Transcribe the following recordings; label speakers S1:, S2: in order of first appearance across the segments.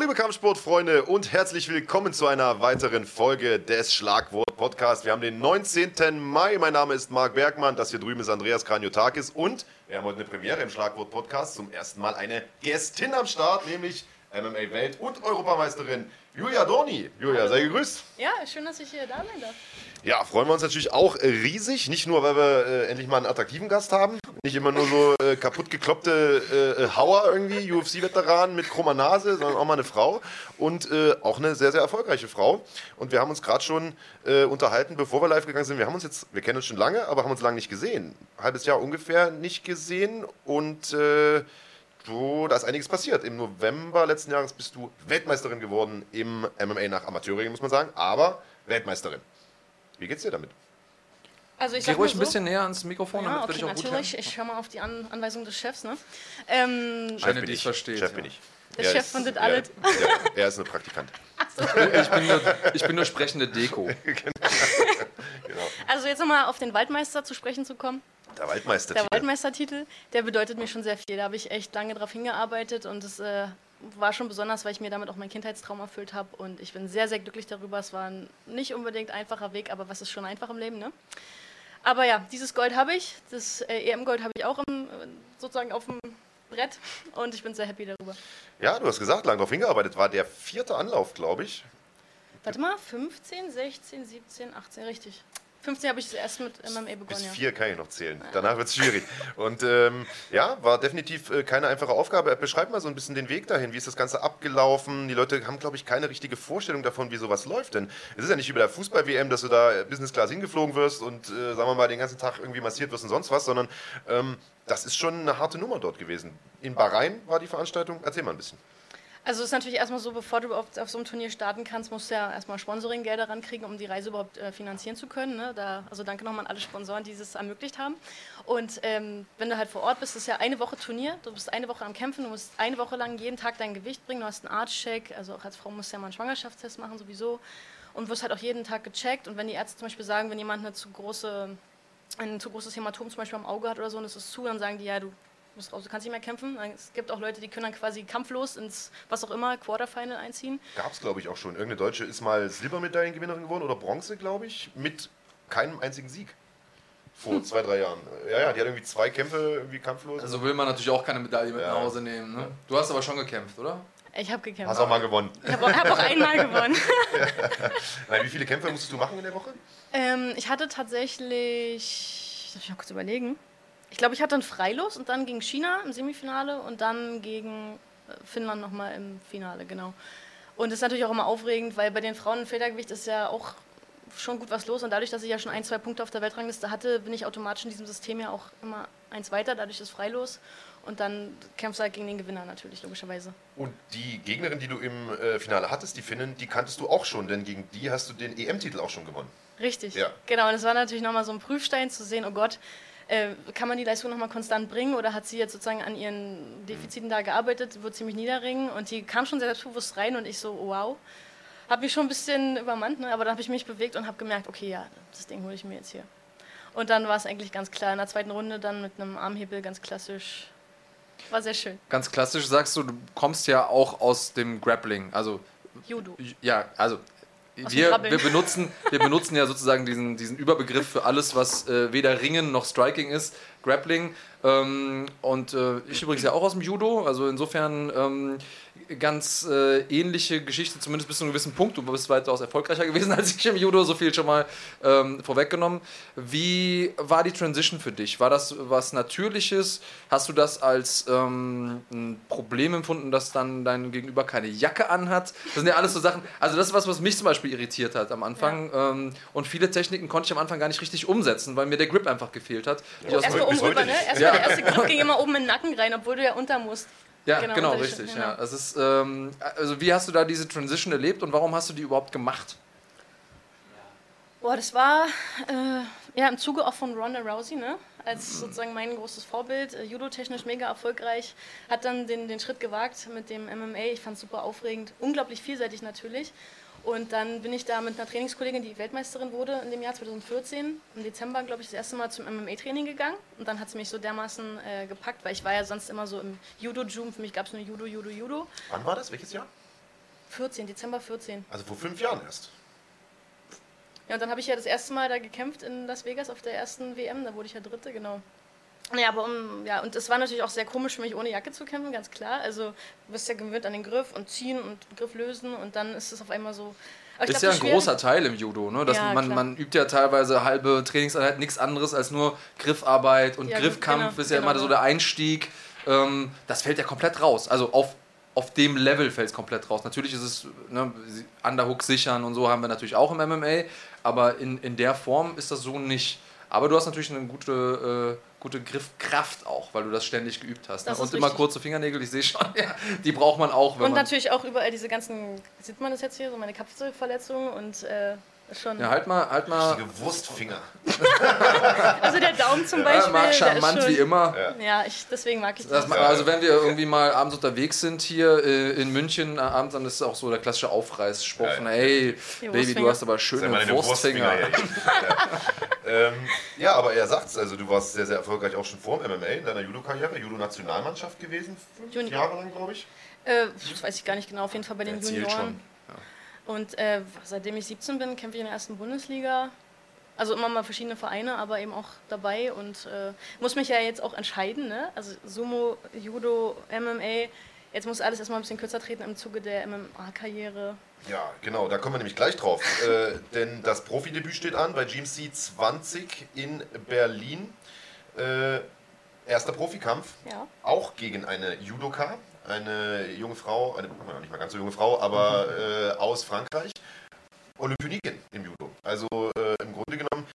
S1: Liebe Kampfsportfreunde und herzlich willkommen zu einer weiteren Folge des Schlagwort Podcast. Wir haben den 19. Mai. Mein Name ist Marc Bergmann. Das hier drüben ist Andreas Kranjotakis und wir haben heute eine Premiere im Schlagwort Podcast. Zum ersten Mal eine Gästin am Start, nämlich MMA Welt und Europameisterin Julia Dorni. Julia, sei gegrüßt.
S2: Ja, schön, dass ich hier da sein darf.
S1: Ja, freuen wir uns natürlich auch äh, riesig. Nicht nur, weil wir äh, endlich mal einen attraktiven Gast haben. Nicht immer nur so äh, kaputt gekloppte äh, Hauer irgendwie, UFC-Veteran mit krummer Nase, sondern auch mal eine Frau. Und äh, auch eine sehr, sehr erfolgreiche Frau. Und wir haben uns gerade schon äh, unterhalten, bevor wir live gegangen sind. Wir haben uns jetzt, wir kennen uns schon lange, aber haben uns lange nicht gesehen. Halbes Jahr ungefähr nicht gesehen. Und du, da ist einiges passiert. Im November letzten Jahres bist du Weltmeisterin geworden im MMA nach Amateurregeln, muss man sagen. Aber Weltmeisterin. Wie geht's dir damit?
S2: Also ich
S3: Geh ruhig
S2: so,
S3: ein bisschen näher ans Mikrofon,
S2: ja,
S3: damit
S2: okay,
S3: dich auch
S2: natürlich. Ich höre mal auf die An Anweisung des Chefs. Ne? Ähm,
S3: Chef
S1: bin
S3: die
S1: ich.
S3: es versteht,
S1: Chef
S3: ja.
S1: bin ich.
S2: Der
S1: Er
S2: Chef
S1: ist-
S2: von das
S1: er-
S2: alles.
S1: Er, er ist eine Praktikant.
S3: Ich bin, nur, ich bin nur sprechende Deko.
S1: Genau.
S2: also jetzt nochmal auf den Waldmeister zu sprechen zu kommen.
S1: Der Waldmeister.
S2: Der Waldmeistertitel, der bedeutet mir schon sehr viel. Da habe ich echt lange drauf hingearbeitet und es äh, war schon besonders, weil ich mir damit auch meinen Kindheitstraum erfüllt habe. Und ich bin sehr, sehr glücklich darüber. Es war ein nicht unbedingt einfacher Weg, aber was ist schon einfach im Leben, ne? Aber ja, dieses Gold habe ich. Das äh, EM-Gold habe ich auch im, sozusagen auf dem Brett und ich bin sehr happy darüber.
S1: Ja, du hast gesagt, lange darauf hingearbeitet. War der vierte Anlauf, glaube ich.
S2: Warte mal, 15, 16, 17, 18, richtig. 15 habe ich erst mit MMA
S1: Bis
S2: begonnen, ja.
S1: vier kann ich noch zählen. Danach wird es schwierig. Und ähm, ja, war definitiv äh, keine einfache Aufgabe. Beschreib mal so ein bisschen den Weg dahin. Wie ist das Ganze abgelaufen? Die Leute haben, glaube ich, keine richtige Vorstellung davon, wie sowas läuft. Denn es ist ja nicht wie bei der Fußball-WM, dass du da äh, Business Class hingeflogen wirst und, äh, sagen wir mal, den ganzen Tag irgendwie massiert wirst und sonst was, sondern ähm, das ist schon eine harte Nummer dort gewesen. In Bahrain war die Veranstaltung. Erzähl mal ein bisschen.
S2: Also es ist natürlich erstmal so, bevor du auf, auf so einem Turnier starten kannst, musst du ja erstmal Sponsoringgelder rankriegen, um die Reise überhaupt äh, finanzieren zu können. Ne? Da, also danke nochmal an alle Sponsoren, die es ermöglicht haben. Und ähm, wenn du halt vor Ort bist, ist ja eine Woche Turnier, du bist eine Woche am Kämpfen, du musst eine Woche lang jeden Tag dein Gewicht bringen, du hast einen Arztcheck, also auch als Frau musst du ja mal einen Schwangerschaftstest machen sowieso und wirst halt auch jeden Tag gecheckt. Und wenn die Ärzte zum Beispiel sagen, wenn jemand eine zu große, ein zu großes Hämatom zum Beispiel am Auge hat oder so und es ist zu, dann sagen die, ja, du musst raus, du kannst nicht mehr kämpfen. Es gibt auch Leute, die können dann quasi kampflos ins, was auch immer, Quarterfinal einziehen.
S1: Gab es, glaube ich, auch schon. Irgendeine Deutsche ist mal Silbermedaillengewinnerin geworden oder Bronze, glaube ich, mit keinem einzigen Sieg. Vor zwei, drei Jahren. Ja, ja, die hat irgendwie zwei Kämpfe irgendwie kampflos.
S3: Also will man natürlich auch keine Medaille mit
S1: Ja.
S3: nach Hause nehmen. Ne? Du hast aber schon gekämpft, oder?
S2: Ich habe gekämpft.
S1: Hast auch mal gewonnen.
S2: Ich habe auch, hab auch einmal gewonnen.
S1: Nein, wie viele Kämpfe musstest du machen in der Woche?
S2: ähm, ich hatte tatsächlich, darf ich mal kurz überlegen. Ich glaube, ich hatte ein Freilos und dann gegen China im Semifinale und dann gegen äh, Finnland nochmal im Finale, genau. Und das ist natürlich auch immer aufregend, weil bei den Frauen im Federgewicht ist ja auch schon gut was los und dadurch, dass ich ja schon ein, zwei Punkte auf der Weltrangliste hatte, bin ich automatisch in diesem System ja auch immer eins weiter, dadurch ist Freilos und dann kämpfst du halt gegen den Gewinner natürlich, logischerweise.
S1: Und die Gegnerin, die du im äh, Finale hattest, die Finnen, die kanntest du auch schon, denn gegen die hast du den EM-Titel auch schon gewonnen.
S2: Richtig.
S1: Ja.
S2: Genau, und es war natürlich nochmal so ein Prüfstein zu sehen, oh Gott, äh, kann man die Leistung nochmal konstant bringen oder hat sie jetzt sozusagen an ihren Defiziten da gearbeitet, wird sie mich niederringen und die kam schon sehr selbstbewusst rein und ich so, wow. Hab mich schon ein bisschen übermannt, ne? aber dann habe ich mich bewegt und habe gemerkt, okay, ja, das Ding hole ich mir jetzt hier. Und dann war es eigentlich ganz klar. In der zweiten Runde dann mit einem Armhebel, ganz klassisch. War sehr schön.
S3: Ganz klassisch sagst du, du kommst ja auch aus dem Grappling. Also,
S2: Judo.
S3: ja, also. Wir, wir, benutzen, wir benutzen ja sozusagen diesen, diesen Überbegriff für alles, was äh, weder Ringen noch Striking ist, Grappling. Ähm, und äh, ich übrigens ja auch aus dem Judo, also insofern ähm, ganz äh, ähnliche Geschichte, zumindest bis zu einem gewissen Punkt. Du bist weitaus erfolgreicher gewesen als ich im Judo, so viel schon mal ähm, vorweggenommen. Wie war die Transition für dich? War das was Natürliches? Hast du das als ähm, ein Problem empfunden, dass dann dein Gegenüber keine Jacke anhat? Das sind ja alles so Sachen. Also, das ist was, was mich zum Beispiel irritiert hat am Anfang. Ähm, und viele Techniken konnte ich am Anfang gar nicht richtig umsetzen, weil mir der Grip einfach gefehlt hat. Aus-
S2: Erstmal
S1: heute
S2: umrüber, ne? Erstmal
S3: Ja.
S2: der erste Griff ging immer oben in den Nacken rein, obwohl du ja unter musst.
S3: Ja,
S2: Genau,
S3: genau, richtig. Ja. Das ist, ähm, also wie hast du da diese Transition erlebt und warum hast du die überhaupt gemacht?
S2: Boah, das war äh, ja im Zuge auch von Ronda Rousey, ne? Als sozusagen mein großes Vorbild, äh, judotechnisch mega erfolgreich, hat dann den, den Schritt gewagt mit dem MMA. Ich fand es super aufregend, unglaublich vielseitig natürlich. Und dann bin ich da mit einer Trainingskollegin, die Weltmeisterin wurde in dem Jahr 2014, im Dezember, glaube ich, das erste Mal zum MMA-Training gegangen. Und dann hat sie mich so dermaßen äh, gepackt, weil ich war ja sonst immer so im Judo-Jum. Für mich gab es nur Judo, Judo, Judo.
S1: Wann war das? Welches Jahr?
S2: 14, Dezember 14.
S1: Also vor fünf Jahren erst.
S2: Ja, und dann habe ich ja das erste Mal da gekämpft in Las Vegas auf der ersten WM. Da wurde ich ja Dritte, genau. Naja, aber um, ja, und es war natürlich auch sehr komisch für mich, ohne Jacke zu kämpfen, ganz klar. Also, du bist ja gewöhnt an den Griff und ziehen und Griff lösen und dann ist es auf einmal so. Aber
S3: ist
S2: glaub,
S3: ja ein großer Teil im Judo, ne? Dass
S2: Ja,
S3: man,
S2: klar.
S3: man übt ja teilweise halbe Trainingseinheit nichts anderes als nur Griffarbeit und
S2: Ja,
S3: Griffkampf
S2: genau,
S3: ist ja
S2: genau.
S3: immer so der Einstieg. Ähm, das fällt ja komplett raus. Also auf, auf dem Level fällt es komplett raus. Natürlich ist es ne, Underhook sichern und so haben wir natürlich auch im MMA, aber in, in der Form ist das so nicht. Aber du hast natürlich eine gute, äh, gute Griffkraft auch, weil du das ständig geübt hast. Ne? Und
S2: ist
S3: immer
S2: richtig.
S3: kurze Fingernägel, ich sehe schon, ja, die braucht man auch,
S2: Und natürlich auch überall diese ganzen, sieht man das jetzt hier, so meine Kapselverletzungen und äh, schon.
S3: Ja, halt mal, halt mal.
S1: Wurstfinger.
S2: Also der Daumen zum
S3: Ja,
S2: Beispiel.
S3: mag
S2: der ist
S3: charmant
S2: schon,
S3: wie immer.
S2: Ja, ich, deswegen mag ich
S3: Das
S2: das.
S3: also wenn wir irgendwie mal abends unterwegs sind hier äh, in München äh, abends, dann ist es auch so der klassische Aufreißspruch
S1: Ja,
S3: von
S1: ja.
S3: hey,
S2: Die
S3: Baby, du hast aber schöne Wurstfinger.
S1: Wurstfinger, ja, ja. ähm, ja, aber er sagt's, also du warst sehr, sehr erfolgreich auch schon vor dem MMA in deiner Judo-Karriere, Judo-Nationalmannschaft gewesen, fünf
S2: Juni-
S1: Jahre lang, glaube ich.
S2: Äh, das weiß ich gar nicht genau, auf jeden Fall bei den
S3: Erzähl
S2: Junioren.
S3: schon.
S2: Und äh, seitdem ich 17 bin, kämpfe ich in der ersten Bundesliga. Also immer mal verschiedene Vereine, aber eben auch dabei und äh, muss mich ja jetzt auch entscheiden. Ne? Also Sumo, Judo, MMA. Jetzt muss alles erstmal ein bisschen kürzer treten im Zuge der MMA-Karriere.
S1: Ja, genau, da kommen wir nämlich gleich drauf. äh, denn das Profidebüt steht an bei GMC 20 in Berlin. Äh, erster Profikampf,
S2: Ja.
S1: auch gegen eine Judoka, eine junge Frau, eine nicht mal ganz so junge Frau, aber äh, aus Frankreich. Olympionikin im Judo. Also äh, im Grunde genommen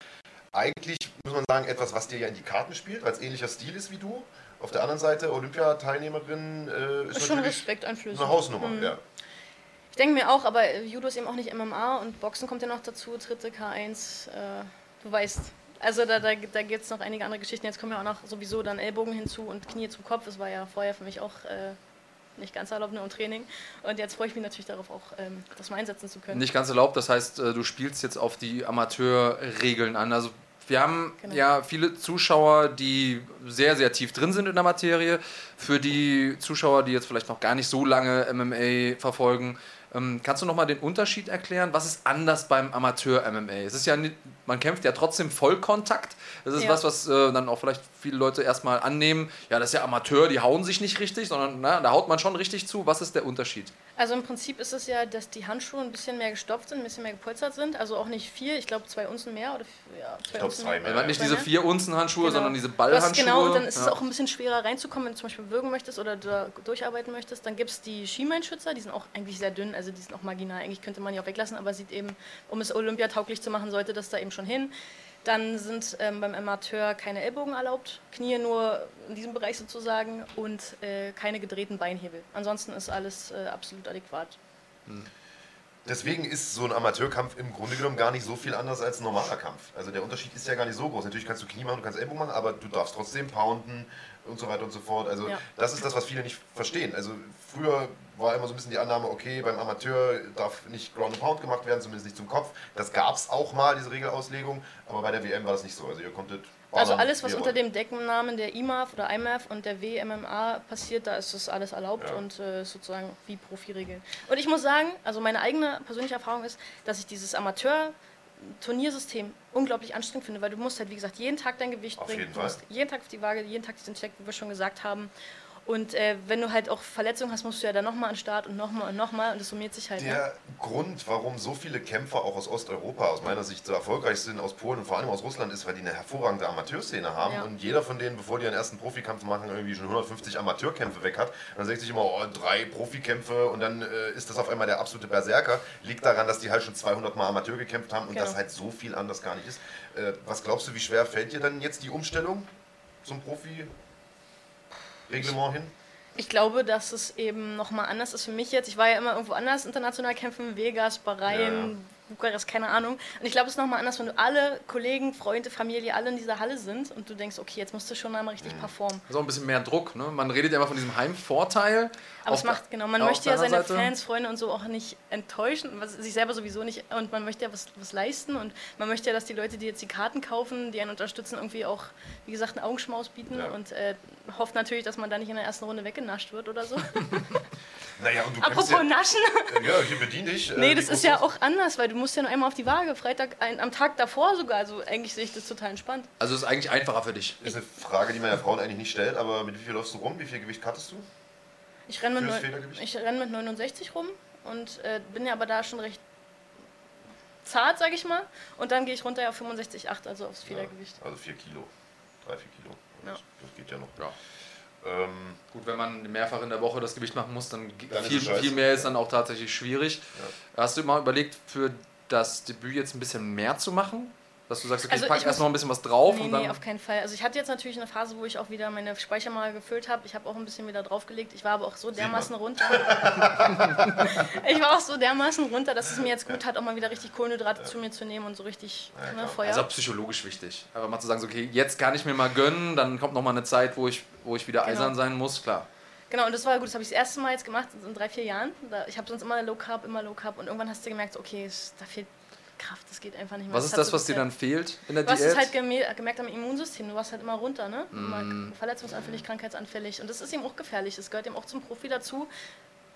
S1: eigentlich, muss man sagen, etwas, was dir ja in die Karten spielt, weil es ähnlicher Stil ist wie du. Auf der anderen Seite, Olympiateilnehmerin äh, ist,
S2: Ist schon Respekt einflößend.
S1: eine Hausnummer.
S2: Mhm.
S1: Ja.
S2: Ich denke mir auch, aber Judo ist eben auch nicht MMA und Boxen kommt ja noch dazu, dritte K1, äh, du weißt. Also da, da, da gibt es noch einige andere Geschichten. Jetzt kommen ja auch noch sowieso dann Ellbogen hinzu und Knie zum Kopf. Das war ja vorher für mich auch äh, nicht ganz erlaubt nur im Training. Und jetzt freue ich mich natürlich darauf, auch ähm, das mal einsetzen zu können.
S3: Nicht ganz erlaubt, das heißt, äh, du spielst jetzt auf die Amateurregeln an. Also wir haben
S2: Genau.
S3: ja viele Zuschauer, die sehr, sehr tief drin sind in der Materie. Für die Zuschauer, die jetzt vielleicht noch gar nicht so lange MMA verfolgen, kannst du nochmal den Unterschied erklären? Was ist anders beim Amateur-MMA? Es ist ja nicht, man kämpft ja trotzdem Vollkontakt. Das ist
S2: Ja.
S3: was, was äh, dann auch vielleicht viele Leute erstmal annehmen. Ja, das ist ja Amateur, die hauen sich nicht richtig, sondern na, da haut man schon richtig zu. Was ist der Unterschied?
S2: Also im Prinzip ist es ja, dass die Handschuhe ein bisschen mehr gestopft sind, ein bisschen mehr gepolstert sind. Also auch nicht viel, ich glaube zwei Unzen mehr oder ja, zwei
S1: glaub,
S2: Unzen
S1: zwei mehr.
S3: Also nicht diese vier Unzen Handschuhe,
S2: Genau.
S3: sondern diese Ballhandschuhe.
S2: Genau, und dann ist es
S3: Ja.
S2: auch ein bisschen schwerer reinzukommen, wenn du zum Beispiel würgen möchtest oder da durcharbeiten möchtest. Dann gibt es die Schienbeinschützer, die sind auch eigentlich sehr dünn, also die sind auch marginal. Eigentlich könnte man die auch weglassen, aber sieht eben, um es olympiatauglich zu machen, sollte das da eben schon hin. Dann sind ähm, beim Amateur keine Ellbogen erlaubt, Knie nur in diesem Bereich sozusagen und äh, keine gedrehten Beinhebel. Ansonsten ist alles äh, absolut adäquat.
S1: Deswegen ist so ein Amateurkampf im Grunde genommen gar nicht so viel anders als ein normaler Kampf. Also der Unterschied ist ja gar nicht so groß. Natürlich kannst du Knie machen, du kannst Ellbogen machen, aber du darfst trotzdem pounden und so weiter und so fort. Also
S2: Ja.
S1: das ist das, was viele nicht verstehen. Also früher war immer so ein bisschen die Annahme, okay, beim Amateur darf nicht Ground and Pound gemacht werden, zumindest nicht zum Kopf. Das gab es auch mal, diese Regelauslegung, aber bei der WM war das nicht so. Also ihr konntet
S2: Also alles, was unter dem Decknamen der IMAF oder IMAF und der WMMA passiert, da ist das alles erlaubt
S1: Ja.
S2: und äh, sozusagen wie Profiregeln. Und ich muss sagen, also meine eigene persönliche Erfahrung ist, dass ich dieses Amateur-Turniersystem unglaublich anstrengend finde, weil du musst halt, wie gesagt, jeden Tag dein Gewicht
S1: Auf
S2: bringen,
S1: jeden
S2: du musst jeden Tag auf die Waage, jeden Tag diesen Check, wie wir schon gesagt haben. Und äh, wenn du halt auch Verletzungen hast, musst du ja dann nochmal an den Start und nochmal und nochmal und das summiert sich halt. Ne?
S1: Der Grund, warum so viele Kämpfer auch aus Osteuropa aus meiner Sicht so erfolgreich sind, aus Polen und vor allem aus Russland, ist, weil die eine hervorragende Amateurszene haben.
S2: Ja.
S1: Und jeder von denen, bevor die ihren ersten Profikampf machen, irgendwie schon 150 Amateurkämpfe weg hat. Und dann sagt sich immer, oh, drei Profikämpfe und dann äh, ist das auf einmal der absolute Berserker. Liegt daran, dass die halt schon 200 Mal Amateur gekämpft haben und
S2: Genau.
S1: das halt so viel anders gar nicht ist. Äh, was glaubst du, wie schwer fällt dir dann jetzt die Umstellung zum Profi-Reglement hin?
S2: Ich glaube, dass es eben nochmal anders ist für mich jetzt. Ich war ja immer irgendwo anders international kämpfen, Vegas, Bahrain, Bukarest, keine Ahnung. Und ich glaube, es ist nochmal anders, wenn du alle Kollegen, Freunde, Familie, alle in dieser Halle sind und du denkst, okay, jetzt musst du schon einmal richtig performen.
S3: Das ist auch ein bisschen mehr Druck. Ne? Man redet ja immer von diesem Heimvorteil.
S2: Aber es macht, genau, man möchte ja seine
S3: Seite-
S2: Fans, Freunde und so auch nicht enttäuschen, was, sich selber sowieso nicht, und man möchte ja was, was leisten und man möchte ja, dass die Leute, die jetzt die Karten kaufen, die einen unterstützen, irgendwie auch, wie gesagt, einen Augenschmaus bieten
S1: Ja.
S2: und äh, hofft natürlich, dass man da nicht in der ersten Runde weggenascht wird oder so.
S1: Naja, und du
S2: Apropos
S1: ja,
S2: Naschen.
S1: ja, hier bedien dich. äh,
S2: Nee, das ist ja auch anders, weil du musst ja nur einmal auf die Waage, Freitag, ein, am Tag davor sogar, also eigentlich sehe ich das total entspannt.
S3: Also ist eigentlich einfacher für dich.
S1: Ist eine Frage, die man ja Frauen eigentlich nicht stellt, aber mit wie viel läufst du rum? Wie viel Gewicht kattest du?
S2: Ich renne mit, renn mit 69 rum und äh, bin ja aber da schon recht zart, sag ich mal. Und dann gehe ich runter auf 65,8, also aufs Federgewicht.
S1: Also 4 Kilo. 3, 4 Kilo.
S2: Ja.
S1: Das, das geht ja noch.
S3: Ja.
S1: Ähm,
S3: Gut, wenn man mehrfach in der Woche das Gewicht machen muss, dann,
S1: Dann
S3: viel, viel mehr ist dann auch tatsächlich schwierig. Hast du mal überlegt, für das Debüt jetzt ein bisschen mehr zu machen? Dass du sagst, okay,
S2: Also
S3: ich packe
S2: ich
S3: erst
S2: muss-
S3: noch ein bisschen was drauf
S2: Nee,
S3: und dann.
S2: nee, auf keinen Fall. Also ich hatte jetzt natürlich eine Phase, wo ich auch wieder meine Speicher mal gefüllt habe. Ich habe auch ein bisschen wieder draufgelegt. Ich war aber auch so dermaßen runter. ich war auch so dermaßen runter, dass es mir jetzt gut hat, auch mal wieder richtig Kohlenhydrate zu mir zu nehmen und so richtig
S1: Ja,
S2: ne. Feuer.
S3: also auch psychologisch wichtig. Einfach mal zu sagen, so, okay, jetzt kann ich mir mal gönnen, dann kommt noch mal eine Zeit, wo ich, wo ich wieder
S2: Genau.
S3: eisern sein muss, klar.
S2: Genau, und das war gut. Das habe ich das erste Mal jetzt gemacht in drei, vier Jahren. Ich habe sonst immer Low Carb, immer Low Carb. Und irgendwann hast du gemerkt, okay, es, da fehlt Kraft, das geht einfach nicht mehr.
S3: Was ist das,
S2: so
S3: was dir dann fehlt in der
S2: Du hast
S3: Diät?
S2: es halt geme- gemerkt am Immunsystem. Du warst halt immer runter, ne?
S3: Mm.
S2: Verletzungsanfällig, krankheitsanfällig. Und das ist eben auch gefährlich. Das gehört eben auch zum Profi dazu.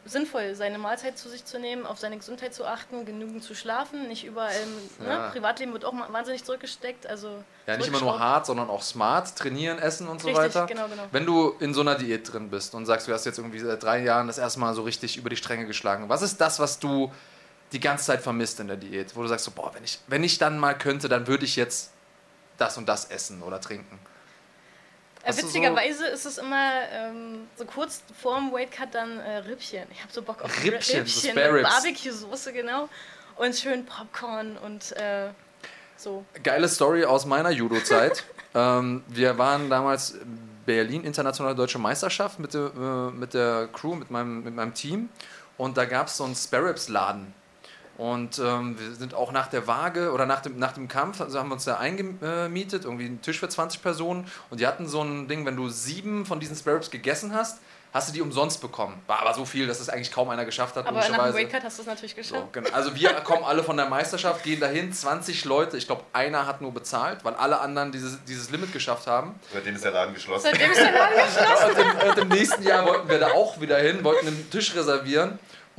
S2: Sinnvoll, seine Mahlzeit zu sich zu nehmen, auf seine Gesundheit zu achten, genügend zu schlafen, nicht überall. Ne?
S3: Ja.
S2: Privatleben wird auch wahnsinnig zurückgesteckt. Also
S3: Ja, nicht immer nur hart, sondern auch smart, trainieren, essen und so
S2: Richtig,
S3: weiter.
S2: genau, genau.
S3: Wenn du in so einer Diät drin bist und sagst, du hast jetzt irgendwie seit drei Jahren das erste Mal so richtig über die Stränge geschlagen, was ist das, was du die ganze Zeit vermisst in der Diät? Wo du sagst, so, boah, wenn ich, wenn ich dann mal könnte, dann würde ich jetzt das und das essen oder trinken.
S2: Äh,
S3: Hast
S2: witzigerweise ist es immer ähm, so kurz vorm Weightcut dann äh, Rippchen. Ich habe so Bock auf
S3: Rippchen, so
S2: Rippchen
S3: Spare
S2: mit. Barbecue-Soße, genau. Und schön Popcorn und äh, so.
S3: Geile Story aus meiner Judo-Zeit. ähm, wir waren damals in Berlin, internationale deutsche Meisterschaft mit der, äh, mit der Crew, mit meinem, mit meinem Team. Und da gab es so einen Spare-Ribs-Laden. Und ähm, wir sind auch nach der Waage oder nach dem, nach dem Kampf, also haben wir uns da eingemietet, irgendwie einen Tisch für 20 Personen. Und die hatten so ein Ding, wenn du sieben von diesen Spare Ribs gegessen hast, hast du die umsonst bekommen. War aber so viel, dass es eigentlich kaum einer geschafft hat,
S2: Aber nach dem. Weightcut hast du es natürlich
S3: So,
S2: geschafft.
S3: genau. Also wir kommen alle von der Meisterschaft, gehen dahin, 20 Leute, ich glaube einer hat nur bezahlt, weil alle anderen dieses, dieses Limit geschafft haben.
S1: seitdem ist der Laden geschlossen.
S2: Seitdem ist der Laden geschlossen.
S3: Und im, und im nächsten Jahr wollten wir da auch wieder hin, wollten einen Tisch reservieren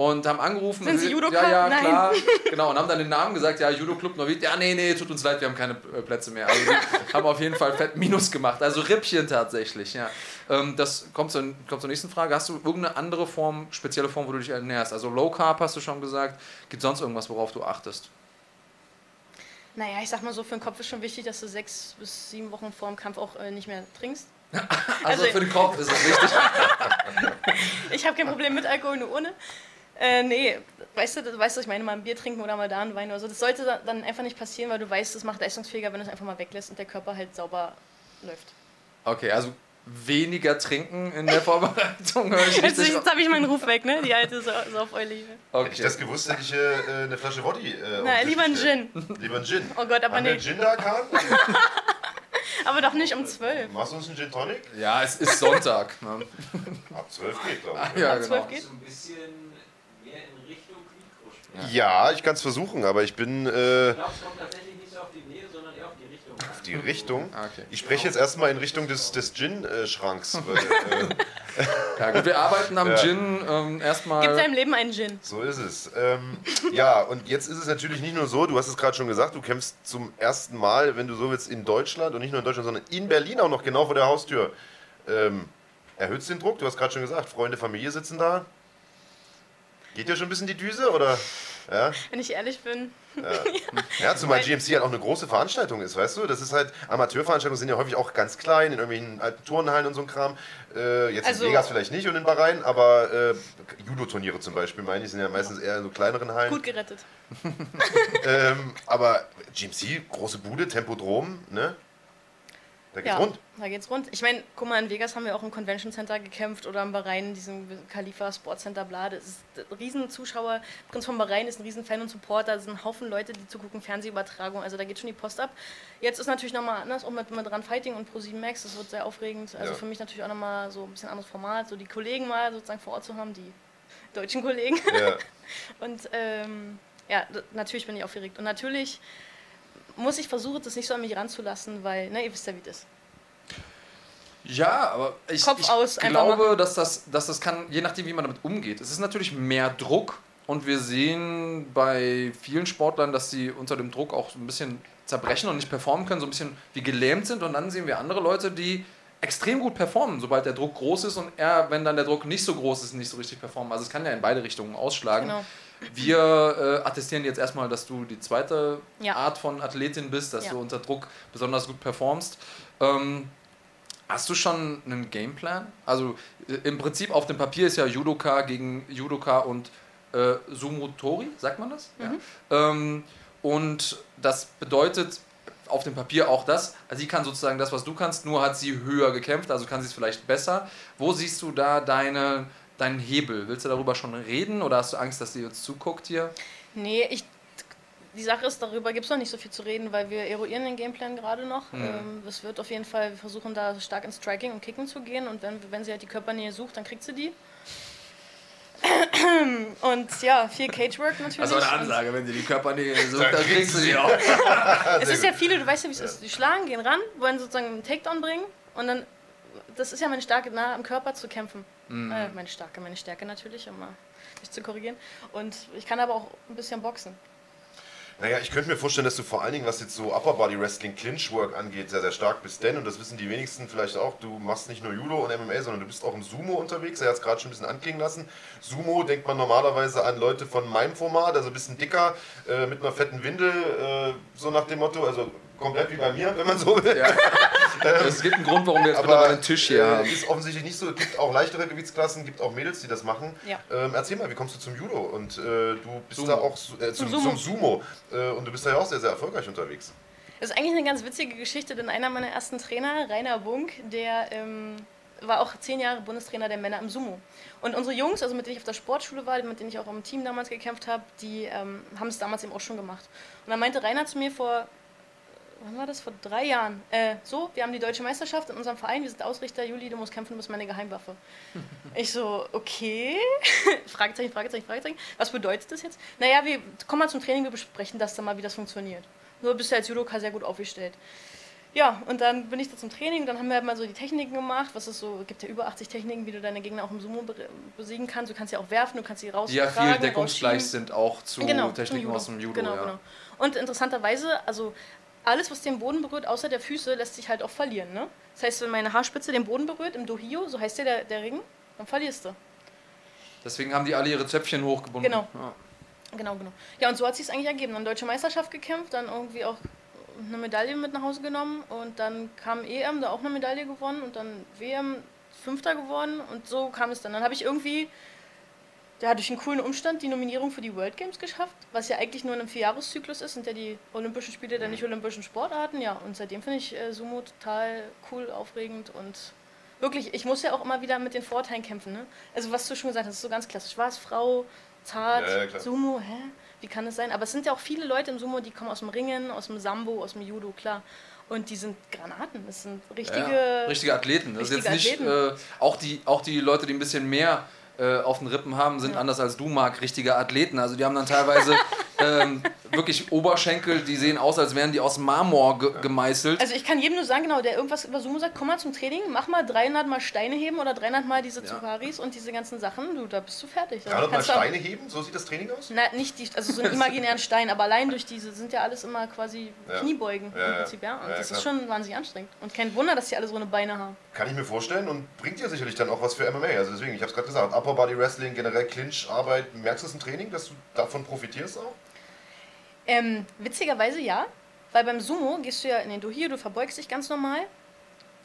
S3: und haben angerufen.
S2: Sind Sie Judoka?
S3: Ja, ja,
S2: Nein.
S3: klar. Genau, und haben dann den Namen gesagt, ja, Judo Club Neuwied. Ja, nee, nee, tut uns leid, wir haben keine äh, Plätze mehr. Also haben auf jeden Fall fett Minus gemacht. Also Rippchen tatsächlich, ja. Ähm, das kommt zur, kommt zur nächsten Frage. Hast du irgendeine andere Form, spezielle Form, wo du dich ernährst? Also Low Carb hast du schon gesagt. Gibt sonst irgendwas, worauf du achtest?
S2: Naja, ich sag mal so, für den Kopf ist schon wichtig, dass du sechs bis sieben Wochen vor dem Kampf auch äh, nicht mehr trinkst.
S3: Also,
S2: Also-
S3: für den Kopf ist es wichtig.
S2: Ich habe kein Problem mit Alkohol, nur ohne. Äh, nee, weißt du, weißt du, ich meine, mal ein Bier trinken oder mal da einen Wein oder so. Das sollte da- dann einfach nicht passieren, weil du weißt, das macht leistungsfähiger, wenn du es einfach mal weglässt und der Körper halt sauber läuft.
S3: Okay, also weniger trinken in der Vorbereitung.
S2: Jetzt, jetzt habe ich meinen Ruf weg, ne? Die alte Sau- Saubeule hier.
S1: Hätte ich
S3: Okay.
S1: das gewusst, hätte ich äh, eine Flasche Woddy. Äh,
S2: Na, lieber ein. Gin.
S1: Lieber ein Gin.
S2: Oh Gott, aber
S1: Haben einen Gin da, Kahn?
S2: Aber doch nicht um zwölf.
S1: Machst du uns einen Gin Tonic?
S3: Ja, es ist Sonntag. Ne?
S1: Ab 12 geht, glaube ich.
S3: Ja,
S2: Ab zwölf
S3: genau.
S2: geht?
S4: So ein bisschen mehr in Richtung Quietro
S1: Ja, ich kann es versuchen, aber ich bin äh,
S4: Ich glaube, es kommt tatsächlich nicht so auf die Nähe, sondern eher auf die Richtung.
S1: auf die Richtung.
S3: Ah, okay.
S1: Ich spreche jetzt erstmal in Richtung des, des Gin-Schranks. äh,
S3: Ja, gut, wir arbeiten am
S1: Ja.
S3: Gin ähm, erstmal.
S2: deinem Leben einen Gin.
S1: so ist es. Ähm, ja, und jetzt ist es natürlich nicht nur so, du hast es gerade schon gesagt, du kämpfst zum ersten Mal, wenn du so willst, in Deutschland und nicht nur in Deutschland, sondern in Berlin auch noch genau vor der Haustür. Ähm, erhöht den Druck? Du hast gerade schon gesagt, Freunde, Familie sitzen da. Geht dir schon ein bisschen die Düse oder? Ja,
S2: Wenn ich ehrlich bin.
S1: ja zumal GMC halt auch eine große Veranstaltung ist, weißt du? Das ist halt, Amateurveranstaltungen sind ja häufig auch ganz klein, in irgendwelchen alten Turnhallen und so ein Kram. Äh, jetzt
S2: Also-
S1: in Vegas vielleicht nicht und in Bahrain, aber äh, Judo-Turniere zum Beispiel, meine ich, sind ja meistens eher in so kleineren Hallen.
S2: Gut gerettet.
S1: Ähm, aber GMC, große Bude, Tempodrom, ne? Da geht's
S2: ja,
S1: rund.
S2: da geht's rund. Ich meine, guck mal, in Vegas haben wir auch im Convention Center gekämpft oder im Bahrain, in diesem Khalifa Sports Center, bla. Das ist ein riesen Zuschauer. Prinz von Bahrain ist ein riesen Fan und Supporter. Es sind ein Haufen Leute, die zugucken, Fernsehübertragung. Also da geht schon die Post ab. Jetzt ist natürlich nochmal anders, auch mit, mit Run Fighting und Pro7 Max. Das wird sehr aufregend. Also
S1: Ja.
S2: für mich natürlich auch nochmal so ein bisschen anderes Format, so die Kollegen mal sozusagen vor Ort zu haben, die deutschen Kollegen.
S1: Ja.
S2: Und ähm, ja, natürlich bin ich aufgeregt. Und natürlich muss ich versuchen, das nicht so an mich ranzulassen, weil, ne, ihr wisst ja, wie das ist.
S3: Ja, aber ich,
S2: Kopf
S3: ich
S2: aus,
S3: glaube, dass das, dass das kann, je nachdem, wie man damit umgeht. Es ist natürlich mehr Druck und wir sehen bei vielen Sportlern, dass sie unter dem Druck auch so ein bisschen zerbrechen und nicht performen können, so ein bisschen wie gelähmt sind. Und dann sehen wir andere Leute, die extrem gut performen, sobald der Druck groß ist und er, wenn dann der Druck nicht so groß ist, nicht so richtig performen. Also es kann ja in beide Richtungen ausschlagen.
S2: Genau.
S3: Wir äh, attestieren jetzt erstmal, dass du die zweite
S2: Ja.
S3: Art von Athletin bist, dass
S2: Ja.
S3: du unter Druck besonders gut performst. Ähm, hast du schon einen Gameplan? Also äh, im Prinzip auf dem Papier ist ja Judoka gegen Judoka und äh, Sumotori, sagt man das?
S2: Mhm.
S3: Ja. Ähm, und das bedeutet auf dem Papier auch das, also sie kann sozusagen das, was du kannst, nur hat sie höher gekämpft, also kann sie es vielleicht besser. Wo siehst du da deine, deinen Hebel? Willst du darüber schon reden oder hast du Angst, dass sie uns zuguckt hier?
S2: Nee, ich. Die Sache ist, darüber gibt es noch nicht so viel zu reden, weil wir eruieren den Gameplan gerade noch.
S3: Mhm.
S2: Ähm, es wird auf jeden Fall, wir versuchen da stark ins Striking und Kicken zu gehen und wenn, wenn sie halt die Körpernähe sucht, dann kriegt sie die. Und ja, viel Cagework natürlich.
S3: Also eine Ansage, wenn sie die Körpernähe sucht,
S1: Dann
S3: kriegst du sie auch.
S2: Es ist ja viele, du weißt ja, wie es ist. Die schlagen, gehen ran, wollen sozusagen einen Takedown bringen und dann, das ist ja meine Stärke, nah am Körper zu kämpfen.
S3: Mhm.
S2: Äh, meine Stärke, meine Stärke natürlich, um mich zu korrigieren. Und ich kann aber auch ein bisschen boxen.
S1: Naja, ich könnte mir vorstellen, dass du vor allen Dingen, was jetzt so Upper Body Wrestling, Clinch Work angeht, sehr, sehr stark bist. Denn, und das wissen die wenigsten vielleicht auch, du machst nicht nur Judo und MMA, sondern du bist auch im Sumo unterwegs. Er hat es gerade schon ein bisschen anklingen lassen. Sumo denkt man normalerweise an Leute von meinem Format, also ein bisschen dicker, äh, mit einer fetten Windel, äh, so nach dem Motto, also komplett wie bei mir, wenn man so will.
S3: Es gibt einen Grund, warum wir jetzt
S1: Aber
S3: einen Tisch hier
S1: äh,
S3: haben.
S1: ist offensichtlich nicht so. Es gibt auch leichtere Gewichtsklassen, gibt auch Mädels, die das machen.
S2: Ja.
S1: Ähm, erzähl mal, wie kommst du zum Judo? Und äh, du bist
S3: Sumo.
S1: da auch äh, zum,
S2: Zum
S1: zum
S2: Sumo.
S1: Sumo. Äh, und du bist da ja auch sehr, sehr erfolgreich unterwegs.
S2: Das ist eigentlich eine ganz witzige Geschichte, denn einer meiner ersten Trainer, Rainer Bunk, der ähm, war auch zehn Jahre Bundestrainer der Männer im Sumo. Und unsere Jungs, also mit denen ich auf der Sportschule war, mit denen ich auch im Team damals gekämpft habe, die ähm, haben es damals eben auch schon gemacht. Und dann meinte Rainer zu mir vor, wann war das, vor drei Jahren, äh, so, wir haben die deutsche Meisterschaft in unserem Verein, wir sind Ausrichter, Juli, du musst kämpfen, du bist meine Geheimwaffe. Ich so, okay, Fragezeichen, Fragezeichen, Fragezeichen, was bedeutet das jetzt? Naja, wir kommen mal zum Training, wir besprechen das dann mal, wie das funktioniert. Nur bist du als Judoka sehr gut aufgestellt. Ja, und dann bin ich da zum Training, dann haben wir halt mal so die Techniken gemacht, was es so, es gibt ja über 80 Techniken, wie du deine Gegner auch im Sumo be- besiegen kannst. Du kannst sie auch werfen, du kannst sie raus.
S3: Ja viel deckungsgleich sind auch zu
S2: Genau,
S3: Techniken aus dem Judo.
S2: Genau,
S3: ja.
S2: genau. Und interessanterweise, also alles, was den Boden berührt, außer der Füße, lässt sich halt auch verlieren. Ne? Das heißt, wenn meine Haarspitze den Boden berührt, im Dohio, so heißt der, der, der Ring, dann verlierst du.
S3: Deswegen haben die alle ihre Zöpfchen hochgebunden.
S2: Genau.
S3: Ja.
S2: Genau, genau. Ja, und so hat sich eigentlich ergeben. Dann Deutsche Meisterschaft gekämpft, dann irgendwie auch eine Medaille mit nach Hause genommen und dann kam EM, da auch eine Medaille gewonnen und dann WM Fünfter geworden und so kam es dann. Dann habe ich irgendwie ja, durch einen coolen Umstand die Nominierung für die World Games geschafft, was ja eigentlich nur in einem Vierjahreszyklus ist, sind ja die Olympischen Spiele der nicht olympischen Sportarten, ja. Und seitdem finde ich äh, Sumo total cool, aufregend und wirklich, ich muss ja auch immer wieder mit den Vorteilen kämpfen. Ne? Also was du schon gesagt hast, ist so ganz klassisch. War es Frau, zart,
S1: Ja, ja.
S2: Sumo, hä? Wie kann das sein? Aber es sind ja auch viele Leute im Sumo, die kommen aus dem Ringen, aus dem Sambo, aus dem Judo, klar. Und die sind Granaten. Das sind richtige.
S3: Ja, richtige Athleten. Das ist
S2: richtige
S3: jetzt nicht, äh, auch, die, auch die Leute, die ein bisschen mehr äh, auf den Rippen haben, sind
S2: Ja.
S3: anders als du, Marc, richtige Athleten. Also die haben dann teilweise ähm, wirklich Oberschenkel, die sehen aus, als wären die aus Marmor ge gemeißelt.
S2: Also ich kann jedem nur sagen, genau, der irgendwas über Sumo sagt, komm mal zum Training, mach mal 300 mal Steine heben oder 300 mal diese
S3: Ja.
S2: Tsukaris und diese ganzen Sachen, du, da bist du fertig. Da
S1: 300 Mal
S2: kannst du auch-
S1: Steine heben, so sieht das Training aus?
S2: Na, nicht die, also so einen imaginären Stein, aber allein durch diese sind ja alles immer quasi
S1: Ja.
S2: Kniebeugen
S1: Ja,
S2: im
S1: ja.
S2: Prinzip, ja. Und
S1: Ja,
S2: das
S1: klar.
S2: ist schon wahnsinnig anstrengend. Und kein Wunder, dass die alle so eine Beine haben.
S1: Kann ich mir vorstellen und bringt dir sicherlich dann auch was für MMA. Also deswegen, ich habe es gerade gesagt, Upper Body Wrestling, generell Clinch-Arbeit. Merkst du es im Training, dass du davon profitierst auch?
S2: Ähm, witzigerweise ja, weil beim Sumo gehst du ja in den Dohio, du verbeugst dich ganz normal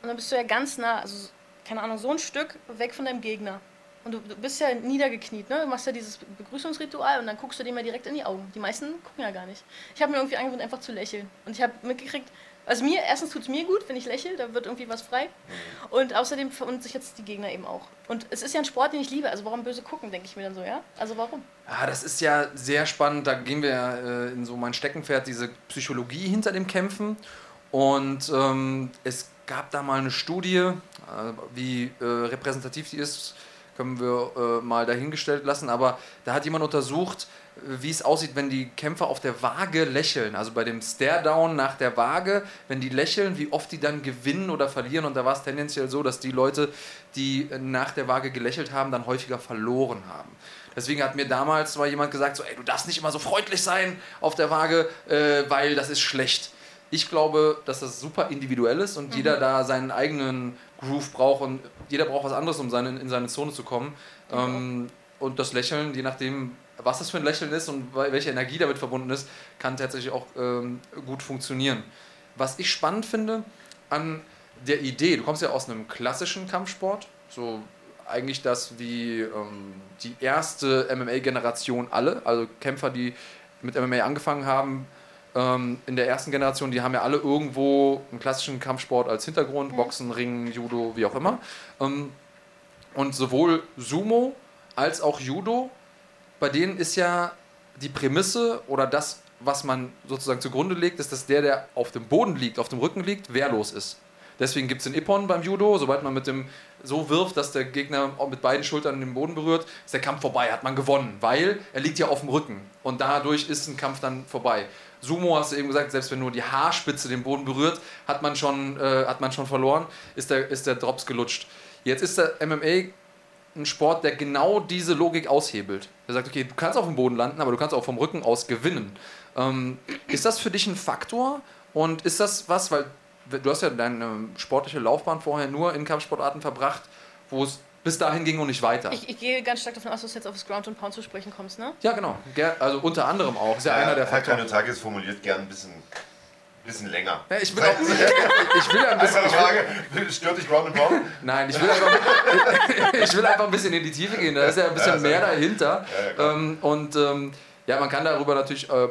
S2: und dann bist du ja ganz nah, also keine Ahnung, so ein Stück weg von deinem Gegner. Und du, du bist ja niedergekniet, ne? Du machst ja dieses Begrüßungsritual und dann guckst du dem ja direkt in die Augen. Die meisten gucken ja gar nicht. Ich habe mir irgendwie angewöhnt, einfach zu lächeln. Und ich habe mitgekriegt, Also mir, erstens tut es mir gut, wenn ich lächle, da wird irgendwie was frei. Und außerdem verunsichert sich die Gegner eben auch. Und es ist ja ein Sport, den ich liebe. Also warum böse gucken, denke ich mir dann so, ja? Also warum?
S3: Ah, das ist ja sehr spannend. Da gehen wir ja äh, in so mein Steckenpferd, diese Psychologie hinter dem Kämpfen. Und ähm, es gab da mal eine Studie, äh, wie äh, repräsentativ die ist, können wir äh, mal dahingestellt lassen. Aber da hat jemand untersucht, wie es aussieht, wenn die Kämpfer auf der Waage lächeln. Also bei dem Stare-Down nach der Waage, wenn die lächeln, wie oft die dann gewinnen oder verlieren. Und da war es tendenziell so, dass die Leute, die nach der Waage gelächelt haben, dann häufiger verloren haben. Deswegen hat mir damals mal jemand gesagt, so, ey, du darfst nicht immer so freundlich sein auf der Waage, äh, weil das ist schlecht. Ich glaube, dass das super individuell ist und jeder da seinen eigenen Groove braucht und jeder braucht was anderes, um seine, in seine Zone zu kommen. Ähm, und das Lächeln, je nachdem, was das für ein Lächeln ist und wel- welche Energie damit verbunden ist, kann tatsächlich auch ähm, gut funktionieren. Was ich spannend finde an der Idee, du kommst ja aus einem klassischen Kampfsport, so eigentlich das wie ähm, die erste MMA-Generation alle, also Kämpfer, die mit MMA angefangen haben, ähm, in der ersten Generation, die haben ja alle irgendwo einen klassischen Kampfsport als Hintergrund, Boxen, Ringen, Judo, wie auch immer. Ähm, und sowohl Sumo als auch Judo, bei denen ist ja die Prämisse oder das, was man sozusagen zugrunde legt, ist, dass der, der auf dem Boden liegt, auf dem Rücken liegt, wehrlos ist. Deswegen gibt es den Ippon beim Judo. Sobald man mit dem so wirft, dass der Gegner mit beiden Schultern den Boden berührt, ist der Kampf vorbei, hat man gewonnen, weil er liegt ja auf dem Rücken. Und dadurch ist ein Kampf dann vorbei. Sumo hast du eben gesagt, selbst wenn nur die Haarspitze den Boden berührt, hat man schon, äh, hat man schon verloren, ist der, ist der Drops gelutscht. Jetzt ist der MMA ein Sport, der genau diese Logik aushebelt. Der sagt, okay, du kannst auf dem Boden landen, aber du kannst auch vom Rücken aus gewinnen. Ähm, ist das für dich ein Faktor? Und ist das was, weil du hast ja deine sportliche Laufbahn vorher nur in Kampfsportarten verbracht, wo es bis dahin ging und nicht weiter.
S2: Ich, ich gehe ganz stark davon aus, dass du jetzt auf das Ground und Pound zu sprechen kommst, ne?
S3: ja, genau. Ger also unter anderem auch. Ist ja, einer der
S1: Herr
S3: Faktoren.
S1: Kanotakis formuliert gern ein bisschen, bisschen länger.
S3: Ja, ich will auch, ich will ein bisschen,
S1: Einfache Frage, stört dich Pound?
S3: Nein, ich will, einfach, ich will einfach ein bisschen in die Tiefe gehen. Da ist ja ein bisschen
S1: Ja,
S3: mehr dahinter.
S1: Ja, ja, klar.
S3: ähm, und ähm, ja, man kann darüber natürlich äh, äh,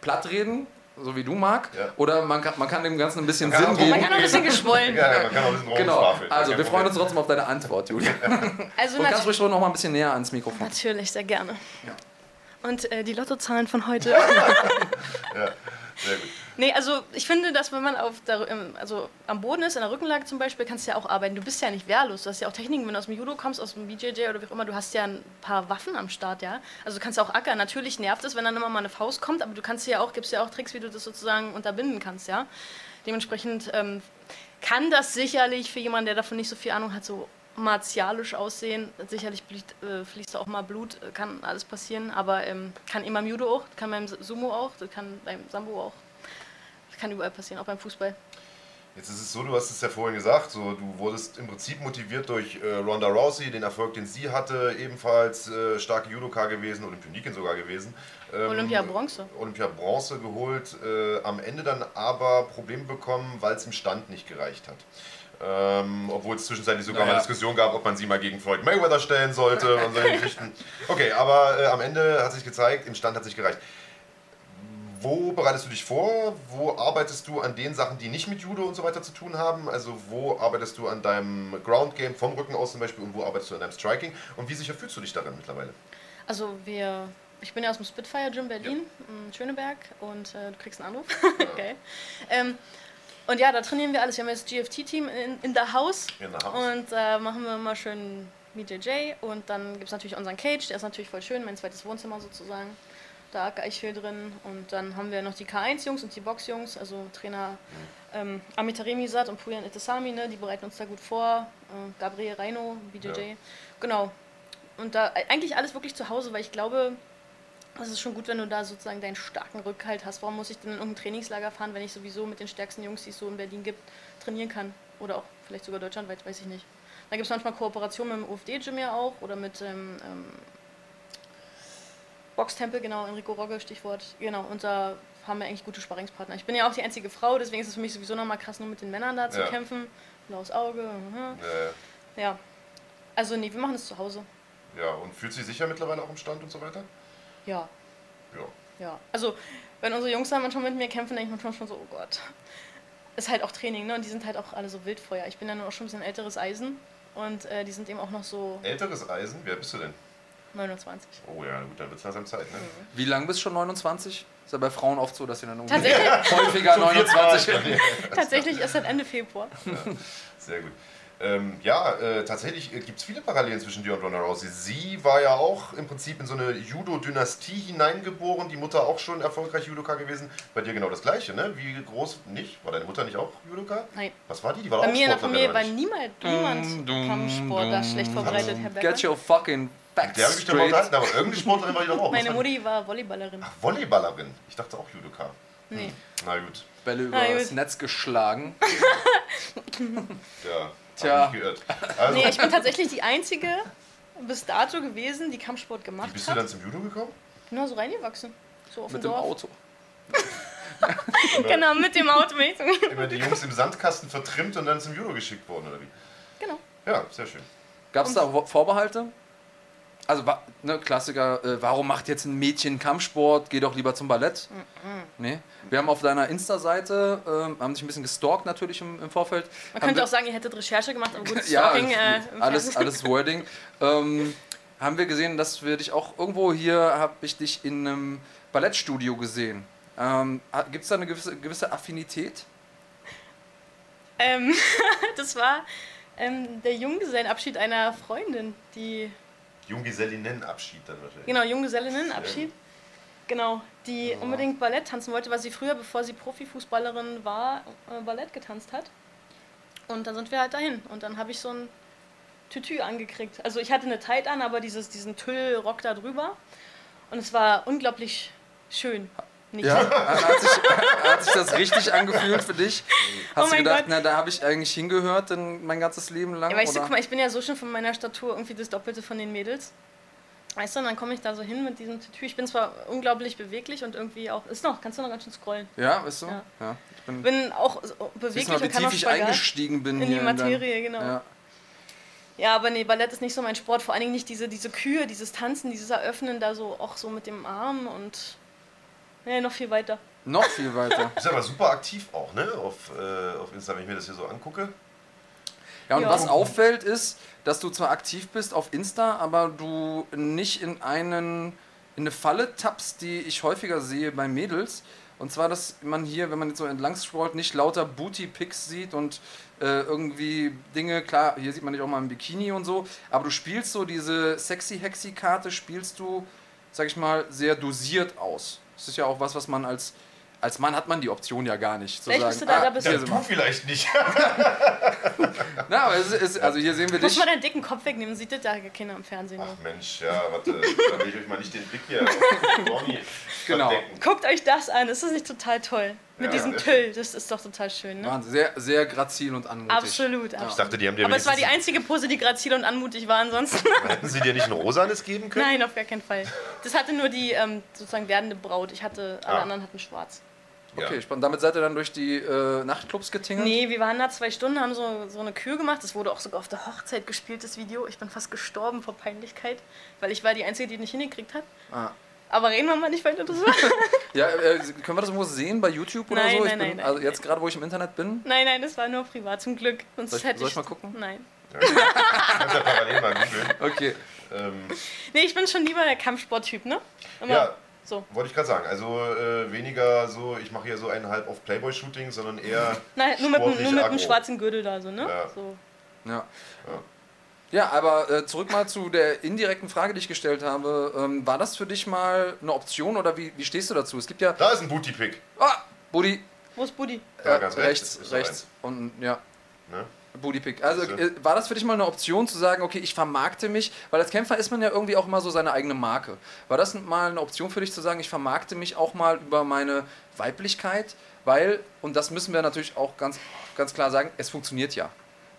S3: platt reden, so wie du mag.
S1: Ja.
S3: Oder man kann, man kann dem Ganzen ein bisschen Sinn
S1: auch-
S2: Man
S3: geben.
S2: kann auch ein bisschen geschwollen.
S1: Ja, ja, man kann auch ein bisschen
S3: Genau. Also, wir freuen uns trotzdem auf deine Antwort, Julia.
S2: Also
S3: Und kannst ruhig noch mal ein bisschen näher ans Mikrofon.
S2: natürlich, sehr gerne.
S3: Ja.
S2: Und äh, die Lottozahlen von heute.
S1: Ja, sehr gut.
S2: Nee, also ich finde, dass wenn man auf der, im- also am Boden ist, in der Rückenlage zum Beispiel, kannst du ja auch arbeiten. Du bist ja nicht wehrlos. Du hast ja auch Techniken, wenn du aus dem Judo kommst, aus dem BJJ oder wie auch immer, du hast ja ein paar Waffen am Start, ja. Also du kannst auch ackern. Natürlich nervt es, wenn dann immer mal eine Faust kommt, aber du kannst ja auch, gibst ja auch Tricks, wie du das sozusagen unterbinden kannst, ja. Dementsprechend ähm, kann das sicherlich für jemanden, der davon nicht so viel Ahnung hat, so martialisch aussehen. Sicherlich fließt, äh, fließt auch mal Blut, kann alles passieren, aber ähm, kann immer beim Judo auch, kann beim Sumo auch, kann beim Sambo auch. Das kann überall passieren, auch beim Fußball.
S1: Jetzt ist es so, du hast es ja vorhin gesagt, so, du wurdest im Prinzip motiviert durch äh, Ronda Rousey, den Erfolg, den sie hatte, ebenfalls äh, starke Judoka gewesen, Olympionikin sogar gewesen. Ähm,
S2: Olympia Bronze.
S1: Olympia Bronze geholt, äh, am Ende dann aber Probleme bekommen, weil es im Stand nicht gereicht hat. Ähm, obwohl es zwischenzeitlich sogar
S3: Naja.
S1: mal Diskussion gab, ob man sie mal gegen Floyd Mayweather stellen sollte und solche Geschichten. Okay, aber äh, am Ende hat sich gezeigt, im Stand hat sich gereicht. Wo bereitest du dich vor? Wo arbeitest du an den Sachen, die nicht mit Judo und so weiter zu tun haben? Also wo arbeitest du an deinem Ground Game vom Rücken aus zum Beispiel und wo arbeitest du an deinem Striking? Und wie sicher fühlst du dich darin mittlerweile?
S2: Also wir, ich bin ja aus dem Spitfire Gym Berlin in Schöneberg und äh, du kriegst einen Anruf. Geil. Ähm, und ja, da trainieren wir alles. Wir haben jetzt GFT-Team in, in der Haus
S1: In der Haus.
S2: und äh, machen wir immer schön BJJ und dann gibt es natürlich unseren Cage, der ist natürlich voll schön, mein zweites Wohnzimmer sozusagen. Da viel drin und dann haben wir noch die K1-Jungs und die Box-Jungs, also Trainer ähm, Amita Remisat und Puyan Etesami, ne, die bereiten uns da gut vor. Äh, Gabriel Reino, BJJ.
S1: Ja.
S2: Genau. Und da äh, eigentlich alles wirklich zu Hause, weil ich glaube, es ist schon gut, wenn du da sozusagen deinen starken Rückhalt hast. Warum muss ich denn in irgendein Trainingslager fahren, wenn ich sowieso mit den stärksten Jungs, die es so in Berlin gibt, trainieren kann? Oder auch vielleicht sogar deutschlandweit, weiß ich nicht. Da gibt es manchmal Kooperationen mit dem UFD-Gym ja auch oder mit ähm, ähm, Boxtempel, genau, Enrico Rogge, Stichwort. Genau, und da haben wir eigentlich gute Sparringspartner. Ich bin ja auch die einzige Frau, deswegen ist es für mich sowieso nochmal krass, nur mit den Männern da zu
S1: Ja.
S2: kämpfen. Blaues Auge.
S1: Äh,
S2: ja. Also nee, wir machen es zu Hause.
S1: ja, und fühlt sich sicher mittlerweile auch im Stand und so weiter?
S2: Ja,
S1: Ja.
S2: ja. Also, wenn unsere Jungs dann manchmal mit mir kämpfen, denke ich manchmal schon so, oh Gott. ist halt auch Training, ne? Und die sind halt auch alle so Wildfeuer. Ich bin ja nur auch schon ein bisschen älteres Eisen und äh, die sind eben auch noch so
S1: Älteres Eisen, wer bist du denn?
S2: 29.
S1: Oh ja, gut, dann wird es langsam Zeit, ne?
S3: Wie lang bist du schon 29? Ist ja bei Frauen oft so, dass sie dann
S2: Tatsächlich,
S3: häufiger 29
S1: werden.
S2: tatsächlich ist das Ende Februar.
S1: Sehr gut. Ähm, ja, äh, tatsächlich äh, gibt es viele Parallelen zwischen dir und Ronda Rousey. Sie war ja auch im Prinzip in so eine Judo-Dynastie hineingeboren, die Mutter auch schon erfolgreich Judoka gewesen. Bei dir genau das gleiche, ne? Wie groß nicht? War deine Mutter nicht auch Judoka?
S2: Nein.
S1: Was war die? Die war
S2: Bei
S1: auch
S2: mir in der Familie war niemand, niemand
S3: Dum,
S2: Kampfsport da schlecht
S3: dum.
S2: vorbereitet, Herr
S3: Get
S2: Becker.
S3: your fucking facts
S1: Der habe ich mich doch mal
S3: straight.
S1: unterhalten, aber irgendeine Sportlerin war die doch auch.
S2: Meine? Mutti war Volleyballerin.
S1: Ach, Volleyballerin. Ich dachte auch Judoka.
S2: Nee.
S1: Na gut.
S3: Bälle übers
S2: gut.
S3: Netz geschlagen.
S1: Ja,
S3: Tja.
S1: hab ich geirrt. Also,
S2: Nee, ich bin tatsächlich die Einzige bis dato gewesen, die Kampfsport
S1: wie
S2: gemacht
S1: bist du
S2: hat.
S1: dann zum Judo gekommen?
S2: Genau, so reingewachsen. So auf
S3: Mit
S2: dem
S3: dem. Auto.
S2: Genau, mit dem Auto. ich
S1: Immer die Jungs im Sandkasten vertrimmt und dann zum Judo geschickt worden, oder wie?
S2: Genau.
S1: Ja, sehr schön.
S3: Gab es da Vorbehalte? Also, ne, Klassiker, äh, warum macht jetzt ein Mädchen Kampfsport? Geh doch lieber zum Ballett. Nee. Wir haben auf deiner Insta-Seite, ähm, haben dich ein bisschen gestalkt natürlich im, im Vorfeld.
S2: Man
S3: Haben
S2: könnte auch sagen, ihr hättet Recherche gemacht, aber gut,
S3: ja,
S2: Stalking, äh,
S3: alles, alles Wording. ähm, haben wir gesehen, dass wir dich auch irgendwo hier, habe ich dich in einem Ballettstudio gesehen. Ähm, Gibt es da eine gewisse, gewisse Affinität?
S2: Ähm, das war ähm, der Junggesellenabschied einer Freundin, die,
S1: Junggesellinnenabschied dann wahrscheinlich.
S2: genau, Junggesellinnenabschied, genau, die unbedingt Ballett tanzen wollte, weil sie früher, bevor sie Profifußballerin war, äh, Ballett getanzt hat. Und dann sind wir halt dahin. Und dann habe ich so ein Tütü angekriegt. Also ich hatte eine Tight an, aber dieses, diesen Tüllrock da drüber. Und es war unglaublich schön. Nicht
S3: Ja, hat sich, hat sich das richtig angefühlt für dich? Hast
S2: Oh
S3: du
S2: mein
S3: gedacht,
S2: Gott.
S3: na, da habe ich eigentlich hingehört denn mein ganzes Leben lang?
S2: Ja, weißt du,
S3: oder?
S2: guck mal, ich bin ja so schon von meiner Statur irgendwie das Doppelte von den Mädels. Weißt du, und dann komme ich da so hin mit diesem Tütü. Ich bin zwar unglaublich beweglich und irgendwie auch. Ist noch, kannst du noch ganz schön scrollen.
S3: ja, weißt du?
S2: Ja.
S3: Ja. Ich bin,
S2: Bin auch so beweglich
S3: mal, wie
S2: und kann
S3: tief
S2: auch
S3: ich eingestiegen bin
S2: in
S3: hier
S2: die Materie, genau.
S3: Ja.
S2: Ja, aber nee, Ballett ist nicht so mein Sport. Vor allen Dingen nicht diese, diese Kühe, dieses Tanzen, dieses Eröffnen da so auch so mit dem Arm und. Nee, noch viel weiter.
S3: Noch viel weiter.
S1: Ist aber super aktiv auch, ne? Auf, äh, auf Insta, wenn ich mir das hier so angucke.
S3: Ja, und
S2: Ja.
S3: was auffällt ist, dass du zwar aktiv bist auf Insta, aber du nicht in einen in eine Falle tappst, die ich häufiger sehe bei Mädels. Und zwar, dass man hier, wenn man jetzt so entlang scrollt, nicht lauter Booty-Pics sieht und äh, irgendwie Dinge, klar, hier sieht man dich auch mal im Bikini und so, aber du spielst so diese sexy-hexy-Karte, spielst du, sag ich mal, sehr dosiert aus. Das ist ja auch was, was man als, als Mann hat man die Option ja gar nicht. Zu
S2: Vielleicht
S3: sagen,
S2: bist du da-
S3: ah,
S2: da bist
S1: du vielleicht nicht.
S3: Na, aber es ist, also hier sehen wir
S2: Muss
S3: dich.
S2: man deinen dicken Kopf wegnehmen, sieht das da keiner im Fernsehen.
S1: Ach Mensch, ja, warte, da will ich euch mal nicht den Blick hier
S3: Genau.
S1: verdecken.
S2: Guckt euch das an, ist das nicht total toll? Mit
S1: Ja,
S2: diesem Tüll, das ist doch total schön, ne?
S3: Wahnsinn, sehr, sehr grazil und anmutig.
S2: Absolut,
S1: Ich
S2: absolut.
S1: dachte, die haben dir
S2: Aber es war die einzige Pose, die grazil und anmutig war ansonsten.
S1: Hätten sie dir nicht ein rosanes geben können?
S2: Nein, auf gar keinen Fall. Das hatte nur die ähm, sozusagen werdende Braut. Ich hatte, alle
S1: Ah.
S2: anderen hatten schwarz.
S1: Ja.
S3: Okay, spannend. Damit seid ihr dann durch die äh, Nachtclubs getingelt?
S2: Nee, wir waren da zwei Stunden, haben so, so eine Kür gemacht. Das wurde auch sogar auf der Hochzeit gespielt, das Video. Ich bin fast gestorben vor Peinlichkeit, weil ich war die Einzige, die nicht hingekriegt hat.
S3: Ah.
S2: Aber reden wir mal nicht weiter drüber.
S3: Ja, äh, können wir das irgendwo sehen bei YouTube oder
S2: Nein,
S3: so? Ich
S2: nein,
S3: bin,
S2: nein, nein,
S3: also jetzt gerade, wo ich im Internet bin.
S2: nein, nein, das war nur privat, zum Glück. Sonst
S3: Soll ich-
S2: hätte
S3: soll ich mal gucken?
S2: Nein.
S1: Kannst ja parallel mal.
S3: Okay.
S1: Ähm,
S2: Nee, ich bin schon lieber der Kampfsporttyp, ne? Immer
S1: Ja.
S2: so.
S1: wollte ich gerade sagen. Also äh, weniger so, ich mache hier so einen halb auf Playboy-Shooting, sondern eher
S2: Nein, nur mit, nur mit dem schwarzen Gürtel da, so, ne?
S1: Ja.
S2: So.
S3: Ja. Ja, aber äh, zurück mal zu der indirekten Frage, die ich gestellt habe. Ähm, war das für dich mal eine Option oder wie, wie stehst du dazu? Es gibt ja.
S1: Da ist ein Booty-Pick.
S3: Ah, Buddy.
S2: Wo ist Buddy?
S1: Ja,
S3: äh,
S1: ganz
S3: rechts,
S1: rechts.
S3: Rechts. Und ja.
S1: Ne?
S3: Bootypick. Also äh, war das für dich mal eine Option zu sagen, okay, ich vermarkte mich, weil als Kämpfer ist man ja irgendwie auch mal so seine eigene Marke. War das mal eine Option für dich zu sagen, ich vermarkte mich auch mal über meine Weiblichkeit, weil, und das müssen wir natürlich auch ganz, ganz klar sagen, es funktioniert ja.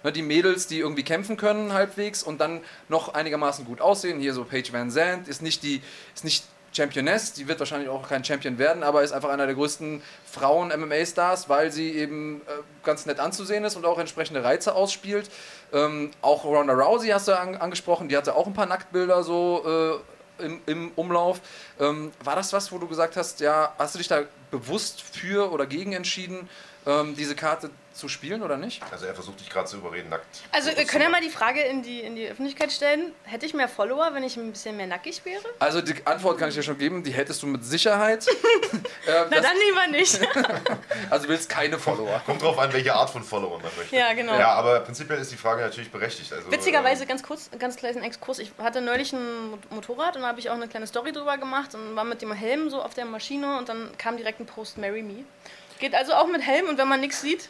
S3: Ne, die Mädels, die irgendwie kämpfen können halbwegs und dann noch einigermaßen gut aussehen, hier so Paige Van Zandt, ist nicht die, ist nicht Championess, die wird wahrscheinlich auch kein Champion werden, aber ist einfach einer der größten Frauen-MMA-Stars, weil sie eben äh, ganz nett anzusehen ist und auch entsprechende Reize ausspielt. Ähm, auch Ronda Rousey hast du an, angesprochen, die hatte auch ein paar Nacktbilder so äh, im, im Umlauf. Ähm, war das was, wo du gesagt hast, ja, hast du dich da bewusst für oder gegen entschieden, ähm, diese Karte zu spielen oder nicht?
S1: Also er versucht dich gerade zu überreden, nackt.
S2: Also wir können ja mal die Frage in die, in die Öffentlichkeit stellen. Hätte ich mehr Follower, wenn ich ein bisschen mehr nackig wäre?
S3: Also die Antwort kann ich dir schon geben, die hättest du mit Sicherheit. ähm,
S2: Na dann lieber nicht.
S3: also du willst keine Follower.
S1: Kommt drauf an, welche Art von Follower man möchte.
S2: Ja, genau.
S1: Ja, aber prinzipiell ist die Frage natürlich berechtigt. Also,
S2: Witzigerweise,
S1: ähm,
S2: ganz kurz, ganz kleinen Exkurs. Ich hatte neulich ein Mot- Motorrad und da habe ich auch eine kleine Story drüber gemacht und war mit dem Helm so auf der Maschine und dann kam direkt ein Post Marry Me. Geht also auch mit Helm und wenn man nichts sieht,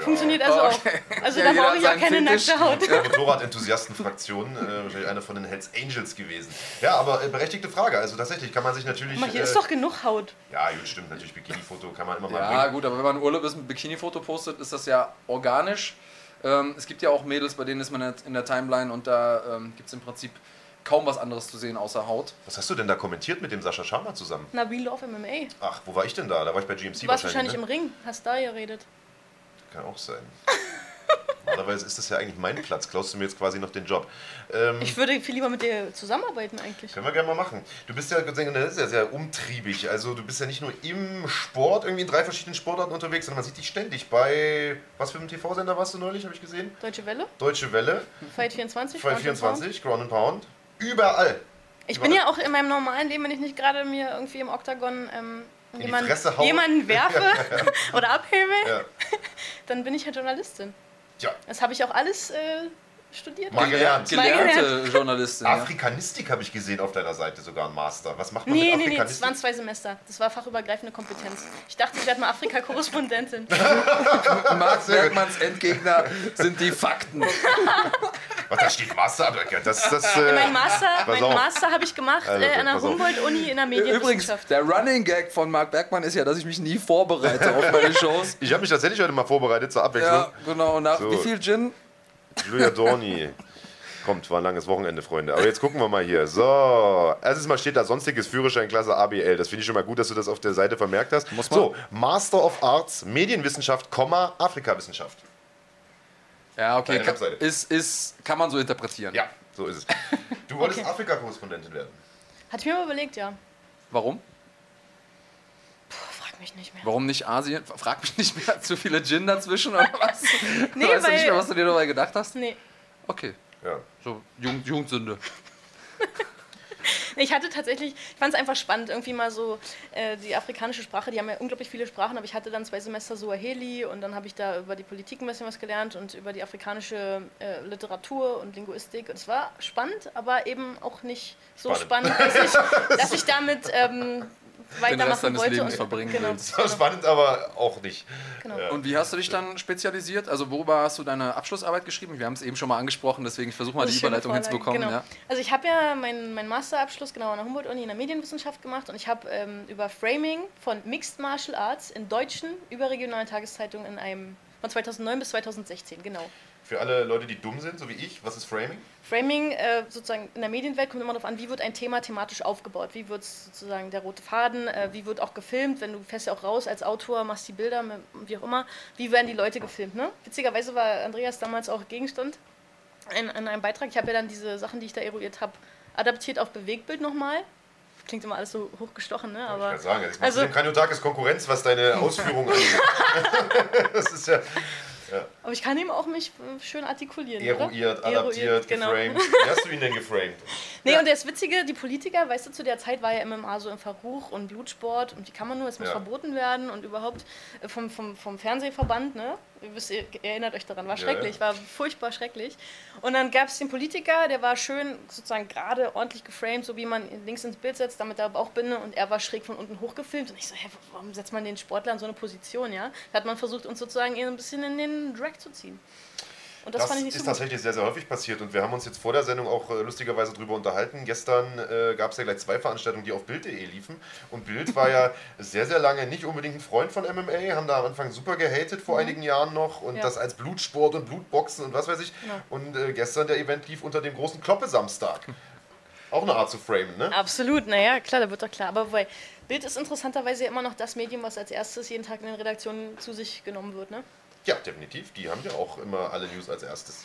S2: funktioniert also
S3: Okay.
S2: auch. Also
S3: Ja,
S2: da brauche ich auch keine nackte Haut.
S1: äh, Motorrad-Enthusiasten-Fraktion, äh, wahrscheinlich eine von den Hells Angels gewesen. Ja, aber äh, berechtigte Frage. Also tatsächlich kann man sich natürlich.
S2: Mal, hier
S1: äh,
S2: ist doch genug Haut.
S1: Ja, gut, stimmt. Natürlich Bikini-Foto kann man immer mal
S3: Ja,
S1: bringen.
S3: gut, aber wenn man Urlaub ist und ein Bikini-Foto postet, ist das ja organisch. Ähm, es gibt ja auch Mädels, bei denen ist man jetzt in der Timeline und da ähm, gibt es im Prinzip kaum was anderes zu sehen außer Haut.
S1: Was hast du denn da kommentiert mit dem Sascha Sharma zusammen?
S2: Na, We Love MMA.
S1: Ach, wo war ich denn da? Da war ich bei GMC
S2: Du warst wahrscheinlich
S1: ne?
S2: im Ring, hast da geredet.
S1: Kann auch sein. Normalerweise ist das ja eigentlich mein Platz. Klaust du mir jetzt quasi noch den Job. Ähm,
S2: Ich würde viel lieber mit dir zusammenarbeiten eigentlich.
S1: können wir gerne mal machen. Du bist ja sehr, sehr, sehr umtriebig. Also du bist ja nicht nur im Sport, irgendwie in drei verschiedenen Sportarten unterwegs, sondern man sieht dich ständig bei, was für einem TV-Sender warst du neulich, habe ich gesehen?
S2: Deutsche Welle,
S1: Deutsche Welle,
S2: Fight 24,
S1: Fight
S2: Ground and Pound.
S1: 24, Ground and Pound. Überall.
S2: Ich bin ja auch in meinem normalen Leben, wenn ich nicht gerade mir irgendwie im Oktagon ähm, jemand, jemanden werfe oder abhebe,
S1: Ja.
S2: dann bin ich halt Journalistin.
S1: Tja,
S2: Das habe ich auch alles äh, studiert.
S1: Mal gelernt.
S2: Mal
S3: Gelernte Journalistin. Ja.
S1: Afrikanistik habe ich gesehen auf deiner Seite, sogar ein Master. Was macht man
S2: Nee,
S1: mit
S2: nee, nee, das
S1: Afrikanistik?
S2: waren zwei Semester. Das war fachübergreifende Kompetenz. Ich dachte, ich werde mal Afrika-Korrespondentin.
S3: Marc Bergmanns Endgegner sind die Fakten.
S1: Was, da steht Master? Das, das, äh,
S2: mein Master, mein. Master habe ich gemacht
S1: Also,
S2: äh, an der. Humboldt-Uni in der
S3: Übrigens,
S2: Medienwissenschaft.
S3: der Running Gag von Marc Bergmann ist ja, dass ich mich nie vorbereite auf meine Shows.
S1: Ich habe mich tatsächlich heute mal vorbereitet zur Abwechslung.
S3: Ja, genau. Nach
S1: So.
S3: wie viel Gin?
S1: Julia Dorni. Kommt, war ein langes Wochenende, Freunde. Aber jetzt gucken wir mal hier. So, erstes Mal steht da sonstiges Führerschein Klasse ABL. Das finde ich schon mal gut, dass du das auf der Seite vermerkt hast.
S3: Muss man.
S1: So, Master of Arts, Medienwissenschaft, Komma, Afrikawissenschaft.
S3: Ja, okay.
S1: Eine
S3: Kann,
S1: Webseite.
S3: ist, ist, kann man so interpretieren.
S1: Ja, so ist es. Du wolltest
S2: Okay.
S1: Afrika-Korrespondentin werden.
S2: Hatte ich mir mal überlegt, ja.
S3: Warum?
S2: Puh, frag mich nicht mehr.
S3: Warum nicht Asien? Frag mich nicht mehr. Zu viele Gin dazwischen oder was?
S2: Nee,
S3: weißt du nicht
S2: weil-
S3: mehr, was du dir dabei gedacht hast?
S2: Nee.
S3: Okay.
S1: Ja.
S3: So, Jugend, Jugendsünde.
S2: Ich hatte tatsächlich, ich fand es einfach spannend, irgendwie mal so äh, die afrikanische Sprache, die haben ja unglaublich viele Sprachen, aber ich hatte dann zwei Semester Suaheli und dann habe ich da über die Politik ein bisschen was gelernt und über die afrikanische äh, Literatur und Linguistik. Und es war spannend, aber eben auch nicht so
S1: Spannend.
S2: spannend, dass ich, dass ich damit ähm, weitermachen
S3: deines
S2: wollte.
S3: Lebens
S2: und,
S3: verbringen
S2: genau,
S3: willst.
S1: Das war spannend, aber auch nicht.
S2: Genau.
S1: Ja.
S3: Und wie hast du dich dann spezialisiert? Also worüber hast du deine Abschlussarbeit geschrieben? Wir haben es eben schon mal angesprochen, deswegen ich versuche mal
S2: Das
S3: die Überleitung
S2: Vorlage,
S3: hinzubekommen.
S2: Genau.
S3: Ja.
S2: Also ich habe ja meinen mein Masterabschluss genau an der Humboldt-Uni in der Medienwissenschaft gemacht und ich habe ähm, über Framing von Mixed Martial Arts in deutschen überregionalen Tageszeitungen in einem von 2009 bis 2016, genau.
S1: Für alle Leute, die dumm sind, so wie ich, was ist Framing?
S2: Framing äh, sozusagen in der Medienwelt kommt immer darauf an, wie wird ein Thema thematisch aufgebaut, wie wird sozusagen der rote Faden, äh, wie wird auch gefilmt, wenn du fährst ja auch raus als Autor, machst die Bilder, mit- wie auch immer, wie werden die Leute gefilmt. Ne? Witzigerweise war Andreas damals auch Gegenstand in, in einem Beitrag. Ich habe ja dann diese Sachen, die ich da eruiert habe, adaptiert auf Bewegtbild nochmal. Klingt immer alles so hochgestochen, ne?
S1: ich
S2: aber
S1: kann sagen,
S2: also-
S1: Kanyotakis Konkurrenz, was deine Ausführungen angeht. das ist ja
S2: aber ich kann eben auch mich äh, schön artikulieren.
S1: eruiert,
S2: oder?
S1: adaptiert,
S2: genau.
S1: geframed. Wie hast du ihn denn geframed?
S2: Nee, und das Witzige, die Politiker, weißt du, zu der Zeit war ja MMA so im Verruch und Blutsport und wie kann man nur, es muss
S1: Ja.
S2: verboten werden und überhaupt äh, vom, vom, vom Fernsehverband, ne? Ihr, wisst, ihr erinnert euch daran, war
S1: Ja,
S2: schrecklich, war furchtbar schrecklich. Und dann gab es den Politiker, der war schön sozusagen gerade ordentlich geframed, so wie man links ins Bild setzt, damit er Bauchbinde und er war schräg von unten hochgefilmt und ich so, hä, warum setzt man den Sportler in so eine Position, ja? Da hat man versucht, uns sozusagen eher ein bisschen in den Drag zu ziehen. Und das,
S1: Das,
S2: fand ich nicht
S1: ist
S2: gut.
S1: tatsächlich sehr, sehr häufig passiert und wir haben uns jetzt vor der Sendung auch äh, lustigerweise drüber unterhalten. Gestern äh, gab es ja gleich zwei Veranstaltungen, die auf Bild.de liefen und Bild war ja sehr, sehr lange nicht unbedingt ein Freund von MMA, haben da am Anfang super gehatet vor einigen Jahren noch und
S2: Mhm. Ja.
S1: das als Blutsport und Blutboxen und was weiß ich.
S2: Genau.
S1: Und äh, gestern der Event lief unter dem großen Kloppe-Samstag. Auch eine Art zu framen, ne?
S2: Absolut, naja, klar, da wird doch klar. Aber wobei, Bild ist interessanterweise ja immer noch das Medium, was als erstes jeden Tag in den Redaktionen zu sich genommen wird. Ne?
S1: Ja, definitiv. Die haben ja auch immer alle News als erstes.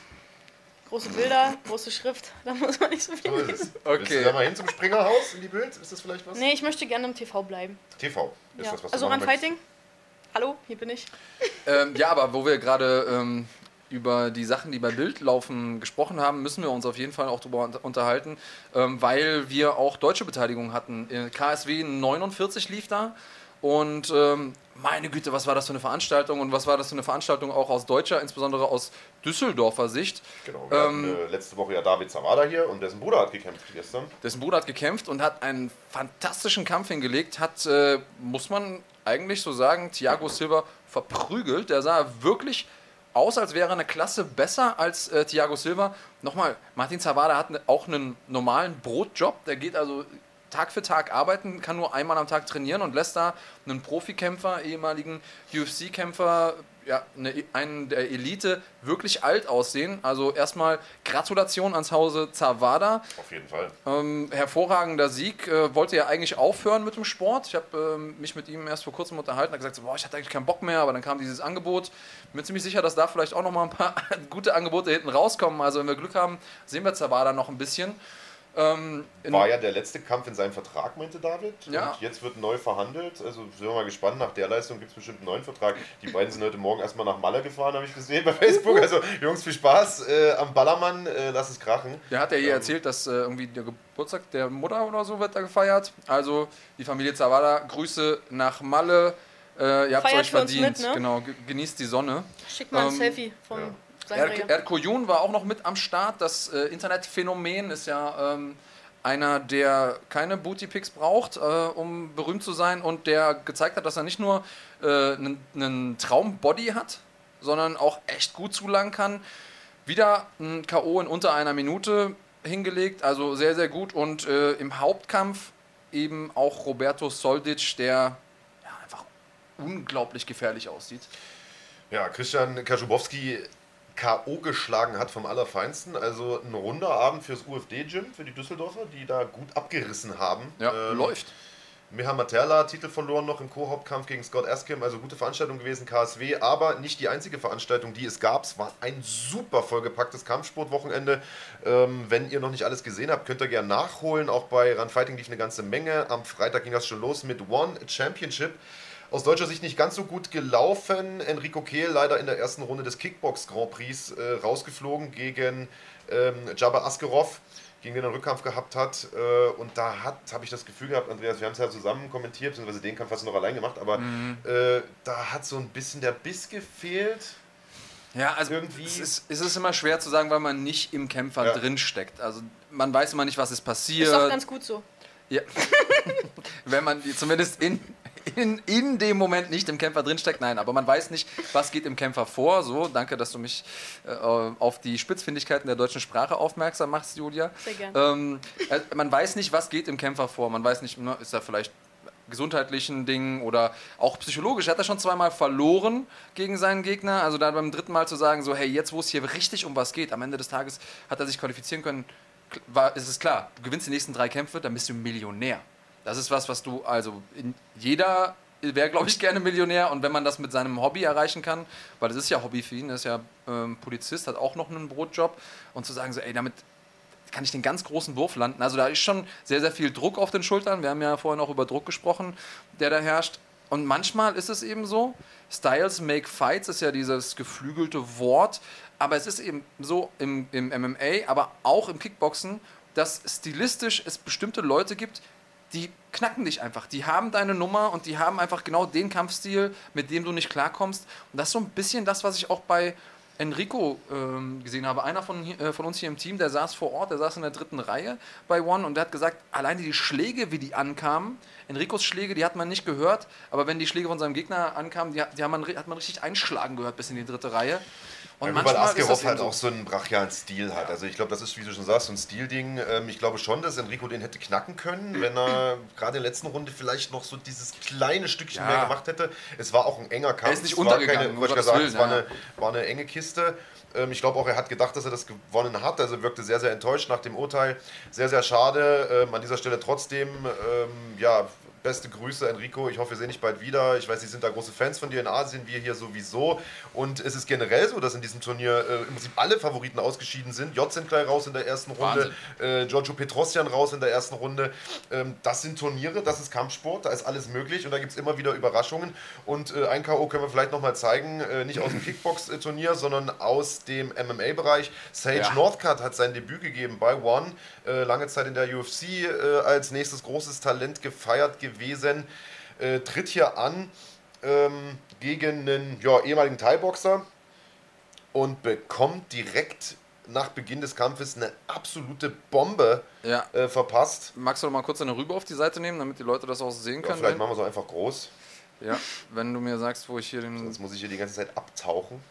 S2: Große Bilder, große Schrift, da muss man nicht so viel
S1: So ist
S2: lesen.
S1: es.
S3: Okay.
S1: Willst du da mal hin zum Springerhaus in die Bild? Ist das vielleicht was?
S2: Nee, ich möchte gerne im TV bleiben.
S1: TV ist
S2: Ja.
S1: das, was
S2: Also
S1: du möchtest.
S2: Fighting? Hallo, hier bin ich.
S3: Ähm, ja, aber wo wir gerade ähm, über die Sachen, die bei Bild laufen, gesprochen haben, müssen wir uns auf jeden Fall auch darüber unter- unterhalten, ähm, weil wir auch deutsche Beteiligung hatten. Äh, KSW 49 lief da und ähm, meine Güte, was war das für eine Veranstaltung und was war das für eine Veranstaltung auch aus deutscher, insbesondere aus Düsseldorfer Sicht.
S1: Genau, wir
S3: Ähm,
S1: hatten äh, letzte Woche ja David Zawada hier und dessen Bruder hat gekämpft gestern.
S3: Dessen Bruder hat gekämpft und hat einen fantastischen Kampf hingelegt, hat, äh, muss man eigentlich so sagen, Thiago Silva verprügelt. Der sah wirklich aus, als wäre er eine Klasse besser als äh, Thiago Silva. Nochmal, Martin Zavada hat ne, auch einen normalen Brotjob. Der geht also Tag für Tag arbeiten, kann nur einmal am Tag trainieren und lässt da einen Profikämpfer, ehemaligen UFC-Kämpfer, ja, eine, einen der Elite wirklich alt aussehen. Also erstmal Gratulation ans Hause Zavada.
S1: Auf jeden Fall.
S3: Ähm, hervorragender Sieg. Äh, wollte ja eigentlich aufhören mit dem Sport. Ich habe ähm, mich mit ihm erst vor kurzem unterhalten. Er hat gesagt, so, boah, ich hatte eigentlich keinen Bock mehr, aber dann kam dieses Angebot. Bin mir ziemlich sicher, dass da vielleicht auch noch mal ein paar gute Angebote hinten rauskommen. Also wenn wir Glück haben, sehen wir Zabada noch ein bisschen. Ähm,
S1: War ja der letzte Kampf in seinem Vertrag, meinte David.
S3: Ja.
S1: Und jetzt wird neu verhandelt. Also sind wir mal gespannt. Nach der Leistung gibt es bestimmt einen neuen Vertrag. Die beiden sind heute Morgen erstmal nach Malle gefahren, habe ich gesehen bei Facebook. Also Jungs, viel Spaß äh, am Ballermann. Äh, lass es krachen.
S3: Der hat ja hier
S1: Ähm,
S3: erzählt, dass äh, irgendwie der Geburtstag der Mutter oder so wird da gefeiert. Also die Familie Zawada, Grüße nach Malle. Äh, ihr habt es euch verdient.
S2: mit, ne?
S3: Genau, ge- genießt die Sonne.
S2: Schick mal ein
S3: Ähm,
S2: Selfie vom
S1: ja.
S3: Er- Erko Jun war auch noch mit am Start. Das äh, Internetphänomen ist ja ähm, einer, der keine Booty-Pics braucht, äh, um berühmt zu sein und der gezeigt hat, dass er nicht nur äh, einen, einen Traumbody hat, sondern auch echt gut zulangen kann. Wieder ein K.O. in unter einer Minute hingelegt, also sehr, sehr gut. Und äh, im Hauptkampf eben auch Roberto Soldic, der ja, einfach unglaublich gefährlich aussieht.
S1: Ja, Christian Kaschubowski K.O. geschlagen hat vom Allerfeinsten. Also ein runder Abend fürs UFD-Gym, für die Düsseldorfer, die da gut abgerissen haben.
S3: Ja,
S1: Ähm,
S3: läuft.
S1: Miha Materla Titel verloren noch im Co-Hauptkampf gegen Scott Askim, also gute Veranstaltung gewesen, KSW, aber nicht die einzige Veranstaltung, die es gab. Es war ein super vollgepacktes Kampfsportwochenende. Ähm, wenn ihr noch nicht alles gesehen habt, könnt ihr gerne nachholen. Auch bei Run Fighting lief eine ganze Menge. Am Freitag ging das schon los mit One Championship. Aus deutscher Sicht nicht ganz so gut gelaufen. Enrico Kehl leider in der ersten Runde des Kickbox Grand Prix äh, rausgeflogen gegen ähm, Jabba Askerov, gegen den er einen Rückkampf gehabt hat. Äh, und da hat, habe ich das Gefühl gehabt, Andreas, wir haben es ja zusammen kommentiert, beziehungsweise den Kampf hast du noch allein gemacht, aber äh, da hat so ein bisschen der Biss gefehlt.
S3: Ja, also
S1: Irgendwie-
S3: Es, ist, es ist immer schwer zu sagen, weil man nicht im Kämpfer
S1: Ja.
S3: drin steckt. Also man weiß immer nicht, was ist passiert.
S2: Ist doch ganz gut so.
S3: ja. Wenn man zumindest in, in, in dem Moment nicht im Kämpfer drin steckt, nein, aber man weiß nicht, was geht im Kämpfer vor. So, danke, dass du mich äh, auf die Spitzfindigkeiten der deutschen Sprache aufmerksam machst, Julia.
S2: Sehr gern.
S3: Ähm, äh, man weiß nicht, was geht im Kämpfer vor. Man weiß nicht, ne, ist da vielleicht gesundheitlichen Dingen oder auch psychologisch. Er hat er schon zweimal verloren gegen seinen Gegner. Also da beim dritten Mal zu sagen, so, hey, jetzt wo es hier richtig um was geht, am Ende des Tages hat er sich qualifizieren können, war, ist es klar, du gewinnst die nächsten drei Kämpfe, dann bist du Millionär. Das ist was, was du, also jeder wäre, glaube ich, gerne Millionär und wenn man das mit seinem Hobby erreichen kann, weil das ist ja Hobby für ihn, ist ja ähm, Polizist, hat auch noch einen Brotjob und zu sagen so, ey, damit kann ich den ganz großen Wurf landen. Also da ist schon sehr, sehr viel Druck auf den Schultern. Wir haben ja vorhin auch über Druck gesprochen, der da herrscht. Und manchmal ist es eben so, Styles make fights ist ja dieses geflügelte Wort, aber es ist eben so im, im MMA, aber auch im Kickboxen, dass stilistisch es bestimmte Leute gibt, die knacken dich einfach. Die haben deine Nummer und die haben einfach genau den Kampfstil, mit dem du nicht klarkommst. Und das ist so ein bisschen das, was ich auch bei Enrico ähm, gesehen habe. Einer von, äh, von uns hier im Team, der saß vor Ort, der saß in der dritten Reihe bei One und der hat gesagt, alleine die Schläge, wie die ankamen, Enricos Schläge, die hat man nicht gehört, aber wenn die Schläge von seinem Gegner ankamen, die, die man, hat man richtig einschlagen gehört bis in die dritte Reihe. Und
S1: Ja, weil
S3: das
S1: Askerov
S3: eben
S1: halt
S3: so.
S1: auch so einen brachialen Stil hat. Also ich glaube, das ist, wie du schon sagst, so ein Stilding. Ähm, ich glaube schon, dass Enrico den hätte knacken können, wenn er gerade in der letzten Runde vielleicht noch so dieses kleine Stückchen
S3: Ja.
S1: mehr gemacht hätte. Es war auch ein enger Kampf.
S3: ist nicht
S1: es war
S3: untergegangen,
S1: keine, sagen,
S3: Willen,
S1: es war, eine, war eine enge Kiste. Ähm, Ich glaube auch, er hat gedacht, dass er das gewonnen hat. Also wirkte sehr, sehr enttäuscht nach dem Urteil. Sehr, sehr schade. Ähm, An dieser Stelle trotzdem, ähm, ja, beste Grüße, Enrico. Ich hoffe, wir sehen dich bald wieder. Ich weiß, Sie sind da große Fans von dir in Asien, wir hier sowieso. Und es ist generell so, dass in diesem Turnier äh, im Prinzip alle Favoriten ausgeschieden sind. J sind gleich raus in der ersten Runde, äh, Giorgio Petrosjan raus in der ersten Runde. Ähm, das sind Turniere, das ist Kampfsport, da ist alles möglich und da gibt es immer wieder Überraschungen. Und äh, ein K.O. können wir vielleicht nochmal zeigen, äh, nicht aus dem Kickbox-Turnier, sondern aus dem MMA-Bereich. Sage
S3: Ja.
S1: Northcutt hat sein Debüt gegeben bei One, äh, lange Zeit in der UFC äh, als nächstes großes Talent gefeiert gewesen. Äh, tritt hier an ähm, gegen einen ja, ehemaligen Thai-Boxer und bekommt direkt nach Beginn des Kampfes eine absolute Bombe
S3: Ja.
S1: äh, verpasst.
S3: Magst du noch mal kurz deine Rübe auf die Seite nehmen, damit die Leute das auch sehen
S1: Ja,
S3: können?
S1: vielleicht machen wir es auch einfach groß.
S3: ja, wenn du mir sagst, wo ich hier den.
S1: Sonst muss ich hier die ganze Zeit abtauchen.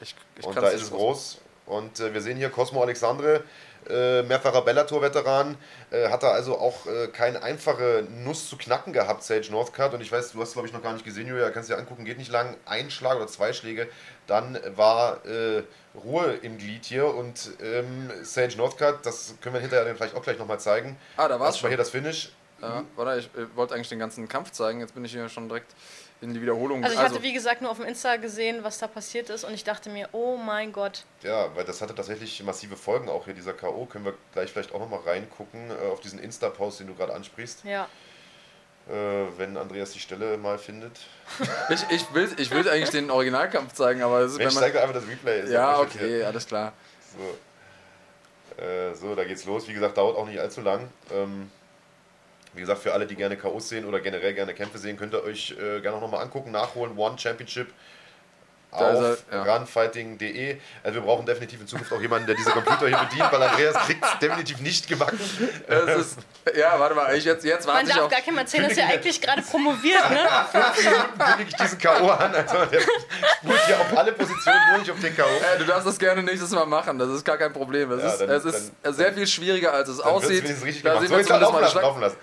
S3: Ich, ich
S1: und da ist es groß. Und äh, wir sehen hier Cosmo Alexandre, äh, mehrfacher Bellator-Veteran, äh, hat er also auch äh, keine einfache Nuss zu knacken gehabt, Sage Northcutt. Und ich weiß, du hast glaube ich noch gar nicht gesehen, Julia, kannst dir angucken, geht nicht lang. Ein Schlag oder zwei Schläge, dann war äh, Ruhe im Glied hier. Und ähm, Sage Northcutt, das können wir hinterher dann vielleicht auch gleich nochmal zeigen.
S3: Ah, da war's
S1: Das war hier das Finish.
S3: Ja, warte, ich wollte eigentlich den ganzen Kampf zeigen. Jetzt bin ich hier schon direkt in die Wiederholung.
S2: Also ich hatte wie gesagt nur auf dem Insta gesehen, was da passiert ist und ich dachte mir, oh mein Gott.
S1: Ja, weil das hatte tatsächlich massive Folgen auch hier, dieser K.O. Können wir gleich vielleicht auch nochmal reingucken äh, auf diesen Insta-Post, den du gerade ansprichst.
S2: Ja.
S1: Äh, wenn Andreas die Stelle mal findet.
S3: ich, ich, will, ich will eigentlich den Originalkampf zeigen, aber es ist,
S1: Mensch,
S3: wenn man,
S1: zeig doch einfach das Replay. Ist
S3: Ja, okay, alles klar.
S1: So. Äh, so, da geht's los. Wie gesagt, dauert auch nicht allzu lang. Ähm, wie gesagt, für alle, die gerne K.O.s sehen oder generell gerne Kämpfe sehen, könnt ihr euch äh, gerne auch nochmal angucken, nachholen. One Championship auf
S3: ja.
S1: runfighting.de. Also wir brauchen definitiv in Zukunft auch jemanden, der diese Computer hier bedient, weil Andreas kriegt es definitiv nicht gebacken.
S3: Ist, ja, warte mal, ich jetzt, jetzt
S2: Man
S3: warte ich
S2: darf
S3: auf.
S2: gar keinem erzählen, dass er eigentlich gerade promoviert, ne?
S1: kündige ich diesen K.O. an. Also der spult hier auf alle Positionen, nur nicht auf den K.O.
S3: Äh, du darfst das gerne nächstes Mal machen, das ist gar kein Problem. Es
S1: Ja,
S3: ist,
S1: dann-
S3: es ist
S1: dann-
S3: sehr viel schwieriger, als es aussieht. Da
S1: gemacht.
S3: sehen
S1: So,
S3: wir
S1: jetzt
S3: zumindest mal
S1: laufen lassen.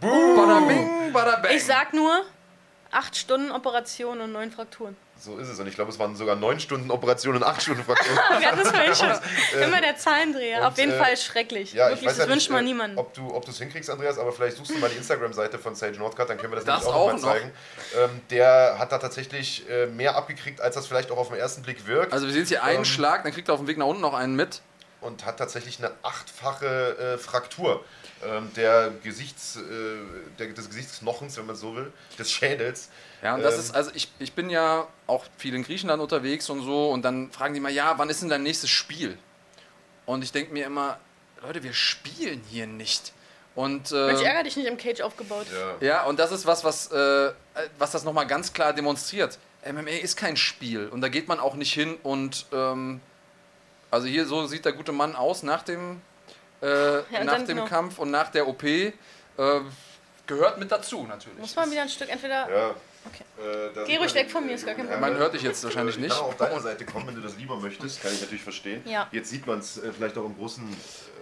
S3: Bada bing, bada bang.
S2: Ich sag nur, acht Stunden Operation und neun Frakturen.
S1: So ist es. Und ich glaube, es waren sogar neun Stunden Operation und acht Stunden Fraktion.
S2: Wir hatten das vorhin schon. Immer der Zahlendreher.
S1: und,
S2: Auf jeden
S1: äh,
S2: Fall schrecklich.
S1: Ja, ich
S2: Wirklich,
S1: weiß
S2: das
S1: ja
S2: wünscht man
S1: äh,
S2: niemandem.
S1: ob du ob es hinkriegst, Andreas, aber vielleicht suchst du mal die Instagram-Seite von Sage Northcutt, dann können wir das,
S3: Das
S1: nämlich
S3: auch
S1: auch noch mal zeigen. Ähm, der hat da tatsächlich äh, mehr abgekriegt, als das vielleicht auch auf den ersten Blick wirkt.
S3: Also wir sehen jetzt hier einen
S1: Ähm,
S3: Schlag, dann kriegt er auf dem Weg nach unten noch einen mit.
S1: und hat tatsächlich eine achtfache äh, Fraktur der Gesichts, äh, der, des Gesichtsknochens, wenn man so will, des Schädels.
S3: Ja, und das
S1: Ähm,
S3: ist, also ich, ich bin ja auch viel in Griechenland unterwegs und so und dann fragen die mal, ja, wann ist denn dein nächstes Spiel? Und ich denke mir immer, Leute, wir spielen hier nicht. Und,
S2: Mensch,
S3: äh,
S2: ärger dich nicht im Cage aufgebaut.
S1: Ja.
S3: ja, und das ist was, was, äh, was das nochmal ganz klar demonstriert. MMA ist kein Spiel und da geht man auch nicht hin und ähm, also hier so sieht der gute Mann aus nach dem, äh,
S2: und
S3: nach dem
S2: noch-
S3: Kampf und nach der OP. Äh, gehört mit dazu natürlich.
S2: Muss man wieder ein Stück entweder.
S1: Ja.
S2: Okay.
S1: Äh,
S2: Geh ruhig
S1: man-
S2: weg von mir, ist gar kein Problem.
S3: Man hört dich jetzt wahrscheinlich
S1: Ich
S3: nicht.
S1: kann auch auf deine Seite kommen, wenn du das lieber möchtest. Kann ich natürlich verstehen.
S2: Ja.
S1: Jetzt sieht man es äh, vielleicht auch im großen.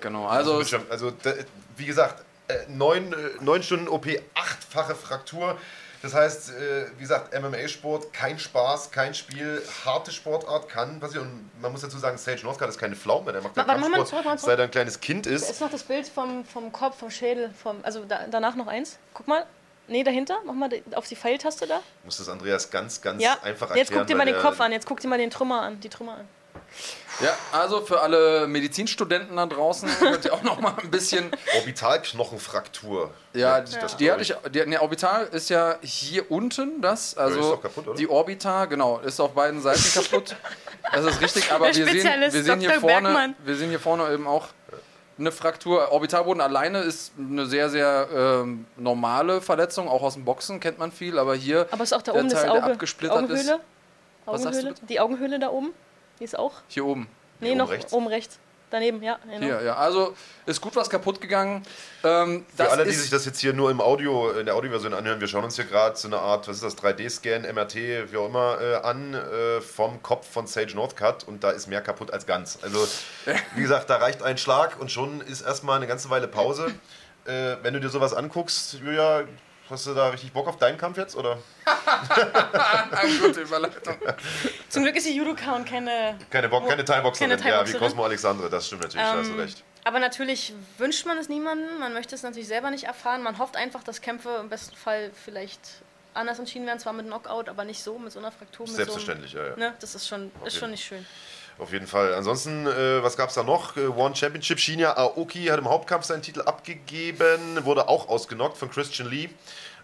S3: Genau, also
S1: also da, wie gesagt, äh, neun, äh, neun Stunden OP, achtfache Fraktur. Das heißt, äh, wie gesagt, MMA-Sport, kein Spaß, kein Spiel, harte Sportart, kann passieren. Und man muss dazu sagen, Sage Northcutt ist keine Pflaume, der macht ja Kampfsport,
S2: zurück, mal
S1: seit er ein kleines Kind ist.
S2: ist noch das Bild vom, vom Kopf, vom Schädel, vom, also da, danach noch eins. Guck mal. Nee, dahinter. Mach mal auf die Pfeiltaste da.
S1: Muss das Andreas ganz, ganz
S2: Ja.
S1: einfach erklären.
S2: Jetzt guck dir mal den Kopf an. Jetzt guck dir mal den Trümmer an. Die Trümmer an.
S3: Ja, also für alle Medizinstudenten da draußen könnt ihr auch noch mal ein bisschen.
S1: Orbitalknochenfraktur.
S3: Ja,
S1: sich das,
S3: die hatte ich. Die, ne, Orbital ist ja hier unten das. Also
S1: ist doch kaputt, oder?
S3: die Orbita, genau, ist auf beiden Seiten kaputt. Das ist richtig, aber
S2: Der
S3: wir sehen, wir sehen hier vorne,
S2: Bergmann.
S3: wir sehen hier vorne eben auch eine Fraktur. Orbitalboden alleine ist eine sehr, sehr ähm, normale Verletzung, auch aus dem Boxen kennt man viel, aber hier
S2: Aber ist auch da
S3: der
S2: oben das
S3: Teil, der
S2: Auge.
S3: abgesplittert
S2: Augenhöhle?
S3: ist. Was sagst du
S2: Augenhöhle? Die Augenhöhle da oben? Die ist auch?
S3: Hier oben.
S2: Nee,
S1: oben
S2: noch
S1: rechts?
S2: oben rechts. Daneben, ja. Genau.
S3: Hier, ja. Also ist gut was kaputt gegangen. Ähm,
S1: Für
S3: das
S1: alle, die
S3: ist,
S1: sich das jetzt hier nur im Audio, in der Audioversion anhören, wir schauen uns hier gerade so eine Art, was ist das, 3D-Scan, MRT, wie auch immer, äh, an äh, vom Kopf von Sage Northcutt und da ist mehr kaputt als ganz. Also, wie gesagt, da reicht ein Schlag und schon ist erstmal eine ganze Weile Pause. Äh, wenn du dir sowas anguckst, Julia, hast du da richtig Bock auf deinen Kampf jetzt? Oder?
S3: eine gute Überleitung.
S2: Zum Glück ist sie Judoka und keine.
S1: Keine Bock, keine Thai-Boxerin,
S2: Keine
S1: ja, wie. Cosmo Alexandre, das stimmt natürlich, da hast du
S2: Ähm,
S1: recht.
S2: Aber natürlich wünscht man es niemandem, man möchte es natürlich selber nicht erfahren. Man hofft einfach, dass Kämpfe im besten Fall vielleicht anders entschieden werden, zwar mit Knockout, aber nicht so, mit so einer Fraktur. Mit
S1: Selbstverständlich,
S2: so einem,
S1: ja, ja.
S2: Ne? Das ist schon, ist schon nicht schön.
S1: Auf jeden Fall. Ansonsten, äh, was gab es da noch? Äh, One Championship. Shinya Aoki hat im Hauptkampf seinen Titel abgegeben, wurde auch ausgenockt von Christian Lee.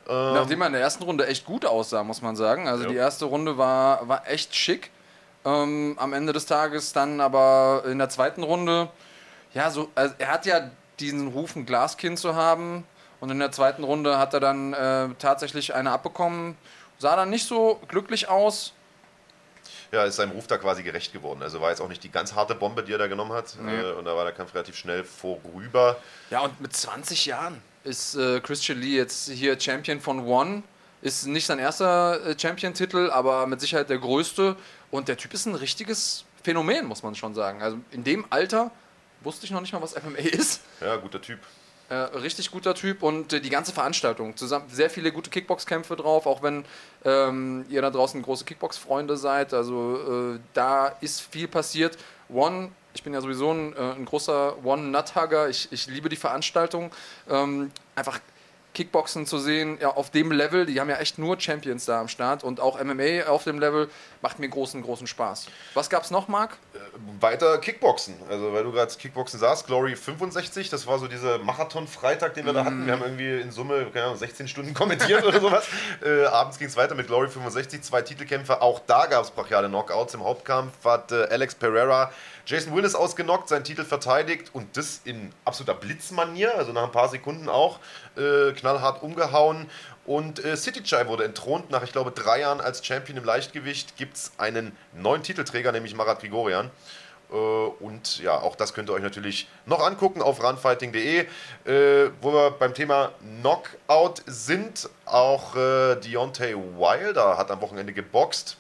S1: Ähm,
S3: Nachdem er in der ersten Runde echt gut aussah, muss man sagen. Also
S1: Ja.
S3: die erste Runde war, war echt schick. Ähm, am Ende des Tages dann aber in der zweiten Runde, ja, so, also er hat ja diesen Ruf, ein Glaskind zu haben. Und in der zweiten Runde hat er dann äh, tatsächlich eine abbekommen. Sah dann nicht so glücklich aus.
S1: Ja, ist seinem Ruf da quasi gerecht geworden. Also war jetzt auch nicht die ganz harte Bombe, die er da genommen hat. Äh, und da war der Kampf relativ schnell vorüber.
S3: Ja, und mit 20 Jahren ist äh, Christian Lee jetzt hier Champion von One. Ist nicht sein erster äh, Champion-Titel, aber mit Sicherheit der größte. Und der Typ ist ein richtiges Phänomen, muss man schon sagen. Also in dem Alter wusste ich noch nicht mal, was MMA ist.
S1: Ja, guter Typ.
S3: Äh, richtig guter Typ und äh, die ganze Veranstaltung. Zusammen, sehr viele gute Kickbox-Kämpfe drauf, auch wenn ähm, ihr da draußen große Kickbox-Freunde seid. Also äh, da ist viel passiert. One, ich bin ja sowieso ein, äh, ein großer One-Nut-Hugger. Ich, ich liebe die Veranstaltung. Ähm, einfach Kickboxen zu sehen, ja, auf dem Level, die haben ja echt nur Champions da am Start und auch MMA auf dem Level macht mir großen, großen Spaß. Was gab's noch, Marc?
S1: Weiter Kickboxen. Also, weil du gerade Kickboxen sagst, Glory 65, das war so dieser Marathon-Freitag, den wir da hatten. Wir haben irgendwie in Summe, keine Ahnung, 16 Stunden kommentiert oder sowas. Äh, abends ging es weiter mit Glory 65, zwei Titelkämpfe. Auch da gab es brachiale Knockouts. Im Hauptkampf hat äh, Alex Pereira Jason Willis ausgenockt, seinen Titel verteidigt und das in absoluter Blitzmanier, also nach ein paar Sekunden auch äh, knallhart umgehauen. Und äh, City Chai wurde entthront. Nach, ich glaube, drei Jahren als Champion im Leichtgewicht gibt es einen neuen Titelträger, nämlich Marat Grigorian. Äh, und ja, auch das könnt ihr euch natürlich noch angucken auf runfighting.de, äh, wo wir beim Thema Knockout sind. Auch äh, Deontay Wilder hat am Wochenende geboxt.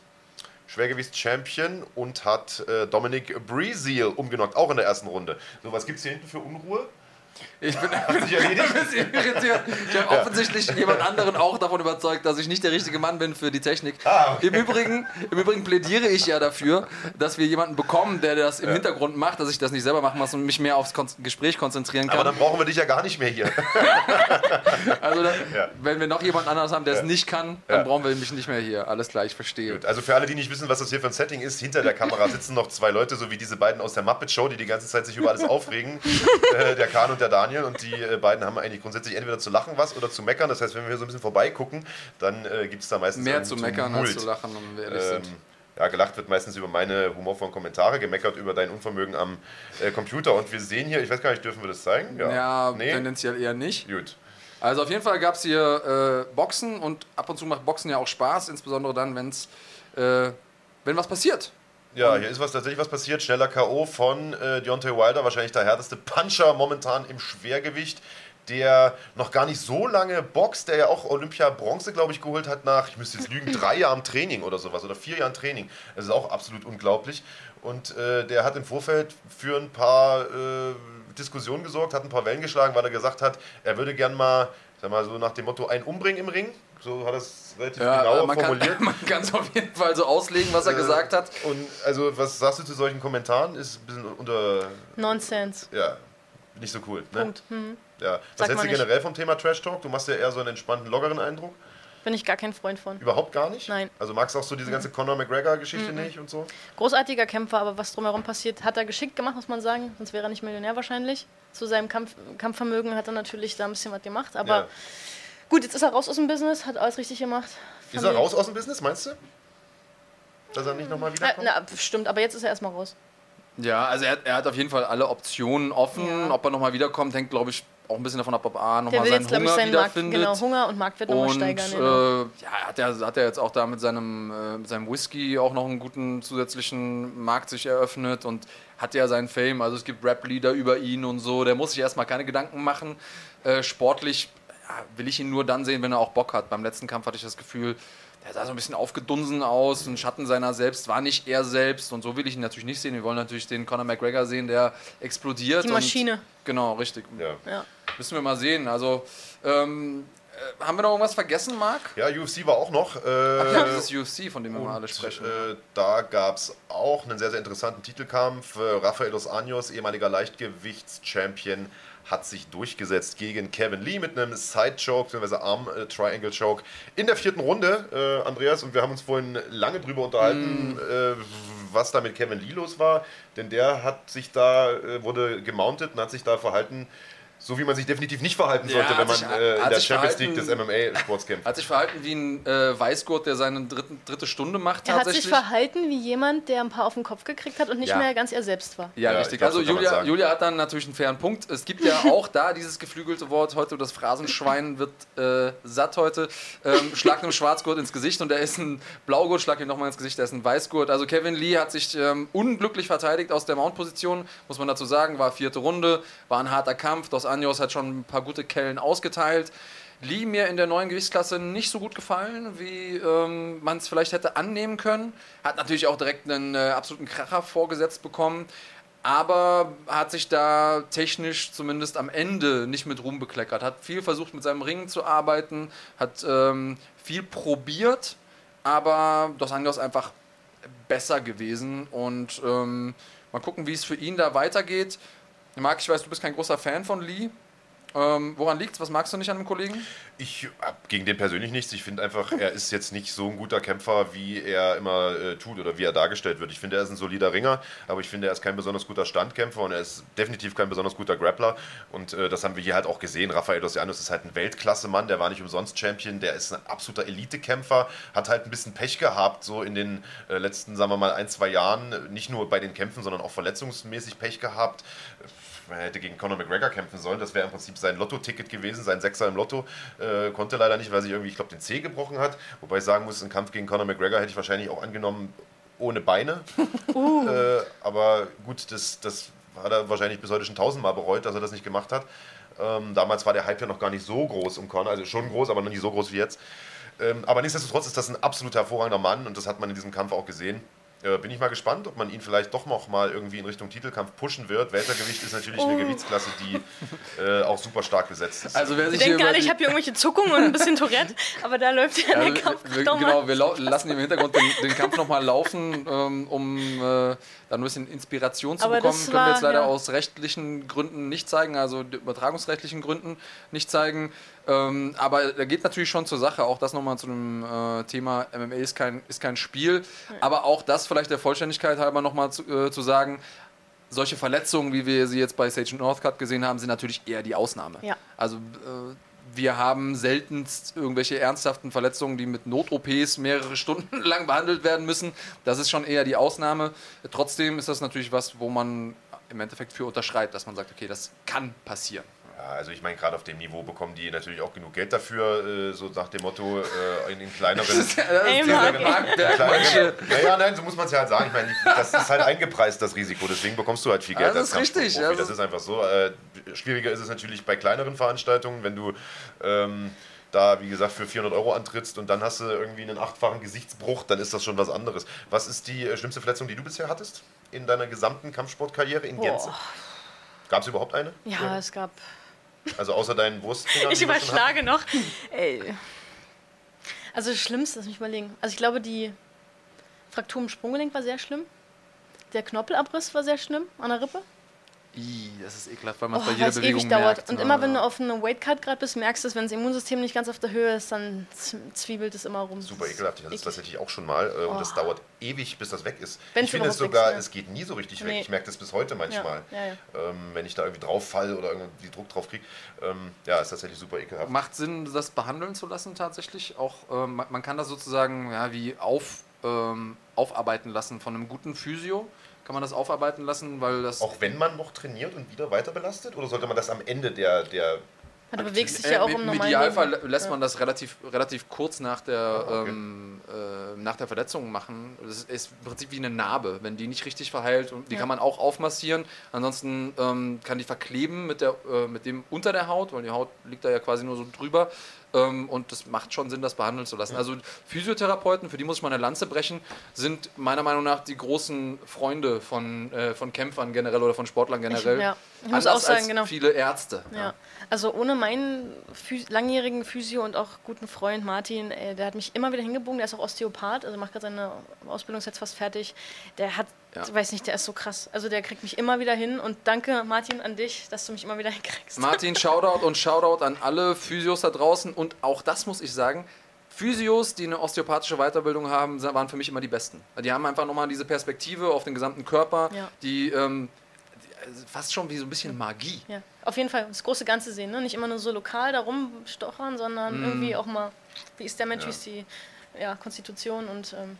S1: Schwergewichts-Champion und hat äh, Dominic Breezeal umgenockt, auch in der ersten Runde. So, was gibt es hier hinten für Unruhe?
S3: Ich bin
S1: sich erledigt?
S3: irritiert. Ich habe offensichtlich jemand anderen auch davon überzeugt, dass ich nicht der richtige Mann bin für die Technik.
S1: Ah, okay.
S3: Im, Übrigen, Im Übrigen plädiere ich ja dafür, dass wir jemanden bekommen, der das im Hintergrund macht, dass ich das nicht selber machen muss und mich mehr aufs Kon Gespräch konzentrieren
S1: Aber
S3: kann.
S1: dann brauchen wir dich ja gar nicht mehr hier.
S3: Also, da,
S1: Ja.
S3: wenn wir noch jemand anderes haben, der es
S1: Ja.
S3: nicht kann, dann
S1: Ja.
S3: brauchen wir mich nicht mehr hier. Alles klar, ich verstehe.
S1: Gut, also für alle, die nicht wissen, was das hier für ein Setting ist, hinter der Kamera sitzen noch zwei Leute, so wie diese beiden aus der Muppet Show, die die ganze Zeit sich über alles aufregen. äh, der Kahn und der Daniel. Und die äh, beiden haben eigentlich grundsätzlich entweder zu lachen was oder zu meckern. Das heißt, wenn wir so ein bisschen vorbeigucken, dann äh, gibt es da meistens
S3: Mehr zu meckern als
S1: Tumult.
S3: zu lachen, wir ehrlich
S1: Ähm,
S3: sind.
S1: ja, gelacht wird meistens über meine humorvollen Kommentare, gemeckert über dein Unvermögen am äh, Computer. Und wir sehen hier, ich weiß gar nicht, dürfen wir das zeigen?
S3: Ja,
S1: nee?
S3: tendenziell eher nicht.
S1: Gut.
S3: Also auf jeden Fall gab es hier äh, Boxen und ab und zu macht Boxen ja auch Spaß, insbesondere dann, wenn's, äh, wenn was passiert.
S1: Ja, hier ist was tatsächlich was passiert. Schneller K.O. von äh, Deontay Wilder, wahrscheinlich der härteste Puncher momentan im Schwergewicht, der noch gar nicht so lange boxt, der ja auch Olympia Bronze, glaube ich, geholt hat nach, ich müsste jetzt lügen, drei Jahren Training oder sowas oder vier Jahren Training. Das ist auch absolut unglaublich. Und äh, der hat im Vorfeld für ein paar äh, Diskussionen gesorgt, hat ein paar Wellen geschlagen, weil er gesagt hat, er würde gern mal, sag mal so nach dem Motto, einen umbringen im Ring. So hat er es relativ
S3: Ja,
S1: genau
S3: man kann
S1: formuliert.
S3: man kann es auf jeden Fall so auslegen, was er
S1: Äh,
S3: gesagt hat.
S1: Und also, was sagst du zu solchen Kommentaren? Ist ein bisschen unter,
S2: Nonsense.
S1: ja, nicht so cool. Ne?
S2: Punkt. Hm.
S1: Ja. Was hältst du generell vom Thema Trash Talk? Du machst ja eher so einen entspannten, lockeren Eindruck.
S2: Bin ich gar kein Freund von.
S1: Überhaupt gar nicht?
S2: Nein.
S1: Also magst du auch so diese ganze Conor McGregor-Geschichte nicht und so?
S2: Großartiger Kämpfer, aber was drumherum passiert, hat er geschickt gemacht, muss man sagen. Sonst wäre er nicht Millionär wahrscheinlich. Zu seinem Kampf, Kampfvermögen hat er natürlich da ein bisschen was gemacht. Aber
S1: Ja.
S2: gut, jetzt ist er raus aus dem Business, hat alles richtig gemacht.
S1: Ist er raus aus dem Business, meinst du? Dass er nicht nochmal
S2: Äh,
S1: wiederkommt?
S2: na, stimmt, aber jetzt ist er erstmal raus.
S3: Ja, also er, er hat auf jeden Fall alle Optionen offen.
S2: Ja.
S3: Ob er nochmal wiederkommt, hängt, glaube ich, auch ein bisschen davon ab, ob A nochmal seinen
S2: jetzt, glaube ich,
S3: Hunger
S2: seinen Markt,
S3: wiederfindet.
S2: genau, Hunger und Marktwert nochmal
S3: Und
S2: steigern. Genau.
S3: äh, ja, hat er hat er jetzt auch da mit seinem, äh, mit seinem Whisky auch noch einen guten zusätzlichen Markt sich eröffnet und hat ja seinen Fame. Also es gibt Rap-Lieder über ihn und so. Der muss sich erstmal keine Gedanken machen. Äh, sportlich ja, will ich ihn nur dann sehen, wenn er auch Bock hat. Beim letzten Kampf hatte ich das Gefühl, der sah so ein bisschen aufgedunsen aus, ein Schatten seiner selbst, war nicht er selbst und so will ich ihn natürlich nicht sehen. Wir wollen natürlich den Conor McGregor sehen, der explodiert.
S2: Die Maschine.
S3: Und, genau, richtig.
S1: ja.
S2: Ja.
S3: Müssen wir mal sehen. Also, ähm, haben wir noch irgendwas vergessen, Marc?
S1: Ja, UFC war auch noch. Äh,
S3: Ach ja, dieses UFC, von dem wir mal alle sprechen.
S1: äh, da gab es auch einen sehr, sehr interessanten Titelkampf. Äh, Rafael dos Anjos, ehemaliger Leichtgewichts-Champion, hat sich durchgesetzt gegen Kevin Lee mit einem Side-Choke, bzw. Arm-Triangle-Choke in der vierten Runde, äh, Andreas. Und wir haben uns vorhin lange drüber unterhalten, äh, was da mit Kevin Lee los war. Denn der hat sich da, äh, wurde gemountet und hat sich da verhalten, so wie man sich definitiv nicht verhalten
S3: Ja,
S1: sollte,
S3: hat
S1: wenn man
S3: sich-
S1: äh, in der Champions League des MMA-Sports kämpft.
S3: Hat sich verhalten wie ein äh, Weißgurt, der seine dritten, dritte Stunde macht
S2: Er hat sich verhalten wie jemand, der ein paar auf den Kopf gekriegt hat und nicht
S3: Ja.
S2: mehr ganz er selbst war.
S3: Ja,
S1: Ja, ich
S3: richtig.
S1: glaub,
S3: also Julia. Julia hat dann natürlich einen fairen Punkt. Es gibt ja auch da dieses geflügelte Wort, heute das Phrasenschwein wird äh, satt heute. Ähm, schlag einem Schwarzgurt ins Gesicht und der ist ein Blaugurt, schlag ihm nochmal ins Gesicht, der ist ein Weißgurt. Also Kevin Lee hat sich ähm, unglücklich verteidigt aus der Mount-Position, muss man dazu sagen, war vierte Runde, war ein harter Kampf. Dos Anjos hat schon ein paar gute Kellen ausgeteilt. Lee mir in der neuen Gewichtsklasse nicht so gut gefallen, wie ähm, man es vielleicht hätte annehmen können. Hat natürlich auch direkt einen äh, absoluten Kracher vorgesetzt bekommen, aber hat sich da technisch zumindest am Ende nicht mit Ruhm bekleckert. Hat viel versucht mit seinem Ring zu arbeiten, hat ähm, viel probiert, aber Dos Anjos einfach besser gewesen und ähm, mal gucken, wie es für ihn da weitergeht. Marc, ich weiß, du bist kein großer Fan von Lee. Ähm, woran liegt's? Was magst du nicht an dem Kollegen?
S1: Ich hab gegen den persönlich nichts. Ich finde einfach, er ist jetzt nicht so ein guter Kämpfer, wie er immer äh, tut oder wie er dargestellt wird. Ich finde, er ist ein solider Ringer, aber ich finde, er ist kein besonders guter Standkämpfer und er ist definitiv kein besonders guter Grappler. Und äh, das haben wir hier halt auch gesehen. Rafael Dos Anjos ist halt ein Weltklasse-Mann, der war nicht umsonst Champion, der ist ein absoluter Elite-Kämpfer, hat halt ein bisschen Pech gehabt, so in den äh, letzten, sagen wir mal, ein, zwei Jahren. Nicht nur bei den Kämpfen, sondern auch verletzungsmäßig Pech gehabt. Man hätte gegen Conor McGregor kämpfen sollen. Das wäre im Prinzip sein Lotto-Ticket gewesen, sein Sechser im Lotto. Äh, konnte leider nicht, weil sich irgendwie, ich glaube, den C gebrochen hat. Wobei ich sagen muss, einen Kampf gegen Conor McGregor hätte ich wahrscheinlich auch angenommen ohne Beine. äh, aber gut, das, das hat er wahrscheinlich bis heute schon tausendmal bereut, dass er das nicht gemacht hat. Ähm, damals war der Hype ja noch gar nicht so groß um Conor, also schon groß, aber noch nicht so groß wie jetzt. Ähm, aber nichtsdestotrotz ist das ein absolut hervorragender Mann und das hat man in diesem Kampf auch gesehen. Äh, bin ich mal gespannt, ob man ihn vielleicht doch noch mal irgendwie in Richtung Titelkampf pushen wird. Weltergewicht ist natürlich eine
S2: Oh.
S1: Gewichtsklasse, die äh, auch super stark besetzt ist.
S3: Also wer
S2: Ich
S3: sich
S2: denke
S3: hier
S2: gerade, ich habe hier irgendwelche Zuckungen und ein bisschen Tourette, aber da läuft ja
S3: Also,
S2: der Kampf
S3: wir,
S2: doch mal.
S3: genau, wir lassen im Hintergrund den, den Kampf nochmal laufen, ähm, um äh, da ein bisschen Inspiration zu
S2: Aber
S3: bekommen. Können wir
S2: war-
S3: jetzt leider
S2: ja.
S3: aus rechtlichen Gründen nicht zeigen, also übertragungsrechtlichen Gründen nicht zeigen. Ähm, aber da geht natürlich schon zur Sache. Auch das nochmal zu dem äh, Thema MMA ist kein, ist kein Spiel. Aber auch das vielleicht der Vollständigkeit halber nochmal zu, äh, zu sagen. Solche Verletzungen, wie wir sie jetzt bei Sage Northcutt gesehen haben, sind natürlich eher die Ausnahme.
S2: Ja.
S3: Also äh, wir haben seltenst irgendwelche ernsthaften Verletzungen, die mit Not-OPs mehrere Stunden lang behandelt werden müssen. Das ist schon eher die Ausnahme. Trotzdem ist das natürlich was, wo man im Endeffekt für unterschreibt, dass man sagt, okay, das kann passieren.
S1: Ja, also ich meine, gerade auf dem Niveau bekommen die natürlich auch genug Geld dafür, äh, so nach dem Motto, äh, in den kleineren...
S2: Marc,
S3: Marc,
S1: kleineren
S3: manche,
S1: naja, nein, so muss man es ja halt sagen. Ich meine, das ist halt eingepreist, das Risiko. Deswegen bekommst du halt viel Geld
S3: Ja, das ist
S1: als
S3: richtig, ja,
S1: Das
S3: das
S1: ist einfach so. Äh, schwieriger ist es natürlich bei kleineren Veranstaltungen, wenn du ähm, da, wie gesagt, für 400 Euro antrittst und dann hast du irgendwie einen achtfachen Gesichtsbruch, dann ist das schon was anderes. Was ist die äh, schlimmste Verletzung, die du bisher hattest in deiner gesamten Kampfsportkarriere in Gänze? Gab es überhaupt eine?
S2: Ja, es gab.
S1: Also außer deinen Brustfingern?
S2: Ich überschlage noch. Ey. Also das Schlimmste, lass mich überlegen. Also ich glaube, die Fraktur im Sprunggelenk war sehr schlimm. Der Knorpelabriss war sehr schlimm an der Rippe.
S3: Ih, das ist ekelhaft, weil man
S2: Oh,
S3: es bei
S2: weil
S3: jeder
S2: es
S3: Bewegung
S2: ewig dauert.
S3: merkt.
S2: Und immer wenn
S3: ja.
S2: du auf einem Weightcut gerade bist, merkst du es, wenn das Immunsystem nicht ganz auf der Höhe ist, dann zwiebelt es immer rum.
S1: Super
S2: Das ist
S1: ekelhaft. Ich hatte das
S2: eklig.
S1: tatsächlich auch schon mal äh, und das
S2: Oh.
S1: dauert ewig, bis das weg ist.
S2: Wenn's
S1: ich finde es sogar,
S2: weg
S1: es geht nie so richtig weg.
S2: Nee.
S1: Ich merke das bis heute manchmal.
S2: Ja, ja, ja.
S1: Ähm, wenn ich da irgendwie drauf falle oder irgendwie Druck drauf kriege. Ähm, ja, ist tatsächlich super ekelhaft.
S3: Macht Sinn, das behandeln zu lassen tatsächlich. Auch ähm, man man kann das sozusagen ja, wie auf, ähm, aufarbeiten lassen von einem guten Physio. Kann man das aufarbeiten lassen, weil das
S1: Auch wenn man noch trainiert und wieder weiter belastet? Oder sollte man das am Ende der, der
S2: Ja, Du bewegst dich
S3: Äh,
S2: ja auch
S3: im
S2: normalen
S3: Idealfall
S2: Leben.
S3: lässt
S2: Ja.
S3: man das relativ, relativ kurz nach der,
S1: Ah, okay.
S3: ähm, äh, nach der Verletzung machen. Das ist, ist im Prinzip wie eine Narbe. Wenn die nicht richtig verheilt, und die
S2: Ja.
S3: kann man auch aufmassieren. Ansonsten ähm, kann die verkleben mit, der, äh, mit dem unter der Haut, weil die Haut liegt da ja quasi nur so drüber. Ähm, und das macht schon Sinn, das behandeln zu lassen. Also Physiotherapeuten, für die muss ich mal eine Lanze brechen, sind meiner Meinung nach die großen Freunde von, äh, von Kämpfern generell oder von Sportlern generell.
S2: Ich- ja. Ich muss
S3: Anders
S2: auch sagen,
S3: als
S2: genau.
S3: viele Ärzte.
S2: Ja. Also ohne meinen Phys langjährigen Physio und auch guten Freund Martin, äh, der hat mich immer wieder hingebogen, der ist auch Osteopath, also macht gerade seine Ausbildung jetzt fast fertig. Der hat,
S3: Ja.
S2: ich weiß nicht, der ist so krass. Also der kriegt mich immer wieder hin und danke Martin an dich, dass du mich immer wieder hinkriegst.
S3: Martin, Shoutout und Shoutout an alle Physios da draußen. Und auch das muss ich sagen, Physios, die eine osteopathische Weiterbildung haben, waren für mich immer die besten. Die haben einfach nochmal diese Perspektive auf den gesamten Körper,
S2: Ja.
S3: die, ähm, fast schon wie so ein bisschen Magie.
S2: Ja, auf jeden Fall das große Ganze sehen, ne? nicht immer nur so lokal da rumstochern, sondern
S3: Mhm.
S2: irgendwie auch mal, wie ist der Mensch, wie ist die ja, Konstitution und ähm,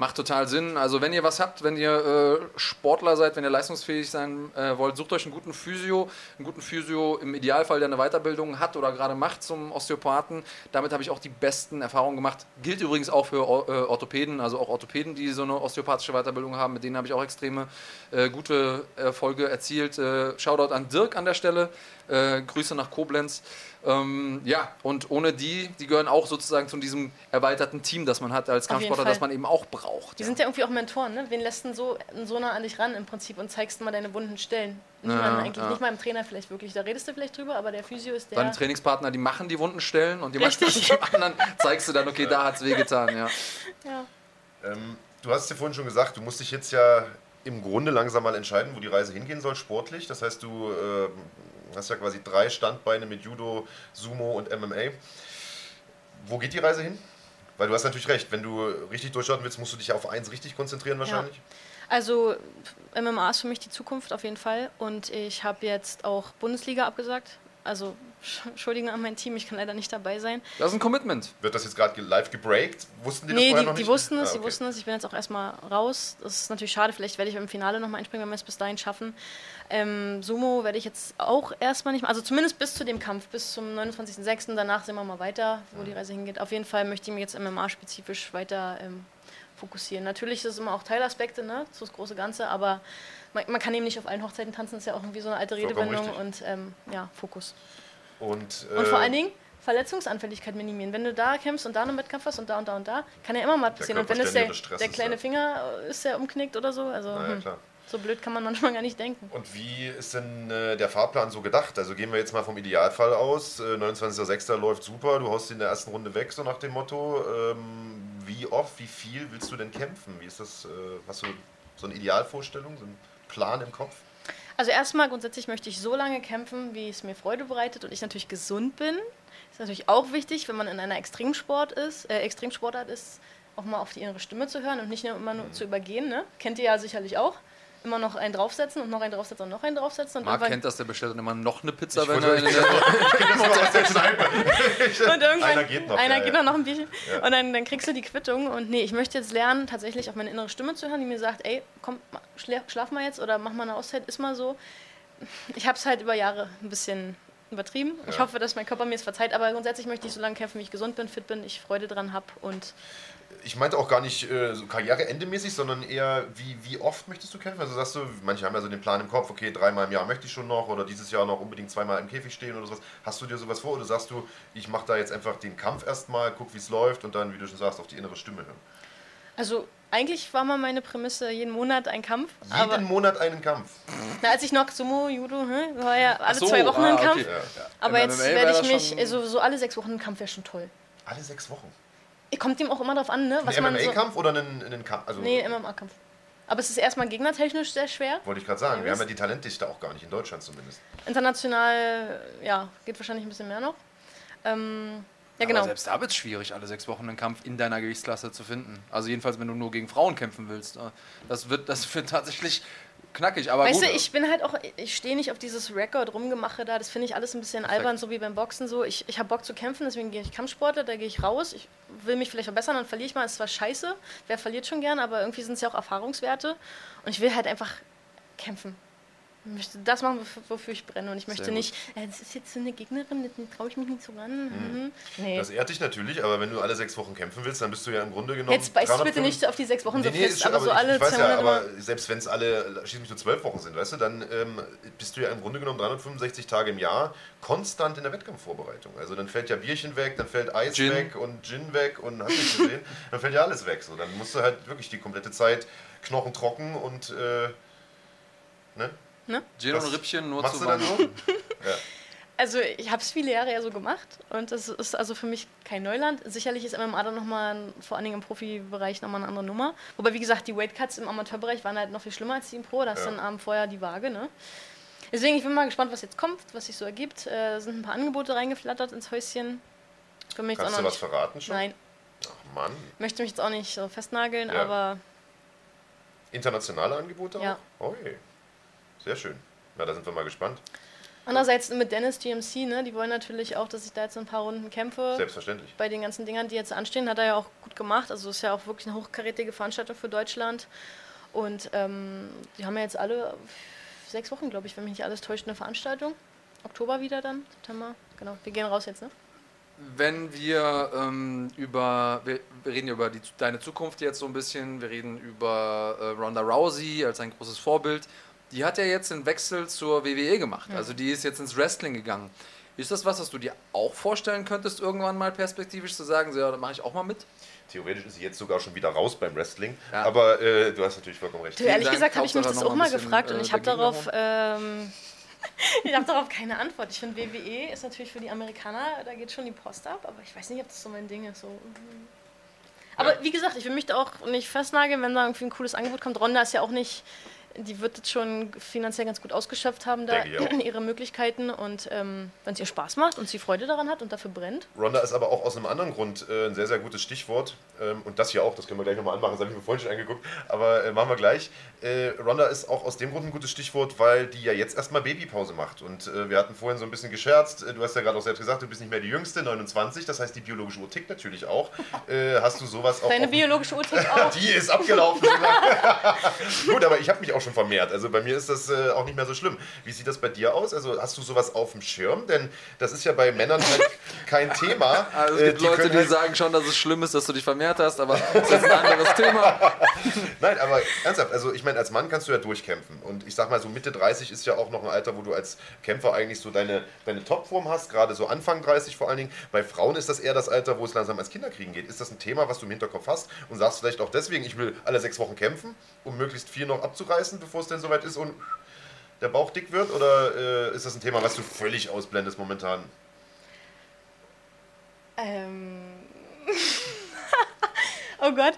S3: Macht total Sinn. Also wenn ihr was habt, wenn ihr äh, Sportler seid, wenn ihr leistungsfähig sein äh, wollt, sucht euch einen guten Physio. Einen guten Physio im Idealfall, der eine Weiterbildung hat oder gerade macht zum Osteopathen. Damit habe ich auch die besten Erfahrungen gemacht. Gilt übrigens auch für äh, Orthopäden, also auch Orthopäden, die so eine osteopathische Weiterbildung haben. Mit denen habe ich auch extreme äh, gute Erfolge erzielt. Äh, Shoutout an Dirk an der Stelle. Äh, Grüße nach Koblenz. Ähm, ja, und ohne die, die gehören auch sozusagen zu diesem erweiterten Team, das man hat als Kampfsportler, das man eben auch braucht.
S2: die
S3: ja.
S2: sind ja irgendwie auch Mentoren, ne? Wen lässt denn so, so nah an dich ran im Prinzip und zeigst mal deine wunden Stellen? Nicht
S3: Ja,
S2: mal eigentlich,
S3: ja.
S2: nicht mal im Trainer vielleicht wirklich. Da redest du vielleicht drüber, aber der Physio ist der.
S3: Deine Trainingspartner, die machen die wunden Stellen und die
S2: Richtig.
S3: machen dem anderen zeigst du dann, okay, da hat es wehgetan. Ja.
S2: ja.
S1: Ähm, du hast ja vorhin schon gesagt, du musst dich jetzt ja im Grunde langsam mal entscheiden, wo die Reise hingehen soll, sportlich. Das heißt, du ähm, hast ja quasi drei Standbeine mit Judo, Sumo und MMA. Wo geht die Reise hin? Weil du hast natürlich recht, wenn du richtig durchstarten willst, musst du dich auf eins richtig konzentrieren wahrscheinlich.
S2: Also MMA ist für mich die Zukunft auf jeden Fall und ich habe jetzt auch Bundesliga abgesagt. Also Entschuldigung an mein Team, ich kann leider nicht dabei sein.
S3: Das ist ein Commitment.
S1: Wird das jetzt gerade ge- live gebreakt? Wussten die das
S2: Nee,
S1: vorher
S2: die,
S1: noch
S2: die
S1: nicht?
S2: wussten es,
S1: Ah,
S2: die
S1: okay.
S2: wussten es. Ich bin jetzt auch erstmal raus. Das ist natürlich schade. Vielleicht werde ich im Finale nochmal einspringen, wenn wir es bis dahin schaffen. Ähm, Sumo werde ich jetzt auch erstmal nicht mehr, also zumindest bis zu dem Kampf, bis zum 29.06. Danach sehen wir mal weiter, wo die Reise hingeht. Auf jeden Fall möchte ich mich jetzt MMA-spezifisch weiter ähm, fokussieren. Natürlich ist es immer auch Teilaspekte, ne, so das große Ganze, aber man, man kann eben nicht auf allen Hochzeiten tanzen, ist ja auch irgendwie so eine alte Redewendung und ähm, ja, Fokus.
S1: Und,
S2: Und vor
S1: äh,
S2: allen Dingen Verletzungsanfälligkeit minimieren. Wenn du da kämpfst und da einen Wettkampf hast und da und da und da, kann ja immer mal passieren. Und wenn es der, der
S1: ist,
S2: kleine
S1: ja.
S2: Finger äh, ist, der umknickt oder so, also
S1: Na ja,
S2: hm, so blöd kann man manchmal gar nicht denken.
S1: Und wie ist denn äh, der Fahrplan so gedacht? Also gehen wir jetzt mal vom Idealfall aus. Äh, 29.06. läuft super, du haust ihn in der ersten Runde weg, so nach dem Motto. Ähm, wie oft, wie viel willst du denn kämpfen? Wie ist das? Äh, hast du so eine Idealvorstellung, so einen Plan im Kopf?
S2: Also erstmal grundsätzlich möchte ich so lange kämpfen, wie es mir Freude bereitet und ich natürlich gesund bin. Das ist natürlich auch wichtig, wenn man in einer Extremsport ist, äh, Extremsportart ist, auch mal auf die innere Stimme zu hören und nicht nur immer nur zu übergehen. Ne? Kennt ihr ja sicherlich auch. Immer noch einen draufsetzen und noch einen draufsetzen und noch einen draufsetzen. Und
S3: Marc kennt das, der bestellt dann immer noch eine Pizza,
S1: Ich
S3: wenn er in der,
S1: aus der Kneipe.
S2: Und irgendwann,
S1: Einer geht noch,
S2: Einer
S1: ja,
S2: geht
S1: ja.
S2: noch, ein Bierchen.
S1: Ja.
S2: Und dann, dann kriegst du die Quittung. Und nee, ich möchte jetzt lernen, tatsächlich auf meine innere Stimme zu hören, die mir sagt, ey, komm, schlaf mal jetzt oder mach mal eine Auszeit, ist mal so. Ich habe es halt über Jahre ein bisschen übertrieben. Ich hoffe, dass mein Körper mir es verzeiht. Aber grundsätzlich möchte ich so lange kämpfen, wie ich gesund bin, fit bin, ich Freude dran habe. Und
S1: Ich meinte auch gar nicht äh, so karriereendemäßig, sondern eher, wie, wie oft möchtest du kämpfen? Also sagst du, manche haben ja so den Plan im Kopf, okay, dreimal im Jahr möchte ich schon noch oder dieses Jahr noch unbedingt zweimal im Käfig stehen oder sowas. Hast du dir sowas vor oder sagst du, ich mache da jetzt einfach den Kampf erstmal, guck, wie es läuft und dann, wie du schon sagst, auf die innere Stimme hören?
S2: also eigentlich war mal meine Prämisse, jeden Monat ein Kampf.
S1: Jeden
S2: Aber
S1: Monat einen Kampf.
S2: na, als ich noch Sumo, Judo, hm, war ja alle
S3: so,
S2: zwei Wochen
S3: ah,
S2: ein
S3: okay.
S2: Kampf.
S1: Ja.
S2: Aber jetzt werde ich mich, also so alle sechs Wochen ein Kampf wäre schon toll.
S1: Alle sechs Wochen.
S2: Kommt ihm auch immer darauf an, ne? Was
S1: Ein
S2: man so,
S1: MMA-Kampf oder einen, einen Kampf? Also,
S2: Nee, MMA-Kampf. Aber es ist erstmal gegnertechnisch sehr schwer.
S1: wollte ich gerade sagen,
S2: Ja,
S1: wir haben ja die Talentdichte auch gar nicht, in Deutschland zumindest.
S2: International, ja, geht wahrscheinlich ein bisschen mehr noch. Ähm, ja, genau.
S3: Aber selbst da wird es schwierig, alle sechs Wochen einen Kampf in deiner Gewichtsklasse zu finden. Also jedenfalls, wenn du nur gegen Frauen kämpfen willst. Das wird, das wird tatsächlich knackig. Aber
S2: Weißt
S3: gut.
S2: du, ich bin halt auch, ich stehe nicht auf dieses Record rumgemache da. Das finde ich alles ein bisschen
S3: Perfekt.
S2: albern, so wie beim Boxen so. Ich, ich habe Bock zu kämpfen, deswegen gehe ich Kampfsportler, da gehe ich raus. Ich will mich vielleicht verbessern, dann verliere ich mal. Das ist zwar scheiße, wer verliert schon gern, aber irgendwie sind es ja auch Erfahrungswerte. Und ich will halt einfach kämpfen. Ich möchte das machen, wofür- ich brenne. Und ich möchte nicht, äh, das ist jetzt so eine Gegnerin, da traue ich mich nicht so ran. Mhm. Nee.
S1: Das ehrt dich natürlich, aber wenn du alle sechs Wochen kämpfen willst, dann bist du ja im Grunde genommen.
S2: Jetzt beißt du bitte
S1: 305
S2: nicht auf die sechs Wochen so
S1: Nee, nee,
S2: fest,
S1: schon,
S2: aber so
S1: ich-
S2: alle
S1: ich weiß ja, aber selbst wenn es alle, schieß mich nur zwölf Wochen sind, weißt du, dann ähm, bist du ja im Grunde genommen 365 Tage im Jahr konstant in der Wettkampfvorbereitung. Also dann fällt ja Bierchen weg, dann fällt Eis
S3: Gin.
S1: weg und Gin weg und hast nicht gesehen, dann fällt ja alles weg. So, dann musst du halt wirklich die komplette Zeit Knochen trocken und äh, ne?
S3: Gin
S1: Das
S3: und Rippchen nur
S1: Machst
S3: zu
S1: du dann
S3: warm.
S1: so? ja.
S2: Also ich habe es viele Jahre ja so gemacht und das ist also für mich kein Neuland. Sicherlich ist MMA dann nochmal, vor allen Dingen im Profibereich, nochmal eine andere Nummer. Wobei, wie gesagt, die Weightcuts im Amateurbereich waren halt noch viel schlimmer als die im Pro. Da du
S1: Ja.
S2: dann Abend vorher die Waage, ne? Deswegen, ich bin mal gespannt, was jetzt kommt, was sich so ergibt. Äh, sind ein paar Angebote reingeflattert ins Häuschen. Für mich
S1: Kannst du was
S2: nicht.
S1: verraten schon?
S2: Nein,
S1: Ach Mann.
S2: möchte mich jetzt auch nicht so festnageln,
S1: Ja.
S2: aber
S1: Internationale Angebote
S2: Ja.
S1: auch? Oh je. Sehr schön. Na, da sind wir mal gespannt.
S2: andererseits mit Dennis GMC, ne? Die wollen natürlich auch, dass ich da jetzt ein paar Runden kämpfe.
S1: Selbstverständlich.
S2: bei den ganzen Dingern, die jetzt anstehen, hat er ja auch gut gemacht. Also ist ja auch wirklich eine hochkarätige Veranstaltung für Deutschland. Und ähm, die haben ja jetzt alle sechs Wochen, glaube ich, wenn mich nicht alles täuscht, eine Veranstaltung. Oktober wieder dann, September. Genau, wir gehen raus jetzt, ne?
S3: Wenn wir ähm, über, wir, wir reden ja über die, deine Zukunft jetzt so ein bisschen, wir reden über äh, Ronda Rousey als ein großes Vorbild. Die hat ja jetzt den Wechsel zur WWE gemacht, also die ist jetzt ins Wrestling gegangen. Ist das was, was du dir auch vorstellen könntest, irgendwann mal perspektivisch zu sagen, so, ja, da mache ich auch mal mit?
S1: Theoretisch ist sie jetzt sogar schon wieder raus beim Wrestling.
S3: Ja.
S1: Aber äh, du hast natürlich vollkommen recht.
S2: Du, ehrlich gesagt habe ich mich das auch mal gefragt und
S3: äh,
S2: ich habe darauf, ähm, ich habe darauf keine Antwort. Ich finde WWE ist natürlich für die Amerikaner, da geht schon die Post ab, aber ich weiß nicht, ob das so mein Ding ist. So. mhm. Aber
S1: Ja.
S2: wie gesagt, ich will mich da auch nicht festnageln, wenn da irgendwie ein cooles Angebot kommt. Ronda ist ja auch nicht, die wird jetzt schon finanziell ganz gut ausgeschöpft haben, da ihre Möglichkeiten und ähm, wenn es ihr Spaß macht und sie Freude daran hat und dafür brennt.
S1: Ronda ist aber auch aus einem anderen Grund äh, ein sehr, sehr gutes Stichwort. Ähm, und das hier auch, das können wir gleich nochmal anmachen, das habe ich mir vorhin schon angeguckt. Aber äh, machen wir gleich. Äh, Ronda ist auch aus dem Grund ein gutes Stichwort, weil die ja jetzt erstmal Babypause macht. Und äh, wir hatten vorhin so ein bisschen gescherzt. Äh, Du hast ja gerade auch selbst gesagt, du bist nicht mehr die Jüngste, 29. Das heißt, die biologische Uhr tickt natürlich auch. Äh, hast du sowas auch.
S2: Deine biologische Uhr tickt auch.
S1: Die ist abgelaufen. Gut, aber ich habe mich auch schon vermehrt. Also bei mir ist das äh, auch nicht mehr so schlimm. Wie sieht das bei dir aus? Also hast du sowas auf dem Schirm? Denn das ist ja bei Männern halt kein Thema.
S3: Also es
S1: Äh,
S3: gibt Leute,
S1: können
S3: die
S1: halt-
S3: sagen schon, dass es schlimm ist, dass du dich vermehrt hast, aber das ist ein anderes Thema.
S1: Nein, aber ernsthaft, also ich meine, als Mann kannst du ja durchkämpfen. Und ich sag mal, so Mitte 30 ist ja auch noch ein Alter, wo du als Kämpfer eigentlich so deine, deine Topform hast, gerade so Anfang 30 vor allen Dingen. Bei Frauen ist das eher das Alter, wo es langsam ans Kinderkriegen geht. Ist das ein Thema, was du im Hinterkopf hast und sagst vielleicht auch deswegen, ich will alle sechs Wochen kämpfen, um möglichst viel noch abzureißen, bevor es denn soweit ist und der Bauch dick wird? Oder äh, ist das ein Thema, was du völlig ausblendest momentan?
S2: Ähm. oh Gott,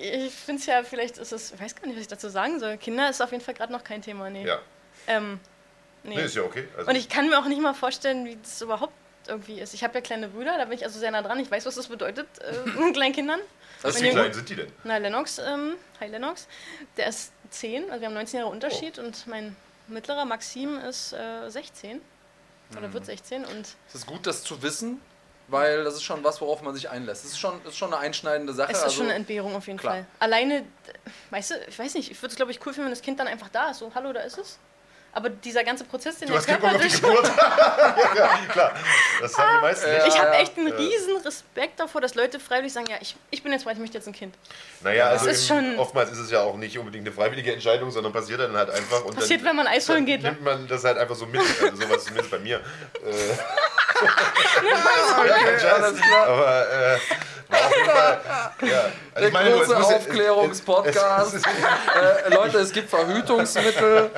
S2: ich finde es ja, vielleicht ist es, ich weiß gar nicht, was ich dazu sagen soll. Kinder ist auf jeden Fall gerade noch kein Thema, nee.
S1: Ja,
S2: Ähm, nee.
S1: nee, ist ja okay. Also,
S2: Und ich kann mir auch nicht mal vorstellen, wie das überhaupt irgendwie ist. Ich habe ja kleine Brüder, da bin ich also sehr nah dran. Ich weiß, was das bedeutet, äh, mit kleinen Kindern.
S3: Das
S1: wie klein sind die denn?
S2: Na, Lennox, ähm, hi Lennox, der ist 10, also wir haben 19 Jahre Unterschied und mein mittlerer Maxim ist äh, 16 oder
S1: Mhm.
S2: wird 16 und
S3: Es ist gut, das zu wissen, weil das ist schon was, worauf man sich einlässt. Das ist schon, ist schon eine einschneidende Sache.
S2: Es ist
S3: also,
S2: schon eine Entbehrung auf jeden
S3: klar.
S2: Fall. Alleine, weißt du, ich weiß nicht, ich würde es glaube ich cool finden, wenn das Kind dann einfach da ist. So, hallo, da ist es. Aber dieser ganze Prozess, den
S1: Du
S2: der Körper
S1: Bock auf die
S2: durch.
S1: Geburt. ja, klar. Das haben die meisten nicht.
S2: Ich habe
S3: Ja,
S2: echt einen
S1: ja.
S2: riesen Respekt davor, dass Leute freiwillig sagen, ja, ich, ich bin jetzt bereit, ich möchte jetzt ein Kind.
S1: Naja, also
S2: ist
S1: im,
S2: schon-
S1: oftmals ist es ja auch nicht unbedingt eine freiwillige Entscheidung, sondern passiert dann halt einfach. Und
S2: Passiert,
S1: dann,
S2: wenn man Eis holen geht,
S1: Dann
S2: ne?
S1: nimmt man das halt einfach so mit. Also sowas zumindest bei mir. Äh, ja. Aber äh, Ja. Also
S3: Der
S1: es
S3: große
S1: ja-
S3: Aufklärungspodcast. äh, Leute, es gibt Verhütungsmittel.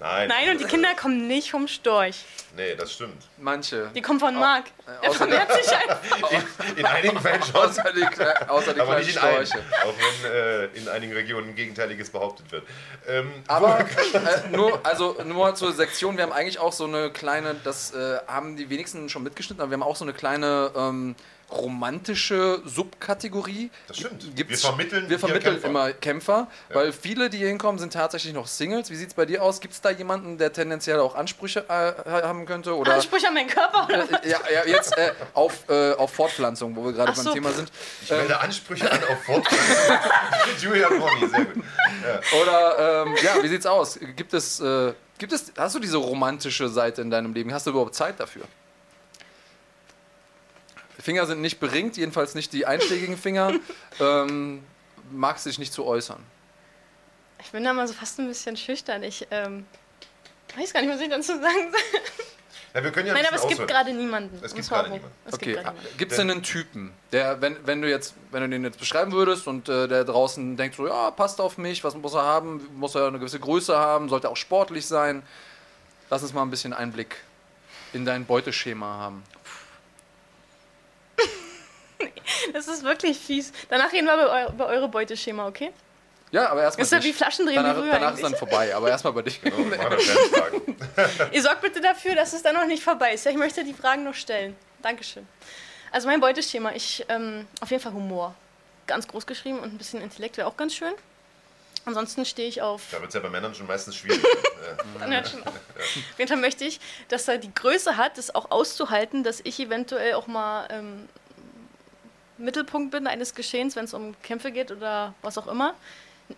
S1: Nein.
S2: Nein, und die Kinder kommen nicht vom Storch.
S1: Nee, das stimmt.
S3: Manche.
S2: Die kommen von Marc. Er
S3: außer der-
S2: vermehrt sich einfach.
S1: In, in einigen Fällen schon.
S3: Außer die, außer die
S1: Aber
S3: kleinen
S1: nicht in allen.
S3: Sträuche.
S1: Auch wenn äh, in einigen Regionen Gegenteiliges behauptet wird. Ähm,
S3: Aber äh, nur, also nur zur Sektion, wir haben eigentlich auch so eine kleine, das äh, haben die wenigsten schon mitgeschnitten, aber wir haben auch so eine kleine ähm, romantische Subkategorie.
S1: Das stimmt.
S3: Gibt's,
S1: Wir vermitteln
S3: wir vermitteln
S1: Kämpfer.
S3: immer Kämpfer, weil viele, die hier hinkommen, sind tatsächlich noch Singles. Wie sieht es bei dir aus? Gibt es da jemanden, der tendenziell auch Ansprüche äh, haben könnte? Oder
S2: Ansprüche an meinen Körper oder was?
S3: äh, ja, ja, jetzt äh, auf, äh, auf Fortpflanzung, wo wir gerade beim
S2: so.
S3: Thema sind.
S1: Ich melde Ansprüche an auf Fortpflanzung. Mit Julian Ronny, sehr gut.
S3: Oder ähm, ja, wie sieht's aus? Gibt es, äh, gibt es, hast du diese romantische Seite in deinem Leben? Hast du überhaupt Zeit dafür? Finger sind nicht beringt, jedenfalls nicht die einschlägigen Finger. ähm, magst dich nicht zu äußern.
S2: Ich bin da mal so fast ein bisschen schüchtern. Ich ähm, weiß gar nicht, was ich dazu sagen soll.
S1: Ja, wir können ja ein
S2: Nein, aber es gibt gerade niemanden.
S1: Es gibt gerade niemanden.
S2: Es
S3: Okay,
S2: gibt
S3: es denn einen Typen, der, wenn, wenn du jetzt, wenn du den jetzt beschreiben würdest und äh, der draußen denkt so, ja, passt auf mich, was muss er haben, muss er eine gewisse Größe haben, sollte auch sportlich sein. Lass uns mal ein bisschen Einblick in dein Beuteschema haben.
S2: Das ist wirklich fies. Danach reden wir über, eu über eure Beuteschema, okay?
S3: Ja, aber erstmal
S2: Ist ja wie Flaschendrehen
S3: danach,
S2: wie früher
S3: danach ist
S2: eigentlich.
S3: dann vorbei, aber erstmal bei dich.
S1: Fanfragen.
S2: Ihr sorgt bitte dafür, dass es dann noch nicht vorbei ist. Ja, ich möchte die Fragen noch stellen. Dankeschön. Also mein Beuteschema, ich ähm, auf jeden Fall Humor. Ganz groß geschrieben und ein bisschen Intellekt wäre auch ganz schön. Ansonsten stehe ich auf.
S1: Da wird es ja bei Männern schon meistens schwierig. Ja.
S2: Dann hört schon auf. Auf jeden Fall möchte ich, dass er die Größe hat, das auch auszuhalten, dass ich eventuell auch mal ähm, Mittelpunkt bin eines Geschehens, wenn es um Kämpfe geht oder was auch immer.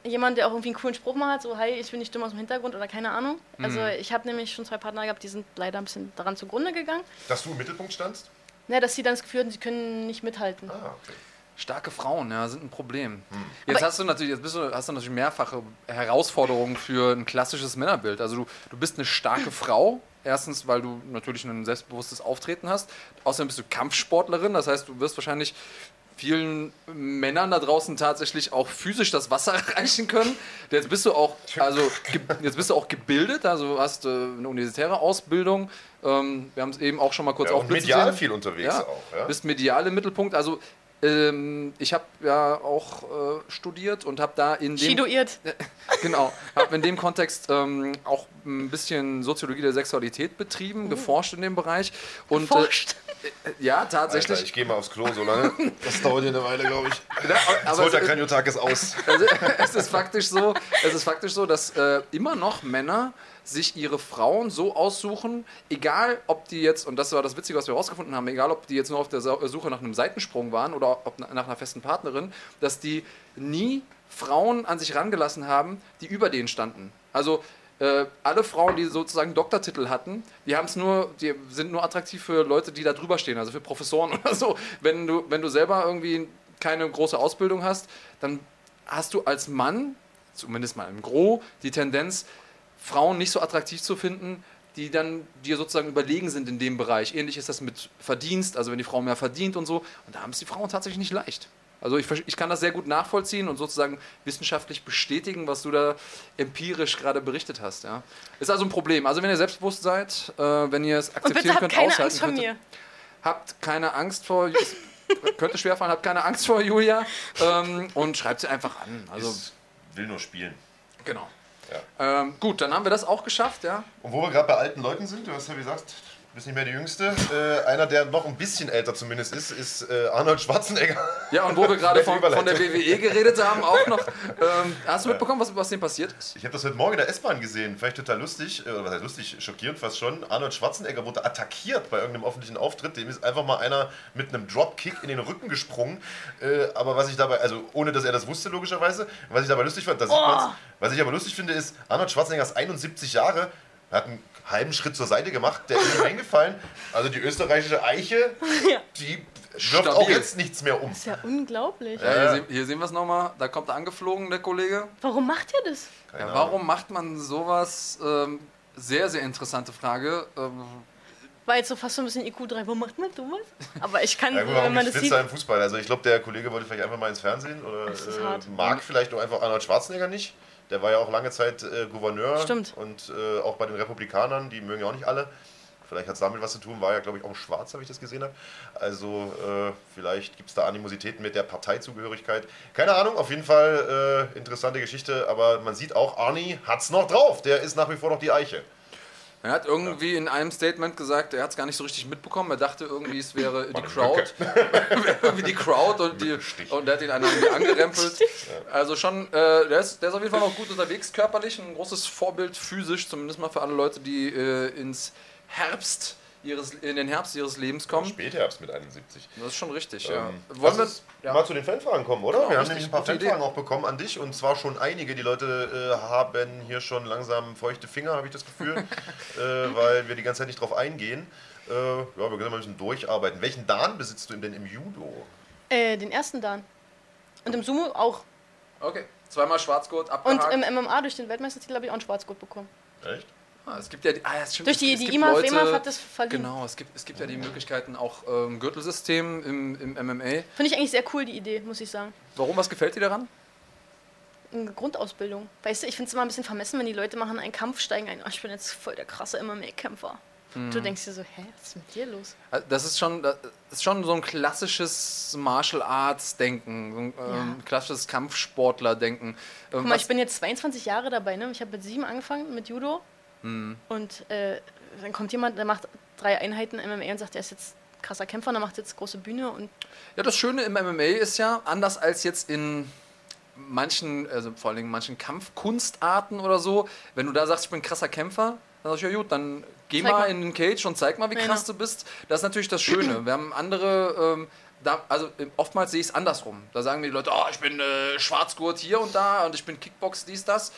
S2: Jemand, der auch irgendwie einen coolen Spruch mal hat, so, hey, ich bin nicht dumm aus dem Hintergrund oder keine Ahnung. Also ich habe nämlich schon zwei Partner gehabt, die sind leider ein bisschen daran zugrunde gegangen.
S1: Dass du im Mittelpunkt standst?
S2: Ja, dass sie dann das Gefühl hatten, sie können nicht mithalten.
S1: Ah, okay.
S3: Starke Frauen, ja, sind ein Problem.
S1: Hm.
S3: Jetzt
S2: Aber-
S3: hast du natürlich, jetzt bist du, hast du natürlich mehrfache Herausforderungen für ein klassisches Männerbild. Also du, du bist eine starke Frau. Erstens, weil du natürlich ein selbstbewusstes Auftreten hast. Außerdem bist du Kampfsportlerin, das heißt, du wirst wahrscheinlich vielen Männern da draußen tatsächlich auch physisch das Wasser erreichen können. Jetzt bist du auch, also jetzt bist du auch gebildet, also hast äh, eine universitäre Ausbildung. Ähm, wir haben es eben auch schon mal kurz
S1: Ja,
S3: aufblitzen
S1: medial
S3: sehen.
S1: viel unterwegs
S3: Ja,
S1: auch. Ja?
S3: bist medial im Mittelpunkt. Also ähm, ich habe ja auch äh, studiert und habe da in dem
S2: Chidoiert.
S3: genau habe in dem Kontext ähm, auch ein bisschen Soziologie der Sexualität betrieben, geforscht in dem Bereich und
S2: Forscht.
S3: Äh, ja tatsächlich.
S1: Alter, ich gehe mal aufs Klo so lange. Das dauert hier eine Weile, glaube ich.
S3: Ja,
S1: Das
S3: aber
S1: holt der
S3: es,
S1: Kraniotak ist aus.
S3: also, es ist faktisch so, es ist faktisch so, dass äh, immer noch Männer sich ihre Frauen so aussuchen, egal ob die jetzt, und das war das Witzige, was wir herausgefunden haben, egal ob die jetzt nur auf der Sa- Suche nach einem Seitensprung waren oder ob na- nach einer festen Partnerin, dass die nie Frauen an sich rangelassen haben, die über denen standen. Also äh, alle Frauen, die sozusagen Doktortitel hatten, die haben es nur, die sind nur attraktiv für Leute, die da drüber stehen, also für Professoren oder so. Wenn du, wenn du selber irgendwie keine große Ausbildung hast, dann hast du als Mann, zumindest mal im Gro, die Tendenz, Frauen nicht so attraktiv zu finden, die dann dir sozusagen überlegen sind in dem Bereich. Ähnlich ist das mit Verdienst, also wenn die Frau mehr verdient und so. Und da haben es die Frauen tatsächlich nicht leicht. Also ich, ich kann das sehr gut nachvollziehen und sozusagen wissenschaftlich bestätigen, was du da empirisch gerade berichtet hast. Ja. Ist also ein Problem. Also wenn ihr selbstbewusst seid, äh, wenn ihr es
S2: Und
S3: akzeptieren
S2: bitte
S3: könnt,
S2: keine
S3: aushalten
S2: Angst vor
S3: könnt,
S2: mir.
S3: habt keine Angst vor, könnte schwerfallen, habt keine Angst vor Julia ähm, und schreibt sie einfach an. Also
S1: Ich will nur spielen.
S3: genau. Ähm, gut, dann haben wir das auch geschafft, ja.
S1: Und wo wir gerade bei alten Leuten sind, du hast ja gesagt, bist nicht mehr die Jüngste. Äh, einer, der noch ein bisschen älter zumindest ist, ist äh, Arnold Schwarzenegger.
S3: Ja, und wo wir gerade von, von der. WWE geredet haben, auch noch. Ähm, hast du mitbekommen, was, was dem passiert ist?
S1: Ich habe das heute Morgen in der S-Bahn gesehen, vielleicht total lustig, äh, oder was heißt lustig, schockierend fast schon. Arnold Schwarzenegger wurde attackiert bei irgendeinem öffentlichen Auftritt. Dem ist einfach mal einer mit einem Dropkick in den Rücken gesprungen. Äh, aber was ich dabei, also ohne dass er das wusste, logischerweise, was ich dabei lustig fand, da sieht
S2: Oh.
S1: man's. Was ich aber lustig finde, ist, Arnold Schwarzenegger ist 71 Jahre, hat einen halben Schritt zur Seite gemacht, der ist ihm eingefallen. Also die österreichische Eiche,
S2: Ja.
S1: die wirft
S3: Stabil.
S1: auch jetzt nichts mehr um.
S2: Das ist ja unglaublich.
S3: Ja, hier, sehen, hier sehen wir es nochmal. Da kommt er angeflogen, der Kollege.
S2: Warum macht ihr das?
S3: Ja, warum macht man sowas? Ähm, sehr, sehr interessante Frage. Ähm,
S2: War jetzt so fast so ein bisschen IQ3. Warum macht man sowas? Aber ich kann,
S1: Ja, gut, warum
S2: wenn man
S1: nicht
S2: das sieht.
S1: Im Fußball? Also ich glaube, der Kollege wollte vielleicht einfach mal ins Fernsehen oder äh, mag vielleicht auch einfach Arnold Schwarzenegger nicht. Der war ja auch lange Zeit äh, Gouverneur
S2: Stimmt.
S1: und äh, auch bei den Republikanern, die mögen ja auch nicht alle. Vielleicht hat es damit was zu tun, war ja, glaube ich, auch schwarz, habe ich das gesehen habe. Also äh, vielleicht gibt es da Animositäten mit der Parteizugehörigkeit. Keine Ahnung, auf jeden Fall äh, interessante Geschichte, aber man sieht auch, Arnie hat's noch drauf. Der ist nach wie vor noch die Eiche.
S3: Er hat irgendwie in einem Statement gesagt, er hat es gar nicht so richtig mitbekommen. Er dachte irgendwie, es wäre die Crowd. irgendwie die Crowd und, die, und der hat ihn einer irgendwie angerempelt. Also schon, äh, der, ist, der ist auf jeden Fall noch gut unterwegs körperlich. Ein großes Vorbild physisch, zumindest mal für alle Leute, die äh, ins Herbst ihres, in den Herbst ihres Lebens kommen.
S1: Spätherbst mit 71.
S3: Das ist schon richtig, ja.
S1: Ähm,
S3: Wollen wir, ja.
S1: mal zu den Fanfragen kommen, oder?
S3: Genau,
S1: wir haben nämlich ein paar
S3: gute Idee.
S1: Fanfragen auch bekommen an dich und zwar schon einige. Die Leute äh, haben hier schon langsam feuchte Finger, habe ich das Gefühl, äh, weil wir die ganze Zeit nicht drauf eingehen. Äh, ja, wir können mal ein bisschen durcharbeiten. Welchen Dan besitzt du denn im Judo?
S2: Äh, den ersten Dan. Und im Sumo auch.
S3: Okay, zweimal Schwarzgurt
S2: Und
S3: abgehakt.
S2: im MMA durch den Weltmeistertitel habe ich auch einen Schwarzgurt bekommen.
S1: Echt?
S3: Ah, es gibt ja, ah, ja, stimmt,
S2: Durch die,
S3: es
S2: die IMAF,
S3: Leute-
S2: EMAF hat das verliehen.
S3: Genau, es gibt, es gibt ja die Möglichkeiten auch ähm, Gürtelsystem im, im MMA.
S2: Finde ich eigentlich sehr cool, die Idee, muss ich sagen.
S3: Warum, was gefällt dir daran?
S2: Eine Grundausbildung. Weißt du, ich finde es immer ein bisschen vermessen, wenn die Leute machen einen Kampf, steigen ein, oh, ich bin jetzt voll der krasse MMA-Kämpfer. Du denkst dir so, hä, was ist mit dir los?
S3: Äh, Das ist schon, das ist schon so ein klassisches Martial Arts Denken, so ein ähm, klassisches Kampfsportler Denken. Ähm,
S2: Guck mal, ich bin jetzt 22 Jahre dabei, ne? Ich habe mit sieben angefangen mit Judo.
S3: Hm.
S2: Und äh, dann kommt jemand, der macht drei Einheiten MMA und sagt, er ist jetzt krasser Kämpfer, und er macht jetzt große Bühne und
S3: Ja, das Schöne im MMA ist ja, anders als jetzt in manchen, also vor allen Dingen manchen Kampfkunstarten oder so, wenn du da sagst, ich bin krasser Kämpfer, dann sag ich, ja gut, dann geh
S2: Zeig
S3: mal,
S2: mal.
S3: in den Cage und zeig mal, wie
S2: Ja,
S3: krass
S2: genau.
S3: du bist. Das ist natürlich das Schöne. Wir haben andere, ähm, da, also äh, oftmals sehe ich es andersrum. Da sagen mir die Leute, oh, ich bin äh, Schwarzgurt hier und da und ich bin Kickbox, dies, das.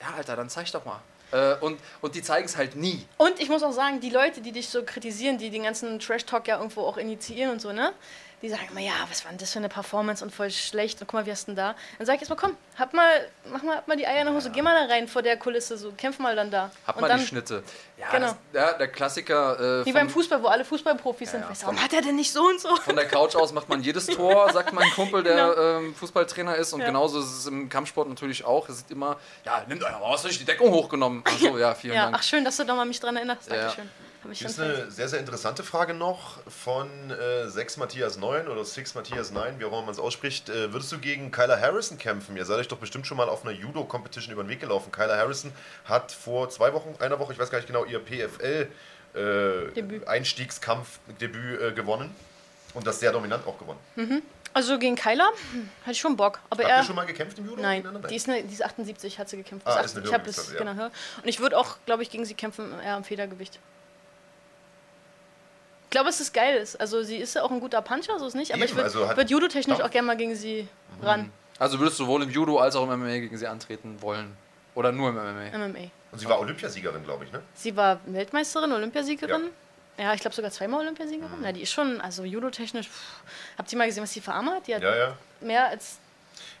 S3: Ja, Alter, dann zeig doch mal. Äh, und, und die zeigen es halt nie.
S2: Und ich muss auch sagen, die Leute, die dich so kritisieren, die den ganzen Trash-Talk ja irgendwo auch initiieren und so, ne? Die sagen immer, ja, was war denn das für eine Performance und voll schlecht und guck mal, wie hast du denn da? Dann sag ich erstmal, komm, hab mal, mach mal, hab mal die Eier in der Hose, geh mal da rein vor der Kulisse, so, kämpf mal dann da.
S3: Hab
S2: und
S3: mal
S2: dann,
S3: die Schnitte. Ja,
S2: Genau.
S3: das, ja der Klassiker. Äh,
S2: Wie beim Fußball, wo alle Fußballprofis sind.
S3: ja,
S2: du, warum hat er denn nicht so und so?
S3: Von der Couch aus macht man jedes Tor, sagt mein Kumpel, der
S2: Genau.
S3: ähm, Fußballtrainer ist. Und
S2: Ja.
S3: genauso ist es im Kampfsport natürlich auch. Es ist immer, ja, nimm doch mal, hast du nicht die Deckung hochgenommen? Achso, ja, vielen
S2: Ja,
S3: Dank.
S2: ach schön, dass du doch mal mich dran erinnerst.
S3: Ja.
S2: Dankeschön. Hab ich schon
S1: ist eine sehr, sehr interessante Frage noch von äh, 6 Matthias 9 oder 6 Matthias 9, wie auch immer man es ausspricht. Äh, würdest du gegen Kyler Harrison kämpfen? Ihr seid euch doch bestimmt schon mal auf einer Judo-Competition über den Weg gelaufen. Kyler Harrison hat vor zwei Wochen, einer Woche, ich weiß gar nicht genau, ihr
S2: Debüt.
S1: PFL-Einstiegskampfdebüt äh, gewonnen. Und das sehr dominant auch gewonnen.
S2: Also gegen Kyler hm, hatte ich schon Bock. Aber
S1: Habt
S2: er.
S1: ihr schon mal gekämpft im Judo?
S2: Nein, die ist, eine, die ist 78, hat sie gekämpft.
S1: Ah, ist eine
S2: 80. ich habe das,
S1: Klasse, ja.
S2: genau. Und ich würde auch, glaube ich, gegen sie kämpfen, eher am Federgewicht. Ich glaube, dass es geil ist. Also sie ist ja auch ein guter Puncher, so ist nicht. Aber
S1: Eben,
S2: ich würde
S1: also
S2: würd judo-technisch auch gerne mal gegen sie ran.
S3: Also würdest du sowohl im Judo als auch im MMA gegen sie antreten wollen? Oder nur im MMA?
S2: MMA.
S1: Und sie war Olympiasiegerin, glaube ich, ne?
S2: Sie war Weltmeisterin, Olympiasiegerin. Ja, ich glaube sogar zweimal Olympiasiegerin. Ja, die ist schon, also judo-technisch. pff, Habt ihr mal gesehen, was die für Arme hat? Die hat
S1: Ja, ja.
S2: mehr als.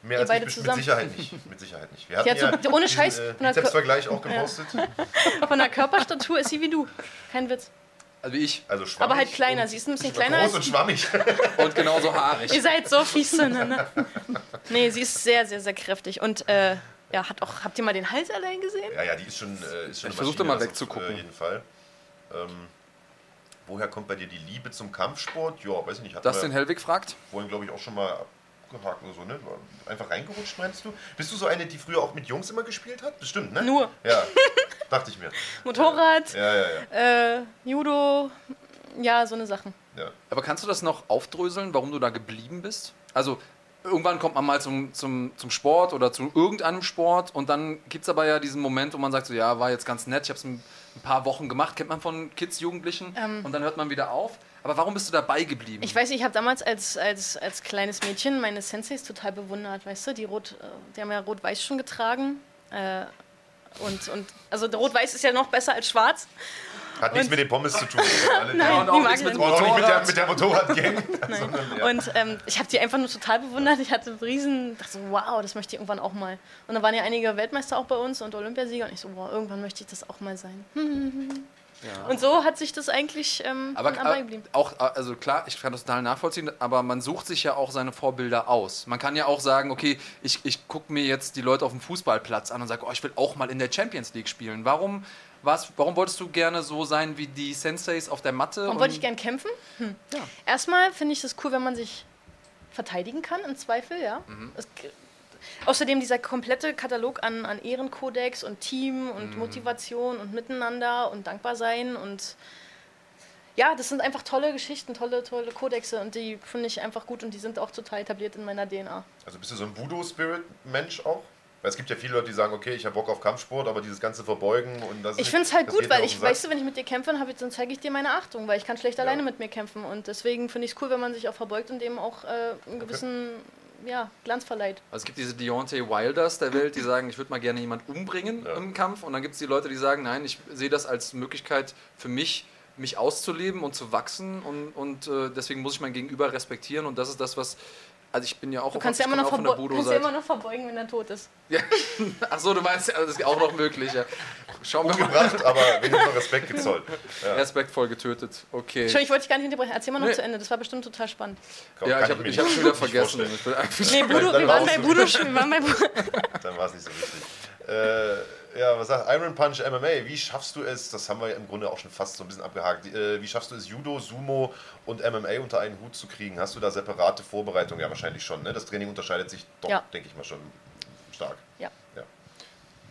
S1: Mehr als
S2: beide
S1: ich, mit
S2: zusammen.
S1: Sicherheit nicht. Mit Sicherheit nicht. Wir
S2: Die
S1: hatten
S2: hat so-
S1: ja
S2: ohne
S1: diesen,
S2: Scheiß
S1: Äh,
S2: von der Kö-
S1: Bizepsvergleich auch gepostet.
S2: Von der Körperstatur ist sie wie du. Kein Witz.
S3: Also wie ich.
S1: Also schwammig.
S2: Aber halt kleiner.
S1: und-
S2: Sie ist ein bisschen kleiner
S1: Groß
S2: als
S1: und schwammig.
S3: Und genauso haarig.
S2: Ihr seid so fies zueinander. Nee, sie ist sehr, sehr, sehr kräftig. Und äh, ja, hat auch, habt ihr mal den Hals allein gesehen?
S1: Ja, ja, die ist schon. Äh, ist schon
S3: Ich versuchte mal
S1: das auf,
S3: wegzugucken.
S1: Äh, jeden Fall. Ähm, woher kommt bei dir die Liebe zum Kampfsport? Ja, weiß ich nicht.
S3: Das den Hellwig fragt.
S1: vorhin, glaube ich, auch schon mal abgehakt oder so, ne? Einfach reingerutscht, meinst du? Bist du so eine, die früher auch mit Jungs immer gespielt hat? Bestimmt, ne?
S2: Nur.
S1: Ja, dachte ich mir.
S2: Motorrad,
S1: Ja, ja, ja.
S2: äh, Judo, ja, so eine Sachen.
S1: ja.
S3: Aber kannst du das noch aufdröseln, warum du da geblieben bist? Also irgendwann kommt man mal zum, zum, zum Sport oder zu irgendeinem Sport und dann gibt es aber ja diesen Moment, wo man sagt, so, ja, war jetzt ganz nett, ich habe es ein, ein paar Wochen gemacht, kennt man von Kids, Jugendlichen
S2: Ähm.
S3: und dann hört man wieder auf. Aber warum bist du dabei geblieben?
S2: Ich weiß, ich habe damals als, als, als kleines Mädchen meine Senseis total bewundert, weißt du? Die, rot, äh, die haben ja rot-weiß schon getragen. Äh, und, und also rot-weiß ist ja noch besser als schwarz.
S1: Hat nichts
S2: Und-
S1: mit den Pommes zu tun.
S2: Nein,
S3: und auch
S2: die
S3: nichts
S2: mag
S3: mit
S1: auch nicht mit der,
S3: Motorrad.
S1: mit der Motorradgang. ja.
S2: Und ähm, ich habe die einfach nur total bewundert. Ich hatte riesen, dachte so, wow, das möchte ich irgendwann auch mal. Und dann waren ja einige Weltmeister auch bei uns und Olympiasieger und ich so, wow, irgendwann möchte ich das auch mal sein.
S3: Ja.
S2: Und so hat sich das eigentlich ähm,
S3: Aber
S2: dabei
S3: äh,
S2: geblieben.
S3: auch, äh, also klar, ich kann das total nachvollziehen, aber man sucht sich ja auch seine Vorbilder aus. Man kann ja auch sagen, okay, ich, ich gucke mir jetzt die Leute auf dem Fußballplatz an und sage, oh, ich will auch mal in der Champions League spielen. Warum, was, warum wolltest du gerne so sein wie die Senseis auf der Matte?
S2: Warum wollte ich gern kämpfen? Hm.
S3: Ja.
S2: Erstmal finde ich es cool, wenn man sich verteidigen kann, im Zweifel, ja.
S3: Mhm.
S2: Es, außerdem dieser komplette Katalog an, an Ehrenkodex und Team und
S3: Mhm.
S2: Motivation und Miteinander und Dankbarsein und ja, das sind einfach tolle Geschichten, tolle, tolle Kodexe und die finde ich einfach gut und die sind auch total etabliert in meiner DNA.
S1: Also bist du so ein Voodoo-Spirit-Mensch auch? Weil es gibt ja viele Leute, die sagen, okay, ich habe Bock auf Kampfsport, aber dieses ganze Verbeugen und das
S2: Ich finde es halt gut, weil ich, weißt du, wenn ich mit dir kämpfe, dann, hab dann zeige ich dir meine Achtung, weil ich kann schlecht alleine mit mir kämpfen und deswegen finde ich es cool, wenn man sich auch verbeugt und dem auch äh, einen gewissen ja, Glanz verleiht.
S3: Also es gibt diese Deontay Wilders der Welt, die sagen, ich würde mal gerne jemanden umbringen
S1: Ja.
S3: im Kampf. Und dann gibt es die Leute, die sagen, nein, ich sehe das als Möglichkeit für mich, mich auszuleben und zu wachsen. Und, und äh, deswegen muss ich mein Gegenüber respektieren. Und das ist das, was... Also ich bin ja auch,
S2: Du kannst ja immer noch,
S3: auch von der
S2: verbo kannst ja immer noch verbeugen, wenn er tot ist.
S3: Ja. Ach so, du meinst, also das ist auch noch möglich. Ja. Schauen wir mal.
S1: Umgebracht, aber wenigstens Respekt gezollt. Ja.
S3: Respektvoll getötet. Okay.
S2: Entschuldigung, ich wollte dich gar nicht unterbrechen. Erzähl mal noch
S3: Nee.
S2: zu Ende. Das war bestimmt total spannend.
S1: Komm,
S3: Ja, ich habe hab schon wieder vergessen. Ich bin einfach
S2: Nee, Budo,
S1: dann
S2: wir
S1: war
S2: waren bei Budo, wir waren bei Budo.
S1: Dann war es nicht so wichtig. Äh, ja, was sagt Iron Punch MMA? Wie schaffst du es, das haben wir ja im Grunde auch schon fast so ein bisschen abgehakt, äh, wie schaffst du es, Judo, Sumo und MMA unter einen Hut zu kriegen? Hast du da separate Vorbereitungen? Ja, wahrscheinlich schon. Ne? Das Training unterscheidet sich doch,
S2: Ja.
S1: denke ich mal, schon stark.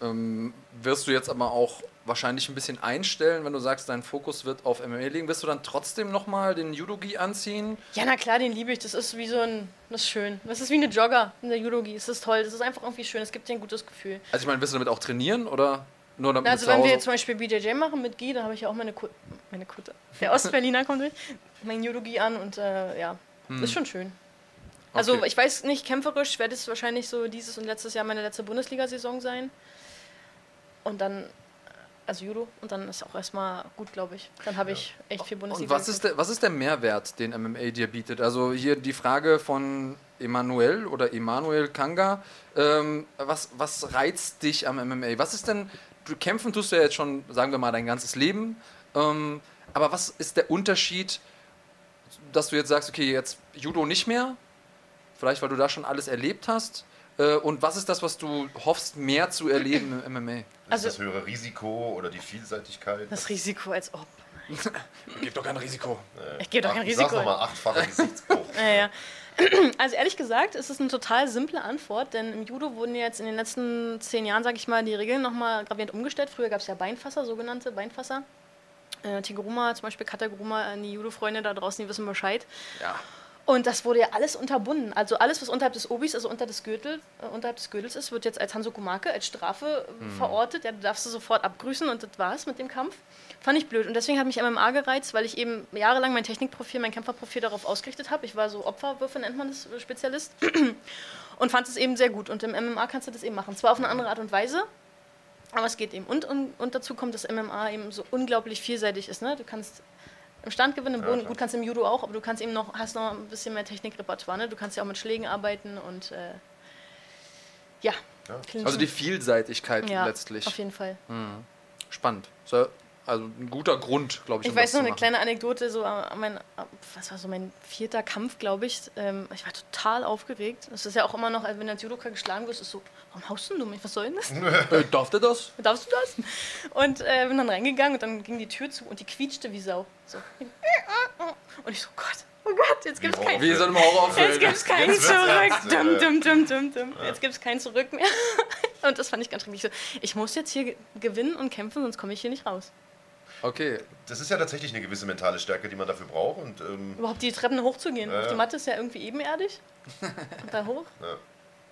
S3: Ähm, wirst du jetzt aber auch wahrscheinlich ein bisschen einstellen, wenn du sagst, dein Fokus wird auf MMA liegen. Wirst du dann trotzdem nochmal den Judogi anziehen?
S2: Ja, na klar, den liebe ich. Das ist wie so ein, das ist schön. Das ist wie eine Jogger in der Judogi. Es ist toll. Das ist einfach irgendwie schön. Es gibt dir ein gutes Gefühl.
S3: Also ich meine, wirst du damit auch trainieren oder nur damit
S2: Na, also wenn wir jetzt zum Beispiel BJJ machen mit Guy, da habe ich ja auch meine, Ku meine Kutte. Der Ostberliner kommt durch. Mein Judogi an und äh, ja, ist schon schön. Also
S3: Okay.
S2: ich weiß nicht, kämpferisch wird es wahrscheinlich so dieses und letztes Jahr meine letzte Bundesliga-Saison sein. Und dann, also Judo, und dann ist auch erstmal gut, glaube ich. Dann habe ich echt viel
S3: Und
S2: Bundesliga.
S3: was ist, der, was ist der Mehrwert, den MMA dir bietet? Also hier die Frage von Emanuel oder Emanuel Kanga. Ähm, was, was reizt dich am MMA? Was ist denn, du kämpfen tust du ja jetzt schon, sagen wir mal, dein ganzes Leben. Ähm, aber was ist der Unterschied, dass du jetzt sagst, okay, jetzt Judo nicht mehr? Vielleicht, weil du da schon alles erlebt hast. Äh, und was ist das, was du hoffst, mehr zu erleben im MMA?
S1: Ist
S2: Also-
S1: das höhere Risiko oder die Vielseitigkeit?
S2: Das Risiko als ob.
S3: Gibt doch kein Risiko.
S2: Ich gebe doch kein
S1: Ach, ich sag's
S2: Risiko.
S1: nochmal, achtfacher Gesichtsbruch.
S2: Ja, ja. Also ehrlich gesagt, ist es eine total simple Antwort, denn im Judo wurden jetzt in den letzten zehn Jahren, sage ich mal, die Regeln nochmal gravierend umgestellt. Früher gab es ja Beinfasser, sogenannte Beinfasser. Äh, Tiguruma, zum Beispiel Kataguruma, äh, die Judo-Freunde da draußen, die wissen Bescheid.
S3: Ja.
S2: Und das wurde ja alles unterbunden. Also alles, was unterhalb des Obis, also unter des Gürtel, äh, unterhalb des Gürtels ist, wird jetzt als Hansokumake, als Strafe äh, verortet. Ja, du darfst du sofort abgrüßen und das war's mit dem Kampf. Fand ich blöd. Und deswegen hat mich MMA gereizt, weil ich eben jahrelang mein Technikprofil, mein Kämpferprofil darauf ausgerichtet habe. Ich war so Opferwürfe, nennt man das, äh, Spezialist. und fand es eben sehr gut. Und im MMA kannst du das eben machen. Zwar auf eine andere Art und Weise, aber es geht eben. Und, und, und dazu kommt, dass MMA eben so unglaublich vielseitig ist. Ne? Du kannst im Stand gewinnen, im
S1: Ja,
S2: Boden,
S1: klar.
S2: gut kannst du im Judo auch, aber du kannst eben noch, hast noch ein bisschen mehr Technikrepertoire. Ne? Du kannst ja auch mit Schlägen arbeiten und äh, ja.
S1: Ja.
S3: Also die Vielseitigkeit
S2: ja,
S3: letztlich.
S2: Auf jeden Fall.
S3: Spannend. So, also ein guter Grund, glaube ich.
S2: Ich
S3: um
S2: weiß
S3: das
S2: noch
S3: zu
S2: eine kleine Anekdote, so mein, was war so mein vierter Kampf, glaube ich. Ähm, ich war total aufgeregt. Das ist ja auch immer noch, also wenn du als Judoka geschlagen wirst, ist so, warum haust denn du mich? Was soll denn das?
S3: Äh, darf der das?
S2: Darfst du das? Und äh, bin dann reingegangen und dann ging die Tür zu und die quietschte wie Sau. So. Und ich so, Gott, oh Gott, jetzt gibt's kein,
S3: Wie so einem
S2: jetzt gibt's kein
S1: Jetzt
S2: Zurück. Dum, dum, dum, dum, dum. Jetzt gibt's kein Zurück mehr. Und das fand ich ganz schrecklich. So, ich muss jetzt hier ge- gewinnen und kämpfen, sonst komme ich hier nicht raus.
S3: Okay.
S1: Das ist ja tatsächlich eine gewisse mentale Stärke, die man dafür braucht. Und ähm,
S2: Überhaupt die Treppen hochzugehen.
S1: Ja,
S2: Auf die
S1: ja.
S2: Matte ist ja irgendwie ebenerdig. Und da hoch.
S3: Ja.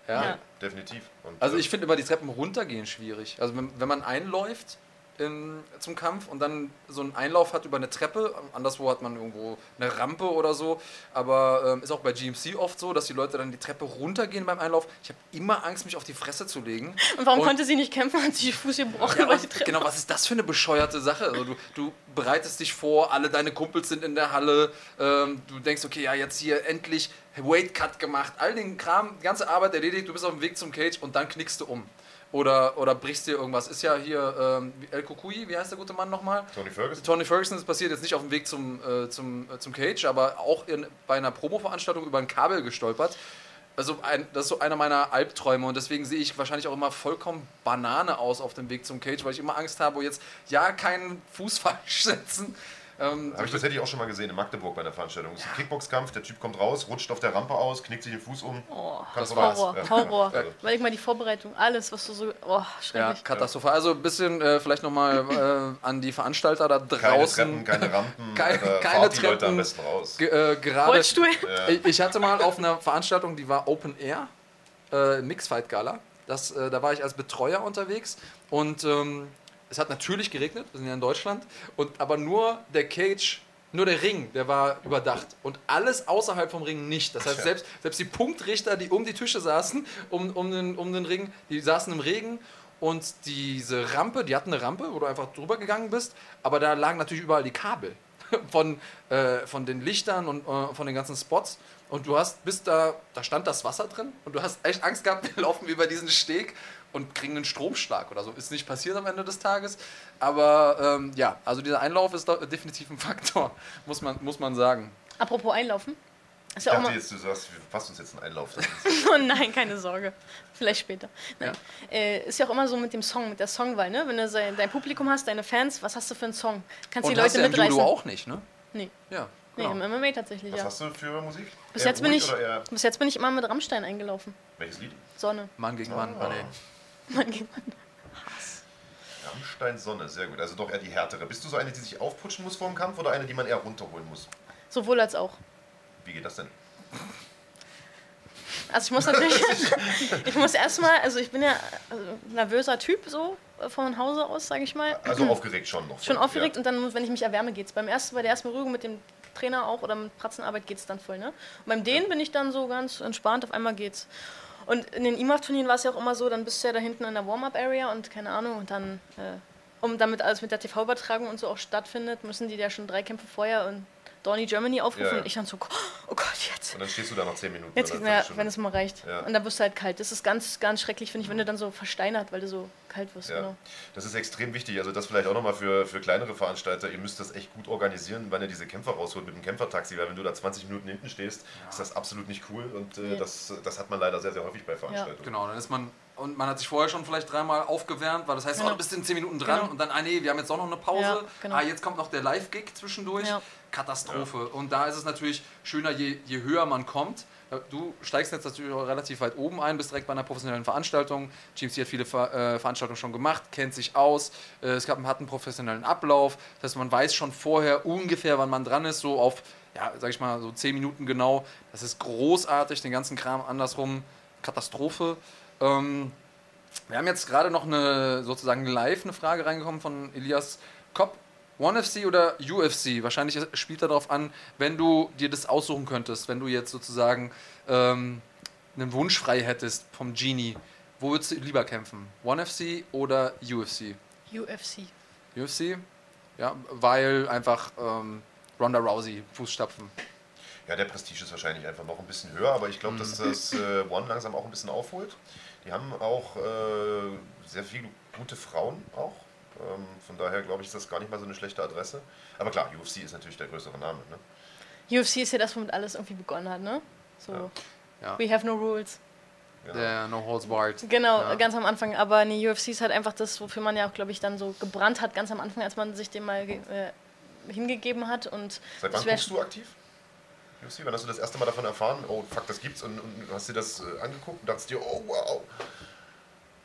S2: Ja.
S1: definitiv. Und,
S3: Also
S1: äh,
S3: ich finde immer die Treppen runtergehen schwierig. Also wenn, wenn man einläuft in, zum Kampf und dann so einen Einlauf hat über eine Treppe, anderswo hat man irgendwo eine Rampe oder so, aber ähm, ist auch bei GMC oft so, dass die Leute dann die Treppe runtergehen beim Einlauf. Ich habe immer Angst, mich auf die Fresse zu legen.
S2: Und warum
S3: Und-
S2: konnte sie nicht kämpfen? Hat sie den Fuß gebrochen
S3: Ja,
S2: über die Treppe.
S3: genau, was ist das für eine bescheuerte Sache? Also du, du bereitest dich vor, alle deine Kumpels sind in der Halle, ähm, du denkst, okay, ja, jetzt hier endlich Weight Cut gemacht, all den Kram, die ganze Arbeit erledigt, du bist auf dem Weg zum Cage und dann knickst du um. Oder, oder brichst dir irgendwas. Ist ja hier ähm, El Kukui, wie heißt der gute Mann nochmal?
S1: Tony Ferguson.
S3: Tony Ferguson ist passiert jetzt nicht auf dem Weg zum, äh, zum, äh, zum Cage, aber auch in, bei einer Promo-Veranstaltung über ein Kabel gestolpert. Also ein, das ist so einer meiner Albträume und deswegen sehe ich wahrscheinlich auch immer vollkommen Banane aus auf dem Weg zum Cage, weil ich immer Angst habe, jetzt ja keinen Fuß falsch setzen. Ähm,
S1: Habe ich tatsächlich auch schon mal gesehen in Magdeburg bei einer Veranstaltung. Es ist ein Kickboxkampf, der Typ kommt raus, rutscht auf der Rampe aus, knickt sich den Fuß um.
S2: Oh,
S1: du
S2: Horror,
S1: was. Ja.
S2: Horror.
S1: Also,
S2: Überleg mal die Vorbereitung, alles, was du so. Oh,
S3: ja,
S2: schrecklich.
S3: katastrophal. Also ein bisschen äh, vielleicht nochmal äh, an die Veranstalter da
S1: keine
S3: draußen.
S1: Treppen, keine Rampen.
S3: Keine-
S1: Alter,
S3: keine
S1: fahrt die Leute
S3: Treppen.
S1: am besten raus.
S3: Ge- äh, gerade
S2: Rollstuhl.
S3: Ich, ich hatte mal auf einer Veranstaltung, die war Open Air, äh, Mixfight Gala. Das, äh, da war ich als Betreuer unterwegs und ähm, es hat natürlich geregnet, wir sind ja in Deutschland, und, aber nur der Cage, nur der Ring, der war überdacht und alles außerhalb vom Ring nicht. Das heißt, selbst, selbst die Punktrichter, die um die Tische saßen, um, um, den, um den Ring, die saßen im Regen und diese Rampe, die hatten eine Rampe, wo du einfach drüber gegangen bist, aber da lagen natürlich überall die Kabel von, äh, von den Lichtern und äh, von den ganzen Spots. Und du hast, bis da, da stand das Wasser drin und du hast echt Angst gehabt, wir laufen über diesen Steg und kriegen einen Stromschlag oder so. Ist nicht passiert am Ende des Tages. Aber ähm, ja, also dieser Einlauf ist definitiv ein Faktor, muss man, muss man sagen.
S2: Apropos Einlaufen. Ist
S1: Ich
S2: ja auch
S1: dachte jetzt, du sagst, wir verpassen uns jetzt einen Einlauf.
S2: Oh nein, keine Sorge. Vielleicht später. Nein. Äh, ist ja auch immer so mit dem Song, mit der Songwahl, ne? Wenn du dein Publikum hast, deine Fans, was hast du für einen Song? Kannst
S3: Und
S2: die
S3: hast
S2: Leute
S3: du ja im
S2: mitreißen.
S3: Judo auch nicht, ne?
S2: Nee.
S3: Ja.
S2: Nee,
S3: genau.
S2: im MMA tatsächlich,
S1: Was
S2: ja.
S1: hast du für Musik?
S2: Bis
S1: Eher
S2: jetzt, bin ich, bis jetzt bin ich immer mit Rammstein eingelaufen.
S1: welches Lied?
S2: Sonne.
S3: Mann gegen Mann. Ah, nee.
S2: Mann Mann.
S1: Rammstein Sonne, sehr gut. Also doch eher die härtere. Bist du so eine, die sich aufputschen muss vor dem Kampf oder eine, die man eher runterholen muss?
S2: Sowohl als auch.
S1: Wie geht das denn?
S2: Also ich muss natürlich, ich muss erstmal, also ich bin ja also nervöser Typ so äh, von Hause aus, sage ich mal.
S1: Also aufgeregt schon noch.
S2: Schon aufgeregt
S1: Ja.
S2: und dann, wenn ich mich erwärme, geht's. Beim ersten, bei der ersten Berührung mit dem Trainer auch oder mit Pratzenarbeit geht's dann voll, ne? Und beim Dehnen bin ich dann so ganz entspannt, auf einmal geht's. Und in den IMAF-Turnieren war es ja auch immer so, dann bist du ja da hinten in der Warm-Up-Area und keine Ahnung, und dann, äh, um damit alles mit der TV-Übertragung und so auch stattfindet, müssen die ja schon drei Kämpfe vorher und Dorney Germany aufrufen
S1: Ja, ja.
S2: und ich dann so, oh Gott, jetzt.
S1: Und dann stehst du da noch 10 Minuten.
S2: Jetzt, ja,
S1: Viertelstunde.
S2: wenn es mal reicht.
S1: Ja.
S2: Und dann wirst du halt kalt. Das ist ganz, ganz schrecklich, finde ich, wenn du dann so versteinert, weil du so kalt wirst.
S1: Ja,
S2: Genau.
S1: das ist extrem wichtig. Also das vielleicht auch nochmal für, für kleinere Veranstalter. Ihr müsst das echt gut organisieren, wann ihr diese Kämpfer rausholt mit dem Kämpfertaxi, weil wenn du da 20 Minuten hinten stehst, ist das absolut nicht cool und äh,
S2: Nee.
S1: das, das hat man leider sehr, sehr häufig bei Veranstaltungen.
S3: Genau, dann ist man und man hat sich vorher schon vielleicht dreimal aufgewärmt, weil das heißt,
S2: Genau.
S3: oh, du bist in 10 Minuten dran
S2: Genau.
S3: und dann, ah nee, wir haben jetzt auch noch eine Pause.
S2: Ja, genau.
S3: Ah, jetzt kommt noch der Live-Gig zwischendurch.
S2: Ja.
S3: Katastrophe. Und da ist es natürlich schöner, je, je höher man kommt. Du steigst jetzt natürlich auch relativ weit oben ein, bist direkt bei einer professionellen Veranstaltung. GMC hat viele Ver äh, Veranstaltungen schon gemacht, kennt sich aus. Äh, es gab, hat einen professionellen Ablauf. Das heißt, man weiß schon vorher ungefähr, wann man dran ist, so auf, ja, sag ich mal, so 10 Minuten genau. Das ist großartig, den ganzen Kram andersrum. Katastrophe. Ähm, wir haben jetzt gerade noch eine sozusagen live eine Frage reingekommen von Elias Kopp. One FC oder UFC? Wahrscheinlich spielt darauf an, wenn du dir das aussuchen könntest, wenn du jetzt sozusagen ähm, einen Wunsch frei hättest vom Genie. Wo würdest du lieber kämpfen? One FC oder UFC?
S2: UFC.
S3: UFC? Ja, weil einfach ähm, Ronda Rousey Fußstapfen.
S1: Ja, der Prestige ist wahrscheinlich einfach noch ein bisschen höher, aber ich glaube, dass das äh, One langsam auch ein bisschen aufholt. Die haben auch äh, sehr viele gute Frauen auch. Ähm, von daher glaube ich, ist das gar nicht mal so eine schlechte Adresse. Aber klar, UFC ist natürlich der größere Name. Ne?
S2: UFC ist ja das, womit alles irgendwie begonnen hat, ne? So,
S1: Ja.
S3: Ja.
S2: we have no rules.
S1: Genau.
S3: Der No Holds Barred.
S2: Genau,
S3: Ja.
S2: ganz am Anfang. Aber eine UFC ist halt einfach das, wofür man ja auch, glaube ich, dann so gebrannt hat, ganz am Anfang, als man sich dem mal äh, hingegeben hat. Und
S1: Seit wann guckst du aktiv? UFC? Wann hast du das erste Mal davon erfahren? Oh, fuck, das gibt's und, und hast dir das äh, angeguckt und dachtest dir, oh wow.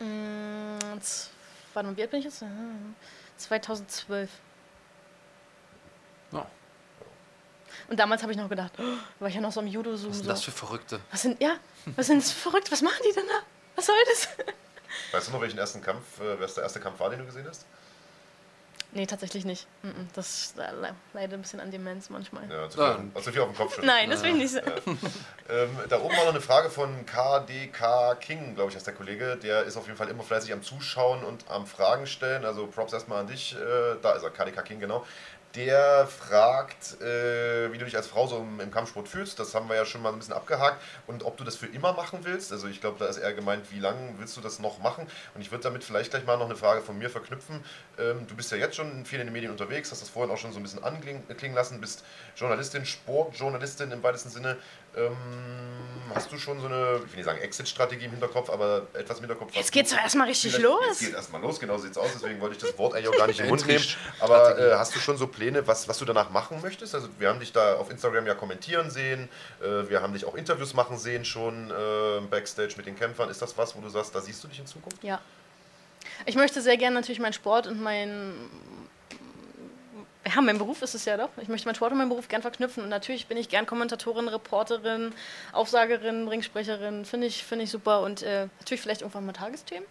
S2: Mm, Warte mal, wie alt bin ich jetzt? Hm, 2012.
S3: Ja.
S2: Und damals habe ich noch gedacht, oh, war ich ja noch so im Judo-Zoom.
S3: Was sind
S2: So.
S3: das für Verrückte?
S2: Was sind, ja, was sind das für verrückt? Was machen die denn da? Was soll das?
S1: Weißt du noch, welchen ersten Kampf, äh, was der erste Kampf war, den du gesehen hast?
S2: Nee, tatsächlich nicht. Das äh, le- leidet ein bisschen an Demenz manchmal.
S1: Ja, zu viel, zu viel auf dem Kopf schon.
S2: Nein, das will ich nicht sagen.
S1: Ähm, da oben war noch eine Frage von KDK King, glaube ich, ist der Kollege. Der ist auf jeden Fall immer fleißig am Zuschauen und am Fragen stellen. Also Props erstmal an dich. Äh, da ist er, KDK King, genau. Der fragt, äh, wie du dich als Frau so im, im Kampfsport fühlst. Das haben wir ja schon mal ein bisschen abgehakt. Und ob du das für immer machen willst. Also ich glaube, da ist eher gemeint, wie lange willst du das noch machen? Und ich würde damit vielleicht gleich mal noch eine Frage von mir verknüpfen. Ähm, du bist ja jetzt schon viel in den Medien unterwegs, hast das vorhin auch schon so ein bisschen anklingen klingen lassen, bist Journalistin, Sportjournalistin im weitesten Sinne. Ähm, hast du schon so eine, ich will nicht sagen Exit-Strategie im Hinterkopf, aber etwas im Hinterkopf?
S2: Jetzt geht's doch erstmal richtig los.
S1: Jetzt geht erstmal los, genau so sieht's aus, deswegen wollte ich das Wort eigentlich auch gar nicht in den Mund nehmen. Aber äh, hast du schon so Pläne, was, was du danach machen möchtest? Also wir haben dich da auf Instagram ja kommentieren sehen, äh, wir haben dich auch Interviews machen sehen schon äh, Backstage mit den Kämpfern. Ist das was, wo du sagst, da siehst du dich in Zukunft?
S2: Ja. Ich möchte sehr gerne natürlich meinen Sport und mein ja, mein Beruf ist es ja doch. Ich möchte meinen Sport und meinen Beruf gern verknüpfen. Und natürlich bin ich gern Kommentatorin, Reporterin, Aufsagerin, Ringsprecherin. Finde ich, finde ich super. Und äh, natürlich vielleicht irgendwann mal Tagesthemen.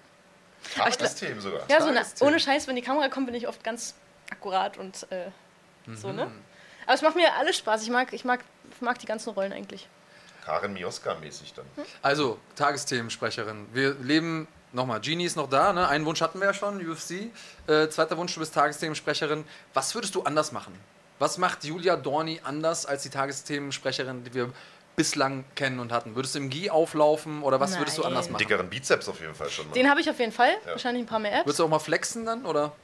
S1: Tagesthemen sogar.
S2: Ja, so eine,
S3: Tagesthemen.
S2: ohne Scheiß, wenn die Kamera kommt, bin ich oft ganz akkurat und äh, so,
S3: Mhm.
S2: ne? Aber es macht mir alles Spaß. Ich mag, ich mag, ich mag die ganzen Rollen eigentlich.
S1: Karin Mioska-mäßig dann.
S3: Also, Tagesthemensprecherin. Wir leben, nochmal, Genie ist noch da, ne? Einen Wunsch hatten wir ja schon, UFC. Äh, zweiter Wunsch, du bist Tagesthemensprecherin. Was würdest du anders machen? Was macht Julia Dorni anders als die Tagesthemensprecherin, die wir bislang kennen und hatten? Würdest du im GI auflaufen oder was würdest du
S2: Nein.
S3: anders machen?
S1: Dickeren Bizeps auf jeden Fall schon. Mal.
S2: Den habe ich auf jeden Fall. Wahrscheinlich ein paar mehr Apps.
S3: Würdest du auch mal flexen dann? Oder?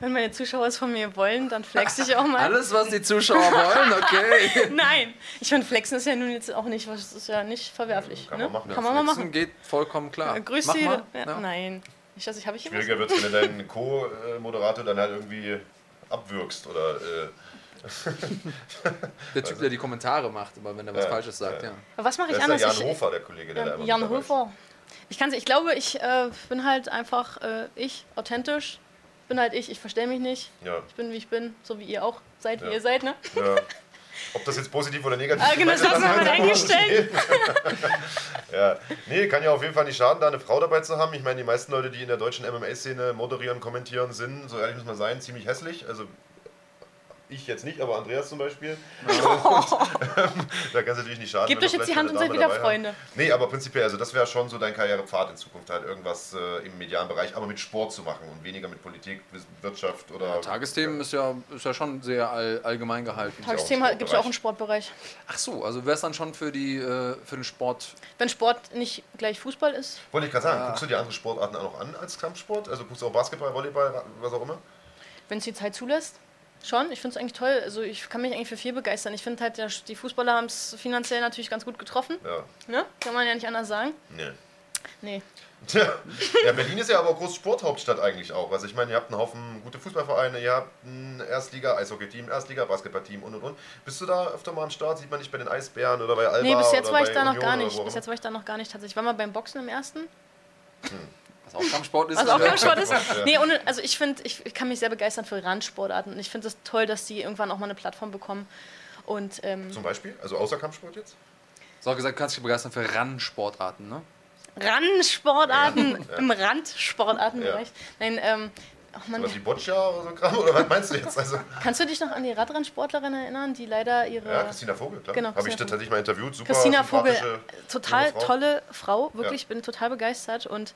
S2: Wenn meine Zuschauer es von mir wollen, dann flex ich auch mal.
S3: Alles, was die Zuschauer wollen, okay.
S2: Nein, ich finde, flexen ist ja nun jetzt auch nicht, was ist ja nicht verwerflich.
S1: Kann
S2: ne?
S1: man machen.
S2: Kann man mal
S3: Flexen
S2: machen.
S3: geht vollkommen klar.
S2: Äh, Grüß
S3: Mach
S2: Sie. Ja,
S3: Ja.
S2: Nein. Ich habe ich hier was?
S1: Schwieriger wird es, wenn du deinen Co-Moderator dann halt irgendwie abwürgst oder. Äh,
S3: Der Typ, der die Kommentare macht, immer wenn er was
S1: Ja,
S3: Falsches sagt,
S1: ja.
S3: ja.
S2: Aber Was mache
S1: das
S2: ich
S1: ist der
S2: anders?
S1: Jan Hofer, der Kollege, der da
S2: Ja,
S1: immer
S2: Jan
S1: ist.
S2: Hofer. Ich kann ich glaube, ich äh, bin halt einfach äh, ich, authentisch. Bin halt ich, ich verstelle mich nicht.
S1: Ja,
S2: Ich bin wie ich bin, so wie ihr auch seid,
S1: Ja.
S2: wie ihr seid, ne?
S1: ja. Ob das jetzt positiv oder negativ
S2: Ah, genau, das
S1: ist,
S2: haben wir eingestellt.
S1: mal stehen. ja, nee, kann ja auf jeden Fall nicht schaden, da eine Frau dabei zu haben. Ich meine, die meisten Leute, die in der deutschen MMA-Szene moderieren, kommentieren, sind, so ehrlich muss man sein, ziemlich hässlich. Also ich jetzt nicht, aber Andreas zum Beispiel. da kann es natürlich nicht schaden.
S2: Gebt euch jetzt die Hand und seid wieder. Freunde.
S1: Nee, aber prinzipiell, also das wäre schon so dein Karrierepfad in Zukunft, halt irgendwas äh, im medialen Bereich, aber mit Sport zu machen und weniger mit Politik, Wirtschaft oder.
S3: Tagesthemen ist ja, ist ja schon sehr all, allgemein gehalten.
S1: Sportbereich.
S2: gibt es ja auch im Sportbereich.
S3: Ach so, also wäre es dann schon für, die, äh, für den Sport.
S2: Wenn Sport nicht gleich Fußball ist,
S1: Wollte ich gerade sagen,
S3: Ja.
S1: guckst du dir andere Sportarten auch noch an als Kampfsport? Also guckst du auch Basketball, Volleyball, was auch immer?
S2: wenn es die Zeit zulässt, schon. Ich finde es eigentlich toll. Also ich kann mich eigentlich für viel begeistern. Ich finde halt, der, die Fußballer haben es finanziell natürlich ganz gut getroffen.
S1: Ja.
S2: Ne? Kann man ja nicht anders sagen.
S1: Nee.
S2: Nee.
S1: Ja, Berlin ist ja aber große Sporthauptstadt eigentlich auch. Also ich meine, ihr habt einen Haufen gute Fußballvereine, ihr habt ein Erstliga-Eishockey-Team, Erstliga-Basketball-Team und und und. Bist du da öfter mal am Start? Sieht man nicht bei den Eisbären oder bei Alba?
S2: Nee, bis jetzt war ich da noch
S1: Union
S2: gar
S1: oder
S2: nicht. Bis
S1: auch
S2: jetzt war ich da noch gar nicht tatsächlich. Ich war mal beim Boxen im ersten.
S3: Was auch Kampfsport ist.
S2: Was auch
S3: äh,
S2: Kampfsport ist.
S1: Ja.
S2: Nee, ohne, also ich finde, ich, ich kann mich sehr begeistern für Randsportarten. Und ich finde es toll, dass die irgendwann auch mal eine Plattform bekommen. Und ähm.
S1: Zum Beispiel? Also außer Kampfsport jetzt?
S3: So gesagt, kannst du dich begeistern für Randsportarten, ne?
S2: Randsportarten
S1: Ja.
S2: im Randsportartenbereich. Nein, ähm, ach Mann,
S1: Was wie Boccia oder so Kram? Oder was meinst du jetzt? Also,
S2: kannst du dich noch an die Radrennsportlerin erinnern, die leider ihre.
S1: ja, Christina Vogel, klar.
S2: Genau,
S1: Habe ich tatsächlich mal interviewt. Super
S2: Christina Vogel, total
S1: junge Frau.
S2: tolle Frau, wirklich,
S1: Ja.
S2: ich bin total begeistert. Und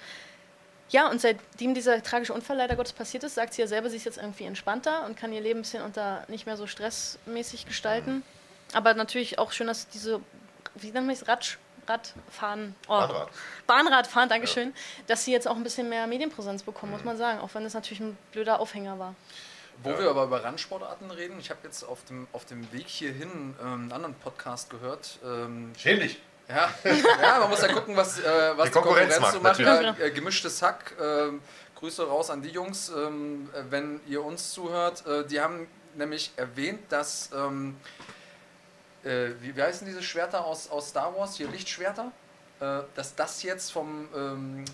S2: ja, und seitdem dieser tragische Unfall leider Gottes passiert ist, sagt sie ja selber, sie ist jetzt irgendwie entspannter und kann ihr Leben ein bisschen unter nicht mehr so stressmäßig gestalten. Aber natürlich auch schön, dass diese, wie nennt man es, Rad, Radfahren, oh,
S1: Bahnrad.
S2: Bahnradfahren, Dankeschön, dass sie jetzt auch ein bisschen mehr Medienpräsenz bekommen, muss man sagen, auch wenn es natürlich ein blöder Aufhänger war.
S3: Wo
S1: Ja.
S3: wir aber über Randsportarten reden, ich habe jetzt auf dem, auf dem Weg hierhin ähm, einen anderen Podcast gehört. Ähm,
S1: Schäm dich.
S3: Ja. ja, man muss ja gucken, was, äh, was
S1: Die
S3: die Konkurrenz,
S1: Konkurrenz
S3: so
S1: macht,
S3: macht. Ja, äh, gemischtes Hack. ähm, Grüße raus an die Jungs, ähm, äh, wenn ihr uns zuhört. Äh, die haben nämlich erwähnt, dass. Ähm, äh, wie, wie heißen diese Schwerter aus, aus Star Wars? Hier Lichtschwerter? Äh, dass das jetzt vom. Ähm,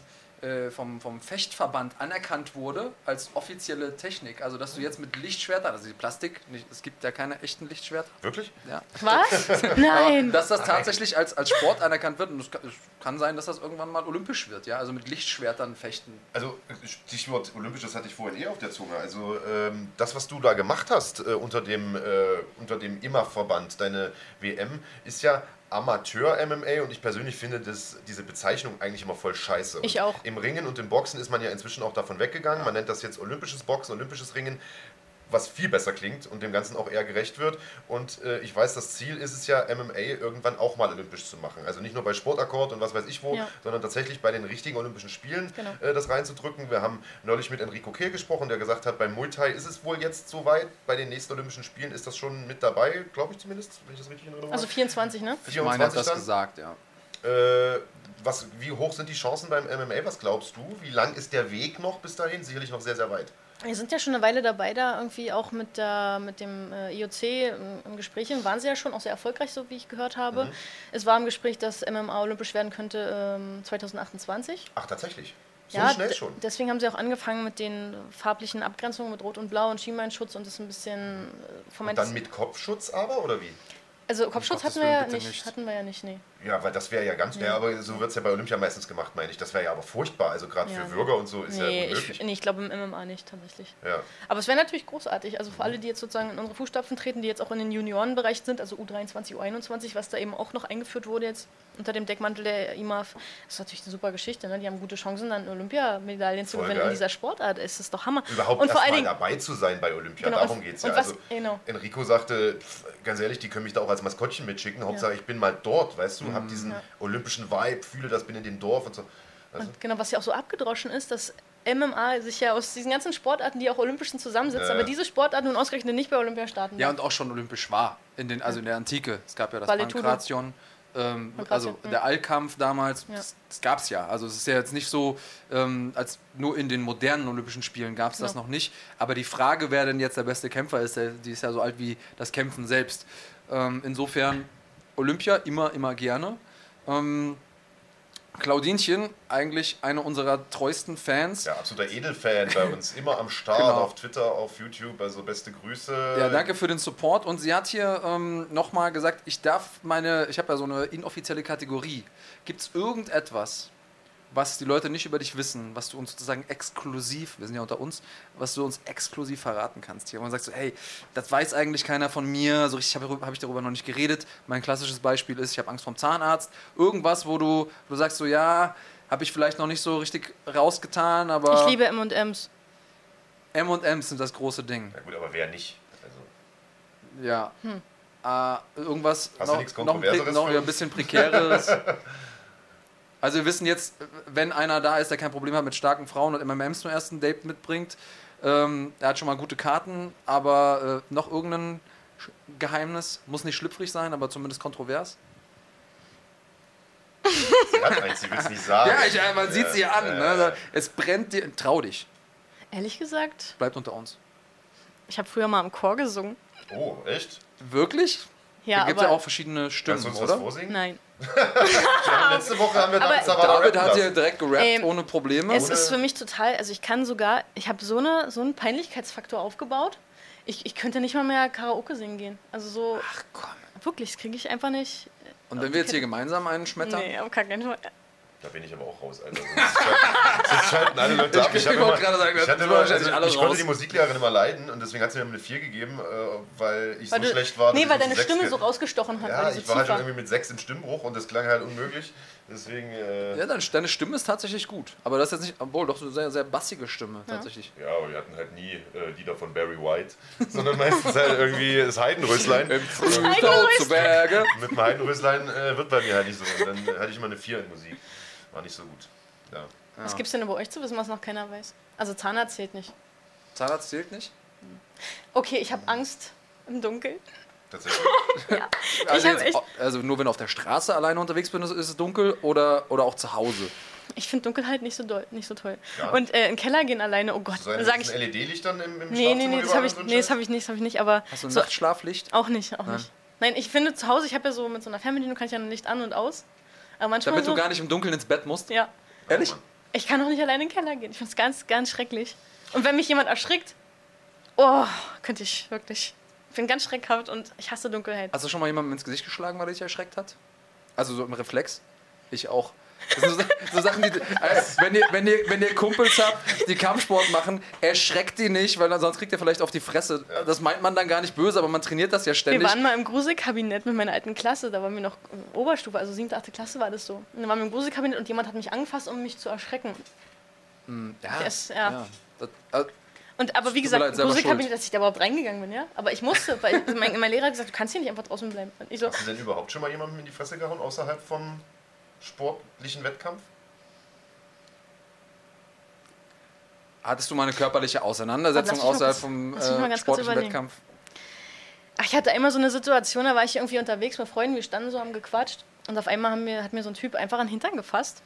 S3: äh, vom, vom Fechtverband anerkannt wurde als offizielle Technik. Also, dass du jetzt mit Lichtschwertern, also die Plastik, nicht, es gibt ja keine echten Lichtschwerter,
S1: Wirklich?
S3: ja,
S2: Was? Nein!
S3: dass das tatsächlich als, als Sport anerkannt wird und es kann, es kann sein, dass das irgendwann mal olympisch wird, ja, also mit Lichtschwertern fechten.
S1: Also Stichwort Olympisch, das hatte ich vorhin eh auf der Zunge. Also ähm, das, was du da gemacht hast äh, unter dem, äh, unter dem IMA-Verband, deine WM, ist ja Amateur-MMA und ich persönlich finde das, diese Bezeichnung eigentlich immer voll scheiße. Und
S2: Ich auch.
S1: Im Ringen und im Boxen ist man ja inzwischen auch davon weggegangen. Man nennt das jetzt olympisches Boxen, olympisches Ringen was viel besser klingt und dem Ganzen auch eher gerecht wird. Und äh, ich weiß, das Ziel ist es ja, MMA irgendwann auch mal olympisch zu machen. Also nicht nur bei Sportakkord und was weiß ich wo,
S2: Ja.
S1: sondern tatsächlich bei den richtigen Olympischen Spielen
S2: Genau.
S1: äh, das reinzudrücken. Wir haben neulich mit Enrico Kehl gesprochen, der gesagt hat, beim Muay Thai ist es wohl jetzt soweit. Bei den nächsten Olympischen Spielen ist das schon mit dabei, glaube ich zumindest, wenn ich das richtig in Erinnerung
S2: Also 24, ne?
S3: Ich meine, hat
S1: 24
S3: das
S1: dann?
S3: gesagt, ja.
S1: Äh, was, wie hoch sind die Chancen beim MMA? Was glaubst du? Wie lang ist der Weg noch bis dahin? Sicherlich noch sehr, sehr weit.
S2: Wir sind ja schon eine Weile dabei, da irgendwie auch mit, der, mit dem äh, IOC im, im Gespräch. Und waren sie ja schon auch sehr erfolgreich, so wie ich gehört habe.
S1: Mhm.
S2: Es war im Gespräch, dass MMA olympisch werden könnte ähm, 2028.
S1: Ach, tatsächlich. So
S2: ja,
S1: schnell schon.
S2: deswegen haben sie auch angefangen mit den farblichen Abgrenzungen mit Rot und Blau und Schienbeinschutz und das ein bisschen äh,
S1: Und dann mit Kopfschutz aber, oder wie?
S2: Also Kopfschutz hatten wir ja nicht,
S3: nicht.
S2: hatten wir ja nicht, nee.
S1: Ja, weil das wäre ja ganz, ja, aber so wird es ja bei Olympia meistens gemacht, meine ich. Das wäre ja aber furchtbar. Also gerade
S2: Ja.
S1: für Bürger und so ist
S2: Nee,
S1: ja
S2: ich,
S1: unmöglich.
S2: nee, ich glaube im MMA nicht tatsächlich.
S1: Ja.
S2: Aber es wäre natürlich großartig, also für alle, die jetzt sozusagen in unsere Fußstapfen treten, die jetzt auch in den Juniorenbereich sind, also U23, U21, was da eben auch noch eingeführt wurde jetzt unter dem Deckmantel der IMAF, das ist natürlich eine super Geschichte. Ne? Die haben gute Chancen, dann Olympiamedaillen zu gewinnen in dieser Sportart. Es ist doch Hammer.
S1: Überhaupt
S2: und vor allen Dingen,
S1: dabei zu sein bei Olympia,
S2: Genau,
S1: darum geht es ja.
S2: was-
S1: also
S2: genau.
S1: Enrico sagte, pf, ganz ehrlich, die können mich da auch als Maskottchen mitschicken. Hauptsache, ich bin mal dort, weißt du, hab diesen
S2: Ja.
S1: olympischen Vibe, fühle das, bin in dem Dorf und so. Also,
S2: Und genau, was ja auch so abgedroschen ist, dass MMA sich ja aus diesen ganzen Sportarten, die auch Olympischen zusammensetzen,
S1: Ja,
S2: aber diese Sportarten nun ausgerechnet nicht bei Olympia starten.
S3: Ja, und auch schon olympisch war. In den, also in der Antike. Es gab ja das
S2: Vale-Tudo.
S3: Pankration. Ähm, also
S2: ja.
S3: der Allkampf damals,
S2: Ja.
S3: das, das gab es ja. Also es ist ja jetzt nicht so, ähm, als nur in den modernen Olympischen Spielen gab es das
S2: Ja.
S3: noch nicht. Aber die Frage, wer denn jetzt der beste Kämpfer ist, der, die ist ja so alt wie das Kämpfen selbst. Ähm, insofern Olympia immer, immer gerne. Ähm, Claudinchen, eigentlich eine unserer treuesten Fans.
S1: ja, absoluter Edelfan bei uns, immer am Start,
S3: Genau.
S1: auf Twitter, auf YouTube, also beste Grüße.
S3: Ja, danke für den Support. Und sie hat hier ähm, nochmal gesagt, ich darf meine, ich habe ja so eine inoffizielle Kategorie. Gibt es irgendetwas, was die Leute nicht über dich wissen, was du uns sozusagen exklusiv, wir sind ja unter uns, was du uns exklusiv verraten kannst hier? Und man sagt so, hey, das weiß eigentlich keiner von mir, so richtig habe hab ich darüber noch nicht geredet. Mein klassisches Beispiel ist, ich habe Angst vom Zahnarzt. Irgendwas, wo du, du sagst so, ja, habe ich vielleicht noch nicht so richtig rausgetan, aber
S2: ich liebe M&M's.
S3: M&M's sind das große Ding.
S1: Na gut, aber wer nicht? Also,
S3: Ja.
S2: Hm.
S3: Äh, irgendwas
S1: Hast du
S3: noch,
S1: nichts
S3: noch, ein, noch ein bisschen prekäres. also wir wissen jetzt, wenn einer da ist, der kein Problem hat mit starken Frauen und MMMs zum ersten Date mitbringt, ähm, er hat schon mal gute Karten, aber äh, noch irgendein Sch- Geheimnis, muss nicht schlüpfrig sein, aber zumindest kontrovers.
S1: sie hat eins, sie will es nicht sagen.
S3: Ja, ich, äh, man sieht sie an.
S1: ja,
S3: Ne? Es brennt dir. Trau dich.
S2: Ehrlich gesagt,
S3: Bleibt unter uns.
S2: ich habe früher mal im Chor gesungen.
S1: Oh, echt?
S3: Wirklich?
S2: Ja,
S3: da gibt es ja auch verschiedene Stimmen,
S1: Kannst du uns
S3: oder?
S1: was vorsingen?
S2: nein.
S1: Ja, letzte Woche haben wir
S2: Aber-
S1: David Savara
S3: David hat hier
S1: lassen.
S3: direkt gerappt,
S2: Ähm,
S3: ohne Probleme.
S2: Es
S1: Ohne-
S2: ist für mich total, also ich kann sogar, ich habe so, eine, so einen Peinlichkeitsfaktor aufgebaut. Ich, ich könnte nicht mal mehr Karaoke singen gehen. Also so,
S3: Ach komm.
S2: wirklich, das kriege ich einfach nicht.
S3: Und wenn wir jetzt hier gemeinsam einen schmettern?
S2: Nee, auf gar keinen Fall.
S1: Da bin ich aber auch raus, Alter. Sonst schalten, alle Leute ab.
S3: Ich- ich
S1: hab
S3: wollte
S1: immer-
S3: gerade sagen,
S1: ich, hatte immer, also, ich konnte die Musiklehrerin immer leiden und deswegen hat sie mir eine 4 gegeben, äh, weil ich
S2: Weil
S1: so
S2: du,
S1: schlecht war.
S2: nee,
S1: ich
S2: weil deine Stimme so rausgestochen hat.
S1: Ja,
S2: weil die
S1: ich
S2: so
S1: war halt schon irgendwie mit 6 im Stimmbruch und das klang halt unmöglich. Deswegen, äh,
S3: Ja, deine, deine Stimme ist tatsächlich gut. Aber das ist jetzt nicht, obwohl doch so eine sehr, sehr bassige Stimme tatsächlich.
S1: ja, aber wir hatten halt nie äh, Lieder von Barry White, sondern meistens halt irgendwie das Heidenröslein.
S3: Im Frühtau zu Berge.
S1: Mit dem Heidenröslein äh, wird bei mir halt nicht so. Und dann hatte ich immer eine 4 in Musik. War nicht so gut. Ja.
S2: Was gibt's denn über euch zu wissen, was noch keiner weiß? Also Zahnarzt zählt nicht.
S3: Zahnarzt zählt nicht?
S2: Okay, ich habe Angst im Dunkeln.
S1: Tatsächlich.
S3: Also,
S2: hab
S3: jetzt,
S2: echt-
S3: also nur wenn du auf der Straße alleine unterwegs bist, ist es dunkel oder, oder auch zu Hause.
S2: Ich finde Dunkelheit nicht so, doll, nicht so toll.
S1: Ja.
S2: Und äh, in den Keller gehen alleine, oh Gott,
S1: So ein
S2: sag ich.
S1: LED-Lichtern im, im
S2: Nee, nee, nee, das habe ich,
S1: ein
S2: nee, das hab ich nicht, das habe ich nicht, aber
S3: Hast du ein
S2: so,
S3: Nachtschlaflicht?
S2: auch nicht, auch
S3: Nein.
S2: nicht. Nein, ich finde zu Hause, ich habe ja so mit so einer Fernbedienung kann ich ja Licht an und aus. Aber manchmal
S3: Damit
S2: so,
S3: du gar nicht im Dunkeln ins Bett musst?
S2: ja,
S3: Ehrlich?
S2: ich kann auch nicht alleine in den Keller gehen. Ich finde es ganz, ganz schrecklich. Und wenn mich jemand erschrickt, oh, könnte ich wirklich. Ich bin ganz schreckhaft und ich hasse Dunkelheit.
S3: Hast du schon mal jemandem ins Gesicht geschlagen, weil er dich erschreckt hat? Also so im Reflex? Ich auch. Das sind so, so Sachen, die. Äh, wenn, ihr, wenn, ihr, wenn ihr Kumpels habt, die Kampfsport machen, erschreckt die nicht, weil dann, sonst kriegt ihr vielleicht auf die Fresse. Das meint man dann gar nicht böse, aber man trainiert das ja
S2: Wir
S3: ständig.
S2: waren mal im Gruselkabinett mit meiner alten Klasse, da waren wir noch Oberstufe, also 7., 8. Klasse war das so. Und dann waren wir im Gruselkabinett und jemand hat mich angefasst, um mich zu erschecken.
S3: ja,
S2: Der ist- ja.
S3: Das, äh,
S2: Und aber wie gesagt, Gruselkabinett, dass ich da überhaupt reingegangen bin, ja. Aber ich musste, weil mein, mein Lehrer hat gesagt, du kannst hier nicht einfach draußen bleiben. Und ich so,
S1: Hast du denn überhaupt schon mal jemandem in die Fresse gehauen, außerhalb vom sportlichen Wettkampf?
S3: hattest du mal eine körperliche Auseinandersetzung
S2: mal
S3: außerhalb
S2: kurz-
S3: vom
S2: lass mich mal
S3: äh, sportlichen. Wettkampf?
S2: ach, ich hatte einmal so eine Situation, da war ich irgendwie unterwegs mit Freunden, wir standen so, haben gequatscht. Und auf einmal haben mir, hat mir so ein Typ einfach an den Hintern gefasst.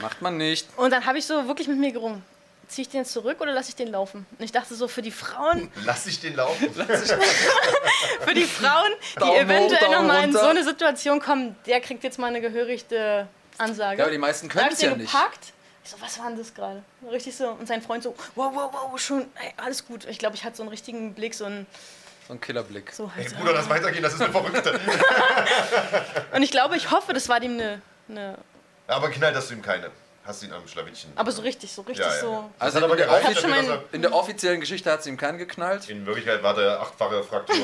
S3: Macht man nicht.
S2: Und dann habe ich so wirklich mit mir gerungen. Ziehe ich den jetzt zurück oder lasse ich den laufen? Und ich dachte so, für die Frauen,
S1: Lass ich den laufen.
S2: für die Frauen, die
S3: Daumen
S2: eventuell nochmal in so eine Situation kommen, der kriegt jetzt mal eine gehörigte Ansage.
S3: Ja, aber die meisten können es ja nicht.
S2: gepackt, Ich so, was war denn das gerade? Richtig so. Und sein Freund so, wow, wow, wow, schon, ey, alles gut. Ich glaube, ich hatte so einen richtigen Blick, so ein,
S3: So ein Killerblick.
S2: so
S1: Ey,
S2: halt.
S1: Bruder, lass weitergehen, das ist eine Verrückte.
S2: Und ich glaube, ich hoffe, das war dem eine, eine
S1: Aber knallt hast du ihm keine. Hast du ihn am Schlawittchen.
S2: aber so richtig, so richtig
S1: Ja, ja,
S2: so.
S1: ja.
S3: Also
S1: hat aber
S3: in der,
S1: gereicht dafür, er-
S3: in der offiziellen Geschichte hat sie ihm keinen geknallt.
S1: In Wirklichkeit war der achtfache Fraktur.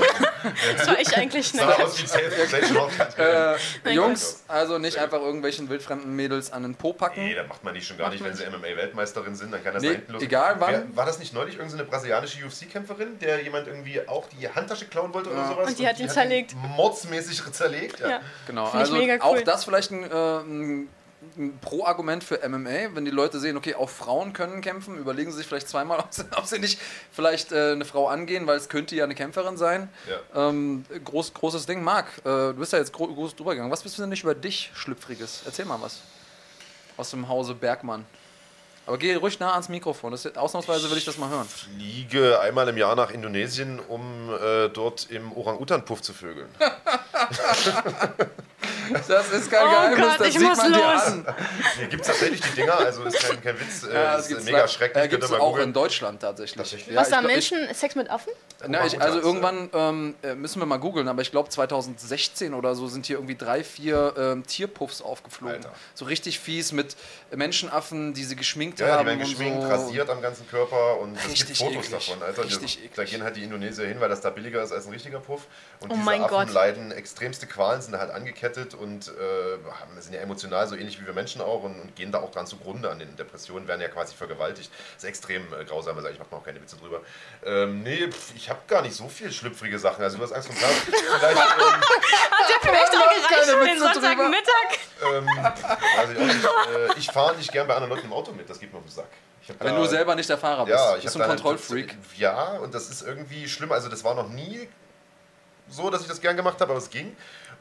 S2: Das war ich eigentlich
S1: sah
S2: nicht.
S1: aus wie Self-Hochzeit.
S3: Äh, Jungs, also nicht einfach irgendwelchen wildfremden Mädels an den Po packen.
S1: Nee, das macht man nicht schon gar nicht, wenn sie MMA-Weltmeisterin sind, dann kann das
S3: Nee,
S1: da hinten los.
S3: egal wann.
S1: Wer, war das nicht neulich irgendeine brasilianische UFC-Kämpferin, der jemand irgendwie auch die Handtasche klauen wollte oder sowas?
S2: Und die hat ihn zerlegt.
S1: mordsmäßig zerlegt, ja.
S2: Ja.
S3: Genau,
S2: Find
S3: also auch
S2: cool.
S3: das vielleicht ein, äh, ein, Pro-Argument für MMA, wenn die Leute sehen, okay, auch Frauen können kämpfen, überlegen sie sich vielleicht zweimal, ob sie, ob sie nicht vielleicht äh, eine Frau angehen, weil es könnte ja eine Kämpferin sein.
S1: Ja.
S3: Ähm, groß, großes Ding. Marc, äh, du bist ja jetzt gro groß drüber gegangen. Was bist du denn nicht über dich, Schlüpfriges? Erzähl mal was. Aus dem Hause Bergmann. Aber geh ruhig nah ans Mikrofon. Das ausnahmsweise will ich das mal hören.
S1: Fliege einmal im Jahr nach Indonesien, um äh, dort im Orang-Utan-Puff zu vögeln.
S3: Das ist kein
S2: Oh
S3: Geheimnis,
S2: Gott,
S3: das
S2: ich
S3: sieht
S2: muss
S3: man dir
S2: los.
S3: an.
S1: Hier gibt es tatsächlich die Dinger, also ist kein, kein Witz, äh,
S3: Ja,
S1: ist mega
S3: da-
S1: schrecklich.
S3: Äh, gibt es auch in
S1: googeln.
S3: Deutschland tatsächlich.
S1: Tatsächlich?
S3: Ja,
S2: Was da
S3: ich-
S2: Menschen Sex mit Affen?
S3: Na, ich, also irgendwann ähm, äh, müssen wir mal googeln, aber ich glaube 2016 oder so sind hier irgendwie drei, vier ähm, Tierpuffs aufgeflogen.
S1: Alter.
S3: So richtig fies mit Menschenaffen, die sie geschminkt
S1: Ja, die
S3: haben.
S1: werden
S3: und
S1: geschminkt,
S3: so.
S1: rasiert am ganzen Körper und es gibt Fotos
S3: eklig.
S1: davon, Alter.
S3: Richtig
S1: da,
S3: eklig.
S1: da gehen halt die Indonesier hin, weil das da billiger ist als ein richtiger Puff. Und
S2: Oh
S1: diese
S2: mein
S1: Affen
S2: Gott.
S1: leiden extremste Qualen, sind da halt angekettet und äh, sind ja emotional so ähnlich wie wir Menschen auch und, und gehen da auch dran zugrunde an den Depressionen, werden ja quasi vergewaltigt. Das ist extrem äh, grausam, also ich mache mir auch keine Witze drüber. Ähm, nee, pf, ich habe gar nicht so viel schlüpfrige Sachen. Also du hast Angst vom Tag. Vielleicht, ähm,
S2: Vielleicht auch gereicht
S3: Witze
S2: den Sonntagmittag.
S1: ähm, ich. Äh, ich fahre nicht gern bei anderen Leuten im Auto mit, das geht mir auf den Sack.
S3: Wenn
S1: da-
S3: du selber nicht der Fahrer bist.
S1: Ja, ich
S3: bist
S1: habe
S3: du ein
S1: da
S3: Kontrollfreak.
S1: Ja, und das ist irgendwie schlimm. Also das war noch nie so, dass ich das gern gemacht habe, aber es ging.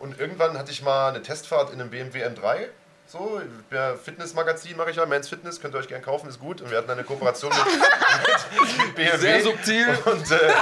S1: Und irgendwann hatte ich mal eine Testfahrt in einem BMW M3. So, ja, Fitnessmagazin mache ich ja, Mans Fitness, könnt ihr euch gern kaufen, ist gut. Und wir hatten eine Kooperation mit, mit, mit BMW.
S3: Sehr subtil.
S1: Und, äh,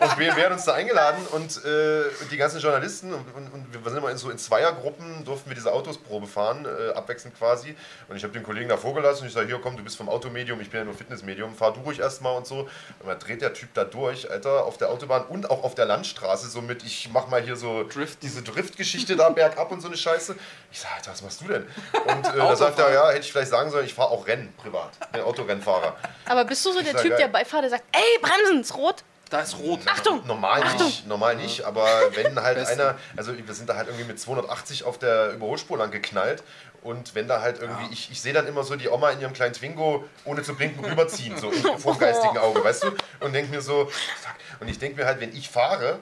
S1: und BMW hat uns da eingeladen und äh, die ganzen Journalisten und, und, und wir sind immer in so in Zweiergruppen, durften wir diese Autos Probe fahren, äh, abwechselnd quasi. Und ich habe den Kollegen da vorgelassen und ich sage, hier komm, du bist vom Automedium, ich bin ja nur Fitnessmedium, fahr du ruhig erstmal und so. Und dann dreht der Typ da durch, Alter, auf der Autobahn und auch auf der Landstraße, so mit, ich mach mal hier so
S3: Drift.
S1: diese Driftgeschichte da bergab und so eine Scheiße. Ich sage, Alter, was machst du denn? Und äh, da sagt er, ja, hätte ich vielleicht sagen sollen, ich fahre auch Rennen privat, bin Autorennfahrer.
S2: Aber bist du so der Typ,
S1: ja
S2: der
S1: geil.
S2: Beifahrer, der sagt, ey, bremsen, ist rot?
S3: Da ist rot.
S2: Achtung!
S1: Normal nicht, normal nicht, aber wenn halt
S3: Besten.
S1: einer, also wir sind da halt irgendwie mit 280 auf der Überholspur lang geknallt und wenn da halt irgendwie, ich, ich sehe dann immer so die Oma in ihrem kleinen Twingo ohne zu blinken rüberziehen, so vor dem geistigen Auge, weißt du? Und denke mir so, fuck. Und ich denke mir halt, wenn ich fahre,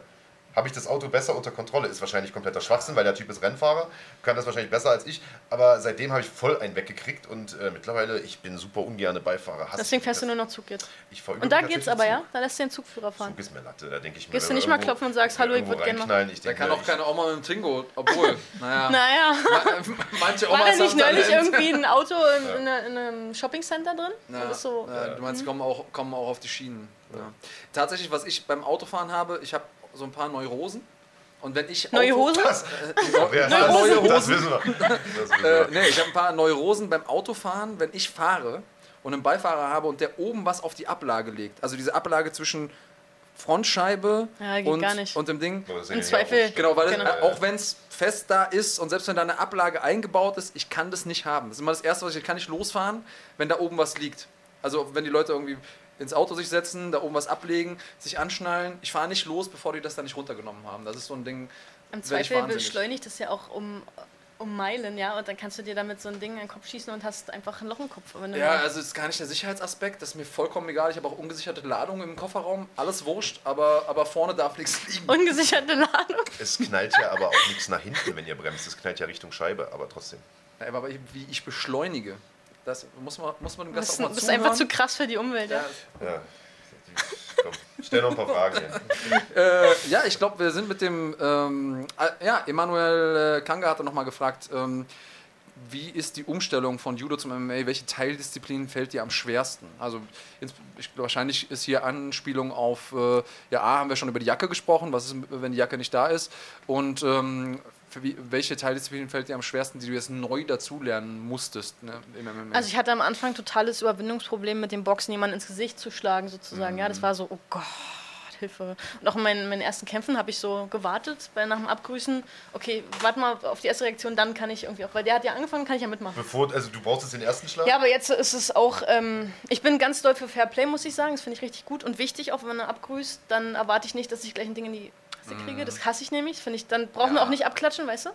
S1: habe ich das Auto besser unter Kontrolle. Ist wahrscheinlich kompletter Schwachsinn, weil der Typ ist Rennfahrer, kann das wahrscheinlich besser als ich. Aber seitdem habe ich voll einen weggekriegt und äh, mittlerweile, ich bin super ungerne Beifahrer. Hasse
S2: Deswegen fährst du nur noch Zug jetzt.
S1: Ich fahr
S2: Und da geht's aber,
S1: Zug.
S2: ja? Da lässt du den Zugführer fahren.
S1: Zug ist mir Latte, da denke ich mir.
S2: Gehst du nicht mal klopfen und sagst, hallo, ich
S1: irgendwo
S2: würd gern mal-
S1: reinknallen, Ich
S3: Da kann auch keine Oma mit dem Twingo, obwohl, naja.
S2: Naja.
S3: Manche
S2: War
S3: Omas
S2: da nicht
S3: haben
S2: neulich irgendwie ein Auto in, in, in einem Shoppingcenter drin?
S3: Ja,
S2: so,
S3: ja, du meinst, kommen auch, kommen auch auf die Schienen. Ja. Tatsächlich, was ich beim Autofahren habe, ich habe so ein paar Neurosen. Und wenn ich
S2: Neue
S3: Auto-
S2: Hosen?
S3: Äh, neue
S1: das?
S3: Hosen.
S1: Das wissen wir. Das wissen
S3: Äh,
S1: wir.
S3: nee, ich habe ein paar Neurosen beim Autofahren, wenn ich fahre und einen Beifahrer habe und der oben was auf die Ablage legt. Also diese Ablage zwischen Frontscheibe
S2: Ja,
S3: und, und dem Ding.
S1: Das
S2: Im Zweifel-
S3: Genau, weil
S2: Genau.
S3: Äh, auch wenn es fest da ist und selbst wenn da eine Ablage eingebaut ist, ich kann das nicht haben. Das ist immer das Erste, was ich, ich kann nicht losfahren, wenn da oben was liegt. Also wenn die Leute irgendwie ins Auto sich setzen, da oben was ablegen, sich anschnallen. Ich fahre nicht los, bevor die das dann nicht runtergenommen haben. Das ist so ein Ding.
S2: Im
S3: ich
S2: Zweifel beschleunigt es ja auch um, um Meilen, ja, und dann kannst du dir damit so ein Ding in den Kopf schießen und hast einfach ein Loch im Kopf. Wenn du
S3: Ja, also ist gar nicht der Sicherheitsaspekt, das ist mir vollkommen egal. Ich habe auch ungesicherte Ladung im Kofferraum, alles wurscht, aber, aber vorne darf nichts liegen.
S2: Ungesicherte Ladung.
S1: Es knallt ja aber auch nichts nach hinten, wenn ihr bremst. Es knallt ja Richtung Scheibe, aber trotzdem.
S3: Ja, aber wie ich beschleunige, das muss man, muss man dem Gast auch mal
S2: du bist
S3: zuhören.
S2: einfach zu krass für die Umwelt. Ja.
S3: ja.
S1: Komm, stell noch ein paar Fragen.
S3: Äh, ja, ich glaube, wir sind mit dem. Ähm, äh, ja, Emanuel äh, Kanga hatte nochmal gefragt, ähm, wie ist die Umstellung von Judo zum MMA? Welche Teildisziplin fällt dir am schwersten? Also, wahrscheinlich ist hier Anspielung auf. Äh, ja, A, haben wir schon über die Jacke gesprochen. Was ist, wenn die Jacke nicht da ist? Und ähm, wie, welche Teildisziplin fällt dir am schwersten, die du jetzt neu dazulernen musstest ne, im MMA?
S2: Also ich hatte am Anfang totales Überwindungsproblem mit dem Boxen, jemanden ins Gesicht zu schlagen sozusagen. Ja,
S3: Mhm.
S2: das war so, oh Gott, Hilfe. Und auch in meinen, meinen ersten Kämpfen habe ich so gewartet, bei, nach dem Abgrüßen, okay, warte mal auf die erste Reaktion, dann kann ich irgendwie auch, weil der hat ja angefangen, kann ich ja mitmachen.
S1: Bevor, also du brauchst jetzt den ersten Schlag?
S2: Ja, aber jetzt ist es auch, ähm, ich bin ganz doll für Fair Play, muss ich sagen. Das finde ich richtig gut und wichtig, auch wenn man abgrüßt, dann erwarte ich nicht, dass ich gleich ein Ding in die Fresse kriege. Das hasse ich nämlich. Finde ich, dann brauchen wir
S3: Ja.
S2: auch nicht abklatschen, weißt du?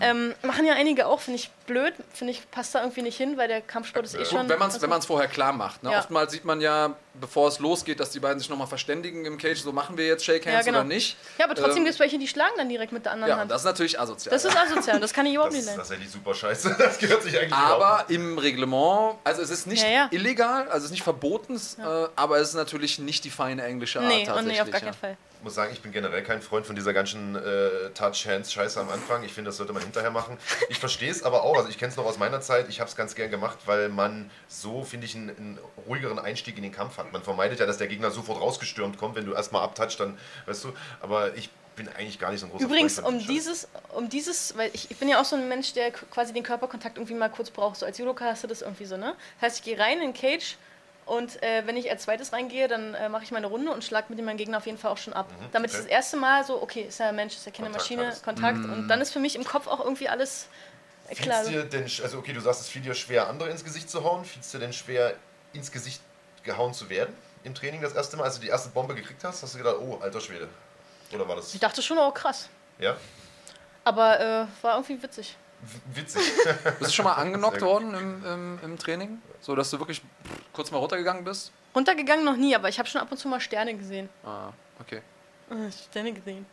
S2: Ähm, machen ja einige auch, finde ich blöd, finde ich, passt da irgendwie nicht hin, weil der Kampfsport ist eh schon.
S3: Gut, wenn man es wenn man's vorher klar macht. Ne?
S2: Ja.
S3: Oftmals sieht man ja, bevor es losgeht, dass die beiden sich nochmal verständigen im Cage, so machen wir jetzt Shake Hands
S2: Ja, genau.
S3: oder nicht.
S2: Ja, aber trotzdem
S3: Ähm,
S2: gibt es welche, die schlagen dann direkt mit der anderen
S3: Ja,
S2: Hand.
S3: das
S2: Das,
S3: ist natürlich asozial.
S2: ist asozial, das kann ich überhaupt
S1: Das
S2: nicht
S1: ist
S2: lernen.
S1: tatsächlich super scheiße. Das gehört sich eigentlich überhaupt
S3: aber im Reglement, also es ist nicht
S2: Ja, ja.
S3: illegal, also es ist nicht verboten, äh, aber es ist natürlich nicht die feine englische Art
S2: Nee, und nee, auf gar
S3: ja.
S2: keinen Fall.
S1: Ich muss sagen, ich bin generell kein Freund von dieser ganzen äh, Touch-Hands-Scheiße am Anfang. Ich finde, das sollte man hinterher machen. Ich verstehe es aber auch, also ich kenne es noch aus meiner Zeit, ich habe es ganz gern gemacht, weil man so, finde ich, einen, einen ruhigeren Einstieg in den Kampf hat. Man vermeidet ja, dass der Gegner sofort rausgestürmt kommt, wenn du erstmal abtouchst, dann, weißt du, aber ich bin eigentlich gar nicht so ein großer
S2: Übrigens,
S1: Freund
S2: um dieses, um dieses, weil ich, ich bin ja auch so ein Mensch, der quasi den Körperkontakt irgendwie mal kurz braucht. So als Judoka hast du das irgendwie so, ne? Das heißt, ich gehe rein in den Cage und äh, wenn ich als zweites reingehe, dann äh, mache ich meine Runde und schlage mit dem meinen Gegner auf jeden Fall auch schon ab. Damit
S1: Mhm, okay.
S2: ist das erste Mal so, okay, ist ja ein Mensch, ist ja keine
S1: Kontakt
S2: Maschine,
S1: alles.
S2: Kontakt.
S3: Mhm.
S2: Und dann ist für mich im Kopf auch irgendwie alles äh, klar.
S1: Dir denn, also okay, du sagst, es fiel dir schwer, andere ins Gesicht zu hauen. Fiel es dir denn schwer, ins Gesicht gehauen zu werden im Training das erste Mal, als du die erste Bombe gekriegt hast? Hast du gedacht, oh, alter Schwede? Oder war das,
S2: Ich dachte schon, oh krass.
S1: ja,
S2: Aber äh, war irgendwie witzig.
S1: Witzig?
S3: Bist du schon mal angenockt worden im, im, im Training? So, dass du wirklich kurz mal runtergegangen bist?
S2: Runtergegangen noch nie, aber ich habe schon ab und zu mal Sterne gesehen.
S3: Ah, okay.
S2: Äh, Sterne gesehen.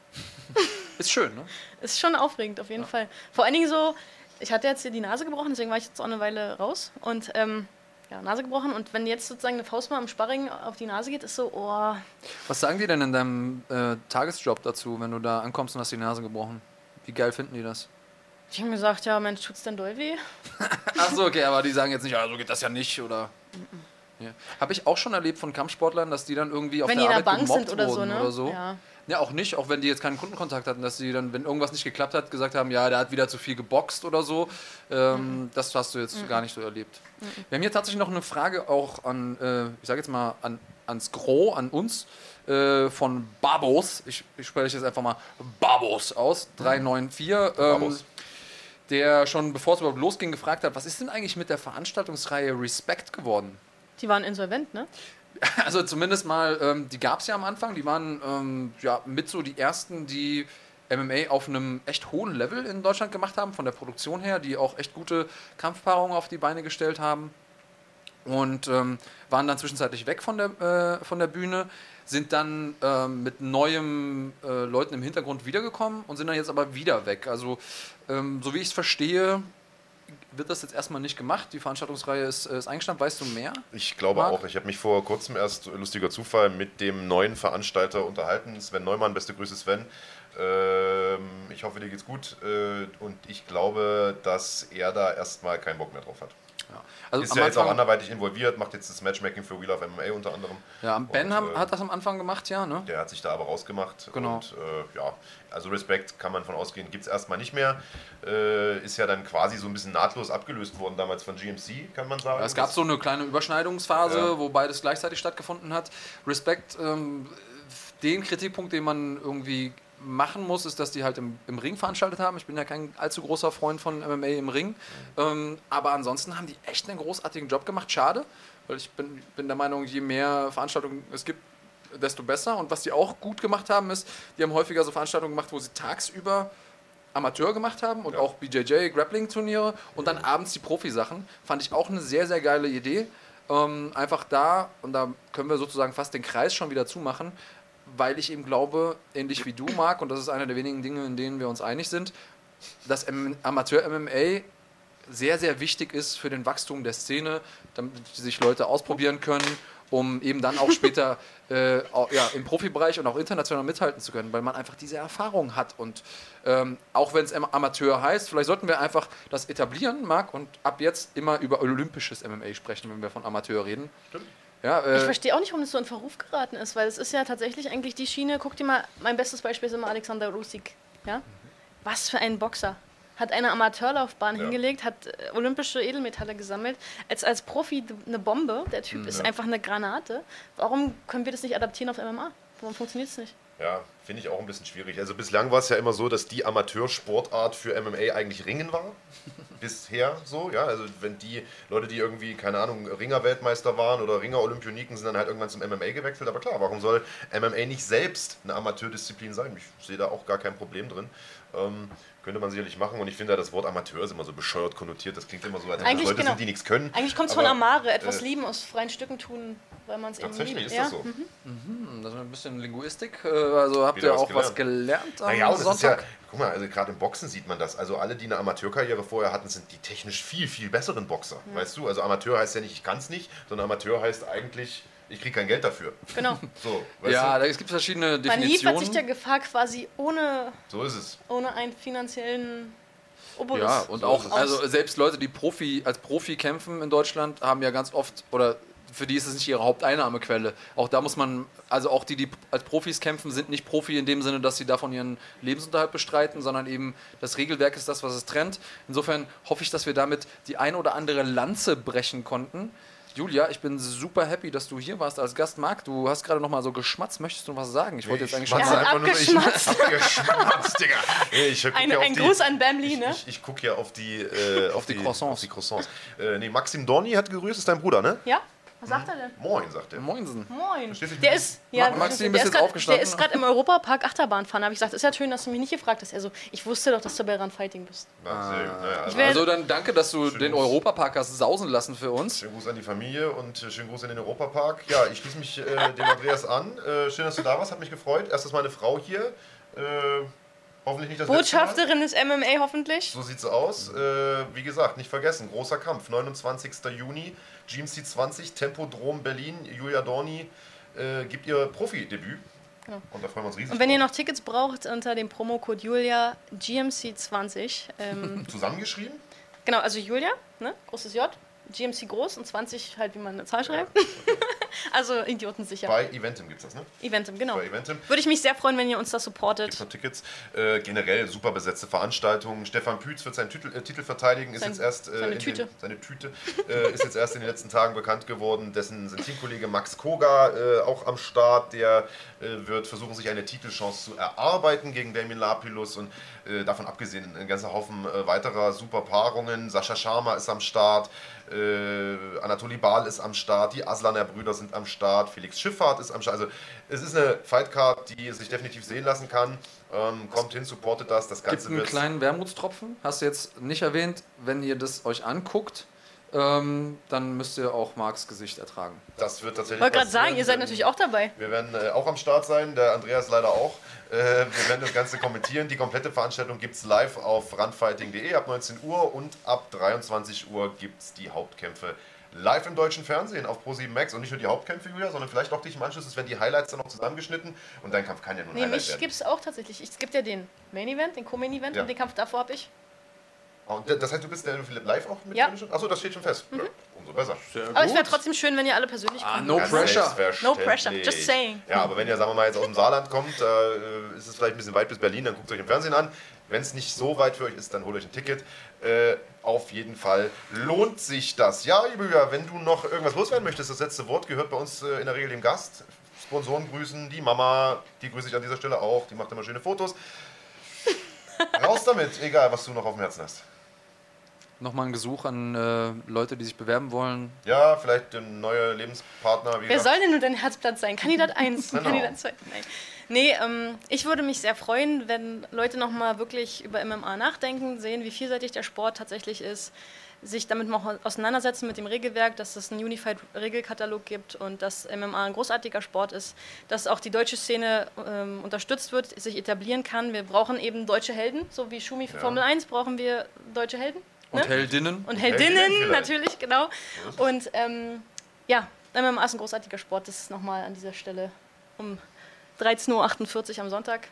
S3: Ist schön, ne?
S2: Ist schon aufregend, auf jeden Fall. Vor allen Dingen so, ich hatte jetzt hier die Nase gebrochen, deswegen war ich jetzt auch eine Weile raus. Und ähm, ja, Nase gebrochen. Und wenn jetzt sozusagen eine Faust mal im Sparring auf die Nase geht, ist so, oh,
S3: Was sagen die denn in deinem äh, Tagesjob dazu, wenn du da ankommst und hast die Nase gebrochen? Wie geil finden die das?
S2: Ich habe gesagt, ja, Mensch, tut's denn doll weh?
S3: Ach so, okay, aber die sagen jetzt nicht, ah, so geht das ja nicht, oder? Ja. Habe ich auch schon erlebt von Kampfsportlern, dass die dann irgendwie auf
S2: wenn
S3: der
S2: die in der
S3: Arbeit
S2: Bank
S3: gemobbt
S2: sind oder so,
S3: wurden
S2: ne?
S3: oder so.
S2: Ja.
S3: Ja, auch nicht, auch wenn die jetzt keinen Kundenkontakt hatten, dass sie dann, wenn irgendwas nicht geklappt hat, gesagt haben, ja, der hat wieder zu viel geboxt oder so. Ähm, Das hast du jetzt gar nicht so erlebt. Wir haben hier tatsächlich noch eine Frage auch an, äh, ich sage jetzt mal, an, ans Gros, an uns, äh, von Babos. Ich, ich spreche jetzt einfach mal Babos aus, 394. Ähm,
S1: Babos.
S3: Der schon, bevor es überhaupt losging, gefragt hat, was ist denn eigentlich mit der Veranstaltungsreihe Respect geworden?
S2: Die waren insolvent, ne?
S3: Also zumindest mal, ähm, die gab es ja am Anfang, die waren ähm, ja, mit so die ersten, die MMA auf einem echt hohen Level in Deutschland gemacht haben, von der Produktion her, die auch echt gute Kampfpaarungen auf die Beine gestellt haben und ähm, waren dann zwischenzeitlich weg von der, äh, von der Bühne, sind dann ähm, mit neuem äh, Leuten im Hintergrund wiedergekommen und sind dann jetzt aber wieder weg. Also ähm, so wie ich es verstehe, wird das jetzt erstmal nicht gemacht. Die Veranstaltungsreihe ist, äh, ist eingestampft. Weißt du mehr?
S1: Ich glaube
S3: Marc?
S1: auch. Ich habe mich vor kurzem erst, lustiger Zufall, mit dem neuen Veranstalter unterhalten. Sven Neumann, beste Grüße Sven. Ähm, ich hoffe, dir geht's gut. Äh, und ich glaube, dass er da erstmal keinen Bock mehr drauf hat.
S3: Ja. Also
S1: Ist ja jetzt auch
S3: Anfang-
S1: anderweitig involviert, macht jetzt das Matchmaking für Wheel of MMA unter anderem.
S3: Ja, Ben
S1: Und,
S3: haben,
S1: äh,
S3: hat das am Anfang gemacht, ja, ne?
S1: Der hat sich da aber rausgemacht.
S3: Genau.
S1: Und äh, ja, also Respekt kann man von ausgehen, gibt es erstmal nicht mehr. Äh, ist ja dann quasi so ein bisschen nahtlos abgelöst worden damals von GMC, kann man sagen.
S3: Ja, es gab so eine kleine Überschneidungsphase,
S1: Ja.
S3: wo beides gleichzeitig stattgefunden hat. Respekt, ähm, den Kritikpunkt, den man irgendwie machen muss, ist, dass die halt im, im Ring veranstaltet haben. Ich bin ja kein allzu großer Freund von MMA im Ring. Ähm, aber ansonsten haben die echt einen großartigen Job gemacht. Schade, weil ich bin, bin der Meinung, je mehr Veranstaltungen es gibt, desto besser. Und was die auch gut gemacht haben, ist, die haben häufiger so Veranstaltungen gemacht, wo sie tagsüber Amateur gemacht haben und
S1: Ja.
S3: auch BJJ Grappling Turniere und dann abends die Profisachen. Fand ich auch eine sehr, sehr geile Idee. Ähm, einfach da, und da können wir sozusagen fast den Kreis schon wieder zumachen, weil ich eben glaube, ähnlich wie du, Marc, und das ist einer der wenigen Dinge, in denen wir uns einig sind, dass M- Amateur-MMA sehr, sehr wichtig ist für den Wachstum der Szene, damit sich Leute ausprobieren können, um eben dann auch später äh, auch, ja, im Profibereich und auch international mithalten zu können, weil man einfach diese Erfahrung hat. Und ähm, auch wenn es Am- Amateur heißt, vielleicht sollten wir einfach das etablieren, Marc, und ab jetzt immer über olympisches MMA sprechen, wenn wir von Amateur reden.
S1: Stimmt.
S3: Ja,
S2: Ich
S3: äh,
S2: verstehe auch nicht, warum das so in Verruf geraten ist, weil es ist ja tatsächlich eigentlich die Schiene, guck dir mal, mein bestes Beispiel ist immer Alexander Rusik, ja? Was für ein Boxer. Hat eine Amateurlaufbahn
S1: Ja.
S2: hingelegt, hat äh, olympische Edelmetalle gesammelt. Als, als Profi eine Bombe. Der Typ
S1: Mhm.
S2: ist einfach eine Granate. Warum können wir das nicht adaptieren auf MMA? Warum funktioniert es nicht?
S1: Ja, finde ich auch ein bisschen schwierig. Also bislang war es ja immer so, dass die Amateursportart für MMA eigentlich Ringen war. Bisher so, ja. Also wenn die Leute, die irgendwie, keine Ahnung, Ringer-Weltmeister waren oder Ringer-Olympioniken, sind dann halt irgendwann zum MMA gewechselt. Aber klar, warum soll MMA nicht selbst eine Amateurdisziplin sein? Ich sehe da auch gar kein Problem drin. Ähm, könnte man sicherlich machen. Und ich finde ja, das Wort Amateur ist immer so bescheuert konnotiert. Das klingt immer so, als ob das
S2: Eigentlich
S1: Leute
S2: genau.
S1: sind, die nichts können.
S2: Eigentlich kommt es von Amare, etwas
S1: äh,
S2: lieben aus freien Stücken tun, weil man es eben
S1: Tatsächlich
S2: liebt.
S1: ist das so.
S2: Mhm.
S3: Hm, Das ist ein bisschen Linguistik. äh, Also habt
S1: Wieder
S3: ihr
S1: was
S3: auch was gelernt am
S1: Naja, ist ja,
S3: Sonntag?
S1: guck mal, also gerade im Boxen sieht man das. Also alle, die eine Amateurkarriere vorher hatten, sind die technisch viel, viel besseren Boxer. Weißt du? Also Amateur heißt ja nicht, ich kann es nicht, sondern Amateur heißt eigentlich, ich kriege kein Geld dafür.
S2: Genau.
S1: So, weißt
S3: Ja,
S1: du?
S3: es gibt verschiedene
S2: Man liefert
S3: Definitionen.
S2: sich der Gefahr quasi ohne,
S1: So ist es.
S2: ohne einen finanziellen Obolus.
S3: Ja, und
S1: So
S3: auch, also selbst Leute, die Profi, als Profi kämpfen in Deutschland, haben ja ganz oft, oder für die ist es nicht ihre Haupteinnahmequelle. Auch da muss man, also auch die, die als Profis kämpfen, sind nicht Profi in dem Sinne, dass sie davon ihren Lebensunterhalt bestreiten, sondern eben das Regelwerk ist das, was es trennt. Insofern hoffe ich, dass wir damit die ein oder andere Lanze brechen konnten. Julia, ich bin super happy, dass du hier warst als Gast. Marc, du hast gerade noch mal so geschmatzt. Möchtest du noch was sagen? Ich wollte jetzt eigentlich schon mal...
S1: einfach nur. Ich hab abgeschmatzt, Digga. Nee, ich
S2: Ein,
S1: ja auf
S2: ein
S1: die-
S2: Gruß an Bamli, ne?
S1: Ich, ich gucke ja auf die, äh, auf,
S3: die Croissants.
S1: Auf die Croissants. Äh, nee, Maxim Dorni hat gegrüßt, ist dein Bruder, ne?
S2: Ja? Was sagt er denn?
S1: Moin, sagt er.
S3: Moinsen.
S2: Moin.
S1: Verstehst du?
S2: Der ist, ja,
S3: Ma- Maxim,
S2: der ist grad-? Der ist gerade im Europapark Achterbahn fahren. Habe ich gesagt, ist ja schön, dass du mich nicht gefragt hast. Also, ich wusste doch, dass du bei Run Fighting bist.
S1: Na, sehr gut. Naja, also,
S3: Also dann danke, dass du
S1: Schön
S3: den
S1: Gruß.
S3: Europapark hast sausen lassen für uns.
S1: Schönen Gruß an die Familie und äh, schönen Gruß in den Europapark. Ja, ich schließe mich äh, dem Andreas an. Äh, schön, dass du da warst, hat mich gefreut. Erstes Mal eine Frau hier. Hoffentlich nicht das.
S2: Botschafterin des MMA hoffentlich.
S1: So sieht's aus. Äh, wie gesagt, nicht vergessen, großer Kampf. 29. Juni, GMC 20, Tempodrom Berlin. Julia Dorni äh, gibt ihr Profi-Debüt.
S2: Genau.
S1: Und da freuen wir uns riesig
S2: Und wenn ihr
S1: drauf.
S2: noch Tickets braucht, unter dem Promocode Julia GMC20. Ähm,
S1: Zusammengeschrieben?
S2: genau, also Julia, ne? großes J, GMC groß und 20 halt, wie man eine Zahl schreibt. also idiotensicher.
S1: Bei Eventim gibt's das, ne?
S2: Eventim, genau.
S1: Bei Eventim.
S2: Würde ich mich sehr freuen, wenn ihr uns da supportet.
S1: Gibt's noch Tickets. Äh, generell super besetzte Veranstaltungen. Stefan Pütz wird seinen Titel, äh, Titel verteidigen. Ist
S2: Sein-
S1: jetzt erst äh,
S2: seine
S1: in
S2: Tüte.
S1: Den, seine Tüte äh, ist jetzt erst in den letzten Tagen bekannt geworden. Dessen sein Teamkollege Max Koga äh, auch am Start. Der äh, wird versuchen, sich eine Titelchance zu erarbeiten gegen Damien Lapilus und äh, davon abgesehen ein ganzer Haufen äh, weiterer super Paarungen. Sascha Sharma ist am Start. Äh, Anatoly Baal ist am Start, die Aslaner Brüder sind am Start, Felix Schifffahrt ist am Start. Also es ist eine Fightcard, die sich definitiv sehen lassen kann. Ähm, kommt hin, supportet das. Das
S3: Gibt
S1: Ganze
S3: einen
S1: wird
S3: kleinen Wermutstropfen. Hast du jetzt nicht erwähnt. Wenn ihr das euch anguckt, ähm, dann müsst ihr auch Marks Gesicht ertragen.
S1: Das wird tatsächlich.
S2: Ich wollte gerade sagen, ihr seid natürlich auch dabei.
S1: Wir werden äh, auch am Start sein, der Andreas leider auch. Äh, wir werden das Ganze kommentieren. Die komplette Veranstaltung gibt es live auf runfighting.de ab 19 Uhr und ab 23 Uhr gibt es die Hauptkämpfe live im deutschen Fernsehen auf Pro7 Max. Und nicht nur die Hauptkämpfe, Julia, sondern vielleicht auch dich im Anschluss. Es werden die Highlights dann noch zusammengeschnitten und dein Kampf kann ja nur ein
S2: Nee,
S1: Highlight
S2: mich
S1: werden.
S2: gibt es auch tatsächlich. Es gibt ja den Main Event, den Co-Main Event
S1: Ja.
S2: und den Kampf davor habe ich.
S1: Und das heißt, du bist der live auch mit
S2: Ja.
S1: drin? Achso, das steht schon fest. Ja, umso besser.
S2: Aber es wäre trotzdem schön, wenn ihr alle persönlich
S3: Ah,
S2: kommt.
S3: no
S1: Ja,
S3: pressure.
S2: No pressure, just saying.
S1: Ja, aber wenn ihr, sagen wir mal, jetzt aus dem Saarland kommt, da äh, ist es vielleicht ein bisschen weit bis Berlin, dann guckt euch im Fernsehen an. Wenn es nicht so weit für euch ist, dann holt euch ein Ticket. Äh, auf jeden Fall lohnt sich das. Ja, Julia, wenn du noch irgendwas loswerden möchtest, das letzte Wort gehört bei uns äh, in der Regel dem Gast. Sponsoren grüßen, die Mama, die grüße ich an dieser Stelle auch, die macht immer schöne Fotos. Raus damit, egal was du noch auf dem Herzen hast.
S3: Nochmal ein Gesuch an äh, Leute, die sich bewerben wollen.
S1: Ja, vielleicht ein neuer Lebenspartner. Wie
S2: Wer
S1: gesagt.
S2: soll denn nur dein Herzblatt sein? Kandidat 1,
S1: Genau.
S2: Kandidat 2. Nein. Nee, ähm, ich würde mich sehr freuen, wenn Leute nochmal wirklich über MMA nachdenken, sehen, wie vielseitig der Sport tatsächlich ist, sich damit mal auseinandersetzen mit dem Regelwerk, dass es einen Unified Regelkatalog gibt und dass MMA ein großartiger Sport ist, dass auch die deutsche Szene ähm, unterstützt wird, sich etablieren kann. Wir brauchen eben deutsche Helden, so wie Schumi für
S1: Ja.
S2: Formel 1 brauchen wir deutsche Helden.
S3: Und
S2: Ne?
S3: Heldinnen.
S2: Und
S1: Heldinnen
S2: Heldinnen, natürlich, genau. Und ähm, ja, MMA ist ein großartiger Sport. Das ist nochmal an dieser Stelle um 13.48 Uhr am Sonntag.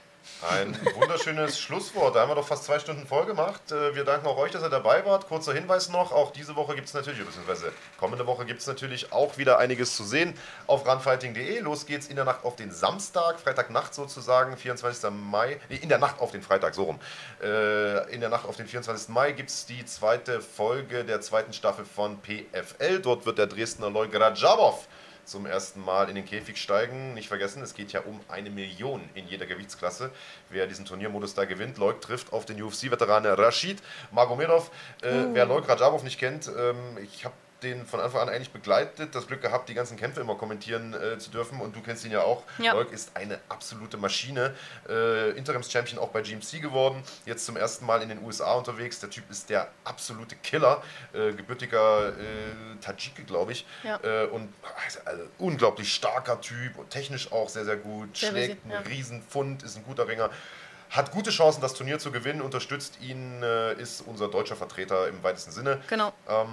S1: Ein wunderschönes Schlusswort. Da haben wir doch fast zwei Stunden voll gemacht. Äh, Wir danken auch euch, dass ihr dabei wart. Kurzer Hinweis noch, auch diese Woche gibt es natürlich, beziehungsweise kommende Woche gibt es natürlich auch wieder einiges zu sehen auf runfighting.de. Los geht's in der Nacht auf den Samstag, Freitagnacht sozusagen, 24. Mai, nee, in der Nacht auf den Freitag, so rum. Äh, In der Nacht auf den 24. Mai gibt es die zweite Folge der zweiten Staffel von PFL. Dort wird der Dresdner Loy Grajabov zum ersten Mal in den Käfig steigen. Nicht vergessen, es geht ja um eine Million in jeder Gewichtsklasse. Wer diesen Turniermodus da gewinnt, Leuk trifft auf den UFC-Veteran Rashid Magomedov. Äh, Wer Leuk Rajabov nicht kennt, ähm, ich habe den von Anfang an eigentlich begleitet, das Glück gehabt, die ganzen Kämpfe immer kommentieren äh, zu dürfen und du kennst ihn ja auch.
S2: Ja.
S1: Leuk ist eine absolute Maschine. Äh, Interims-Champion auch bei GMC geworden, jetzt zum ersten Mal in den USA unterwegs. Der Typ ist der absolute Killer, äh, gebürtiger äh, Tadschike, glaube ich.
S2: Ja.
S1: Äh, und also, also, unglaublich starker Typ und technisch auch sehr, sehr gut.
S2: Sehr
S1: Schlägt
S2: versiert,
S1: einen
S2: ja.
S1: riesen Pfund, ist ein guter Ringer. Hat gute Chancen, das Turnier zu gewinnen, unterstützt ihn, äh, ist unser deutscher Vertreter im weitesten Sinne.
S2: Genau.
S1: Ähm,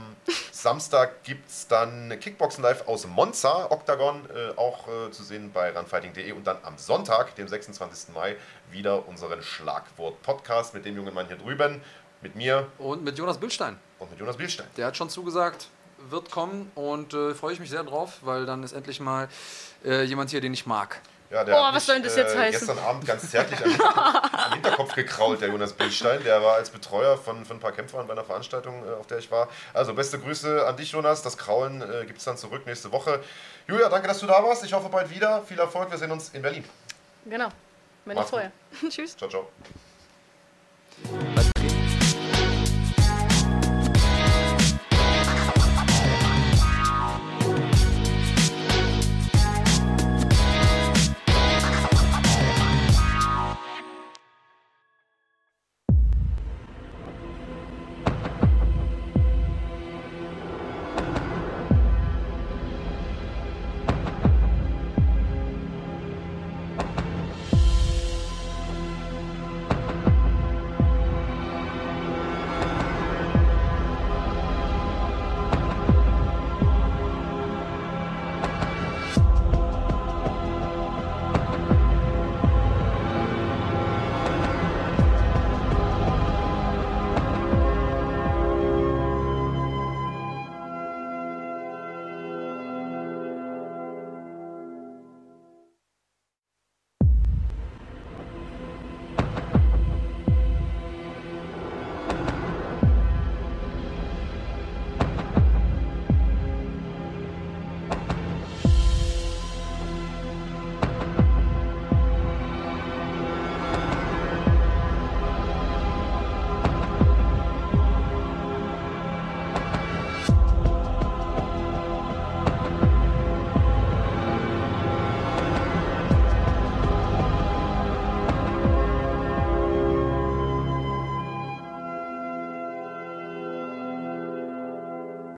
S1: Samstag gibt es dann Kickboxen live aus Monza, Octagon, äh, auch äh, zu sehen bei runfighting.de. Und dann am Sonntag, dem 26. Mai, wieder unseren Schlagwort-Podcast mit dem jungen Mann hier drüben, mit mir
S3: Und mit Jonas Bildstein.
S1: und mit Jonas Bielstein.
S3: Der hat schon zugesagt, wird kommen und äh, freue ich mich sehr drauf, weil dann ist endlich mal äh, jemand hier, den ich mag.
S1: Ja, der
S2: Oh, was
S1: mich,
S2: soll denn das jetzt
S1: äh,
S2: heißen?
S1: Gestern Abend ganz zärtlich am Hinterkopf, am Hinterkopf gekrault, der Jonas Bildstein. Der war als Betreuer von, von ein paar Kämpfern bei einer Veranstaltung, äh, auf der ich war. Also beste Grüße an dich, Jonas. Das Kraulen äh, gibt es dann zurück nächste Woche. Julia, danke, dass du da warst. Ich hoffe bald wieder. Viel Erfolg. Wir sehen uns in Berlin.
S2: Genau. Wenn nicht vorher. Tschüss.
S1: Ciao, ciao.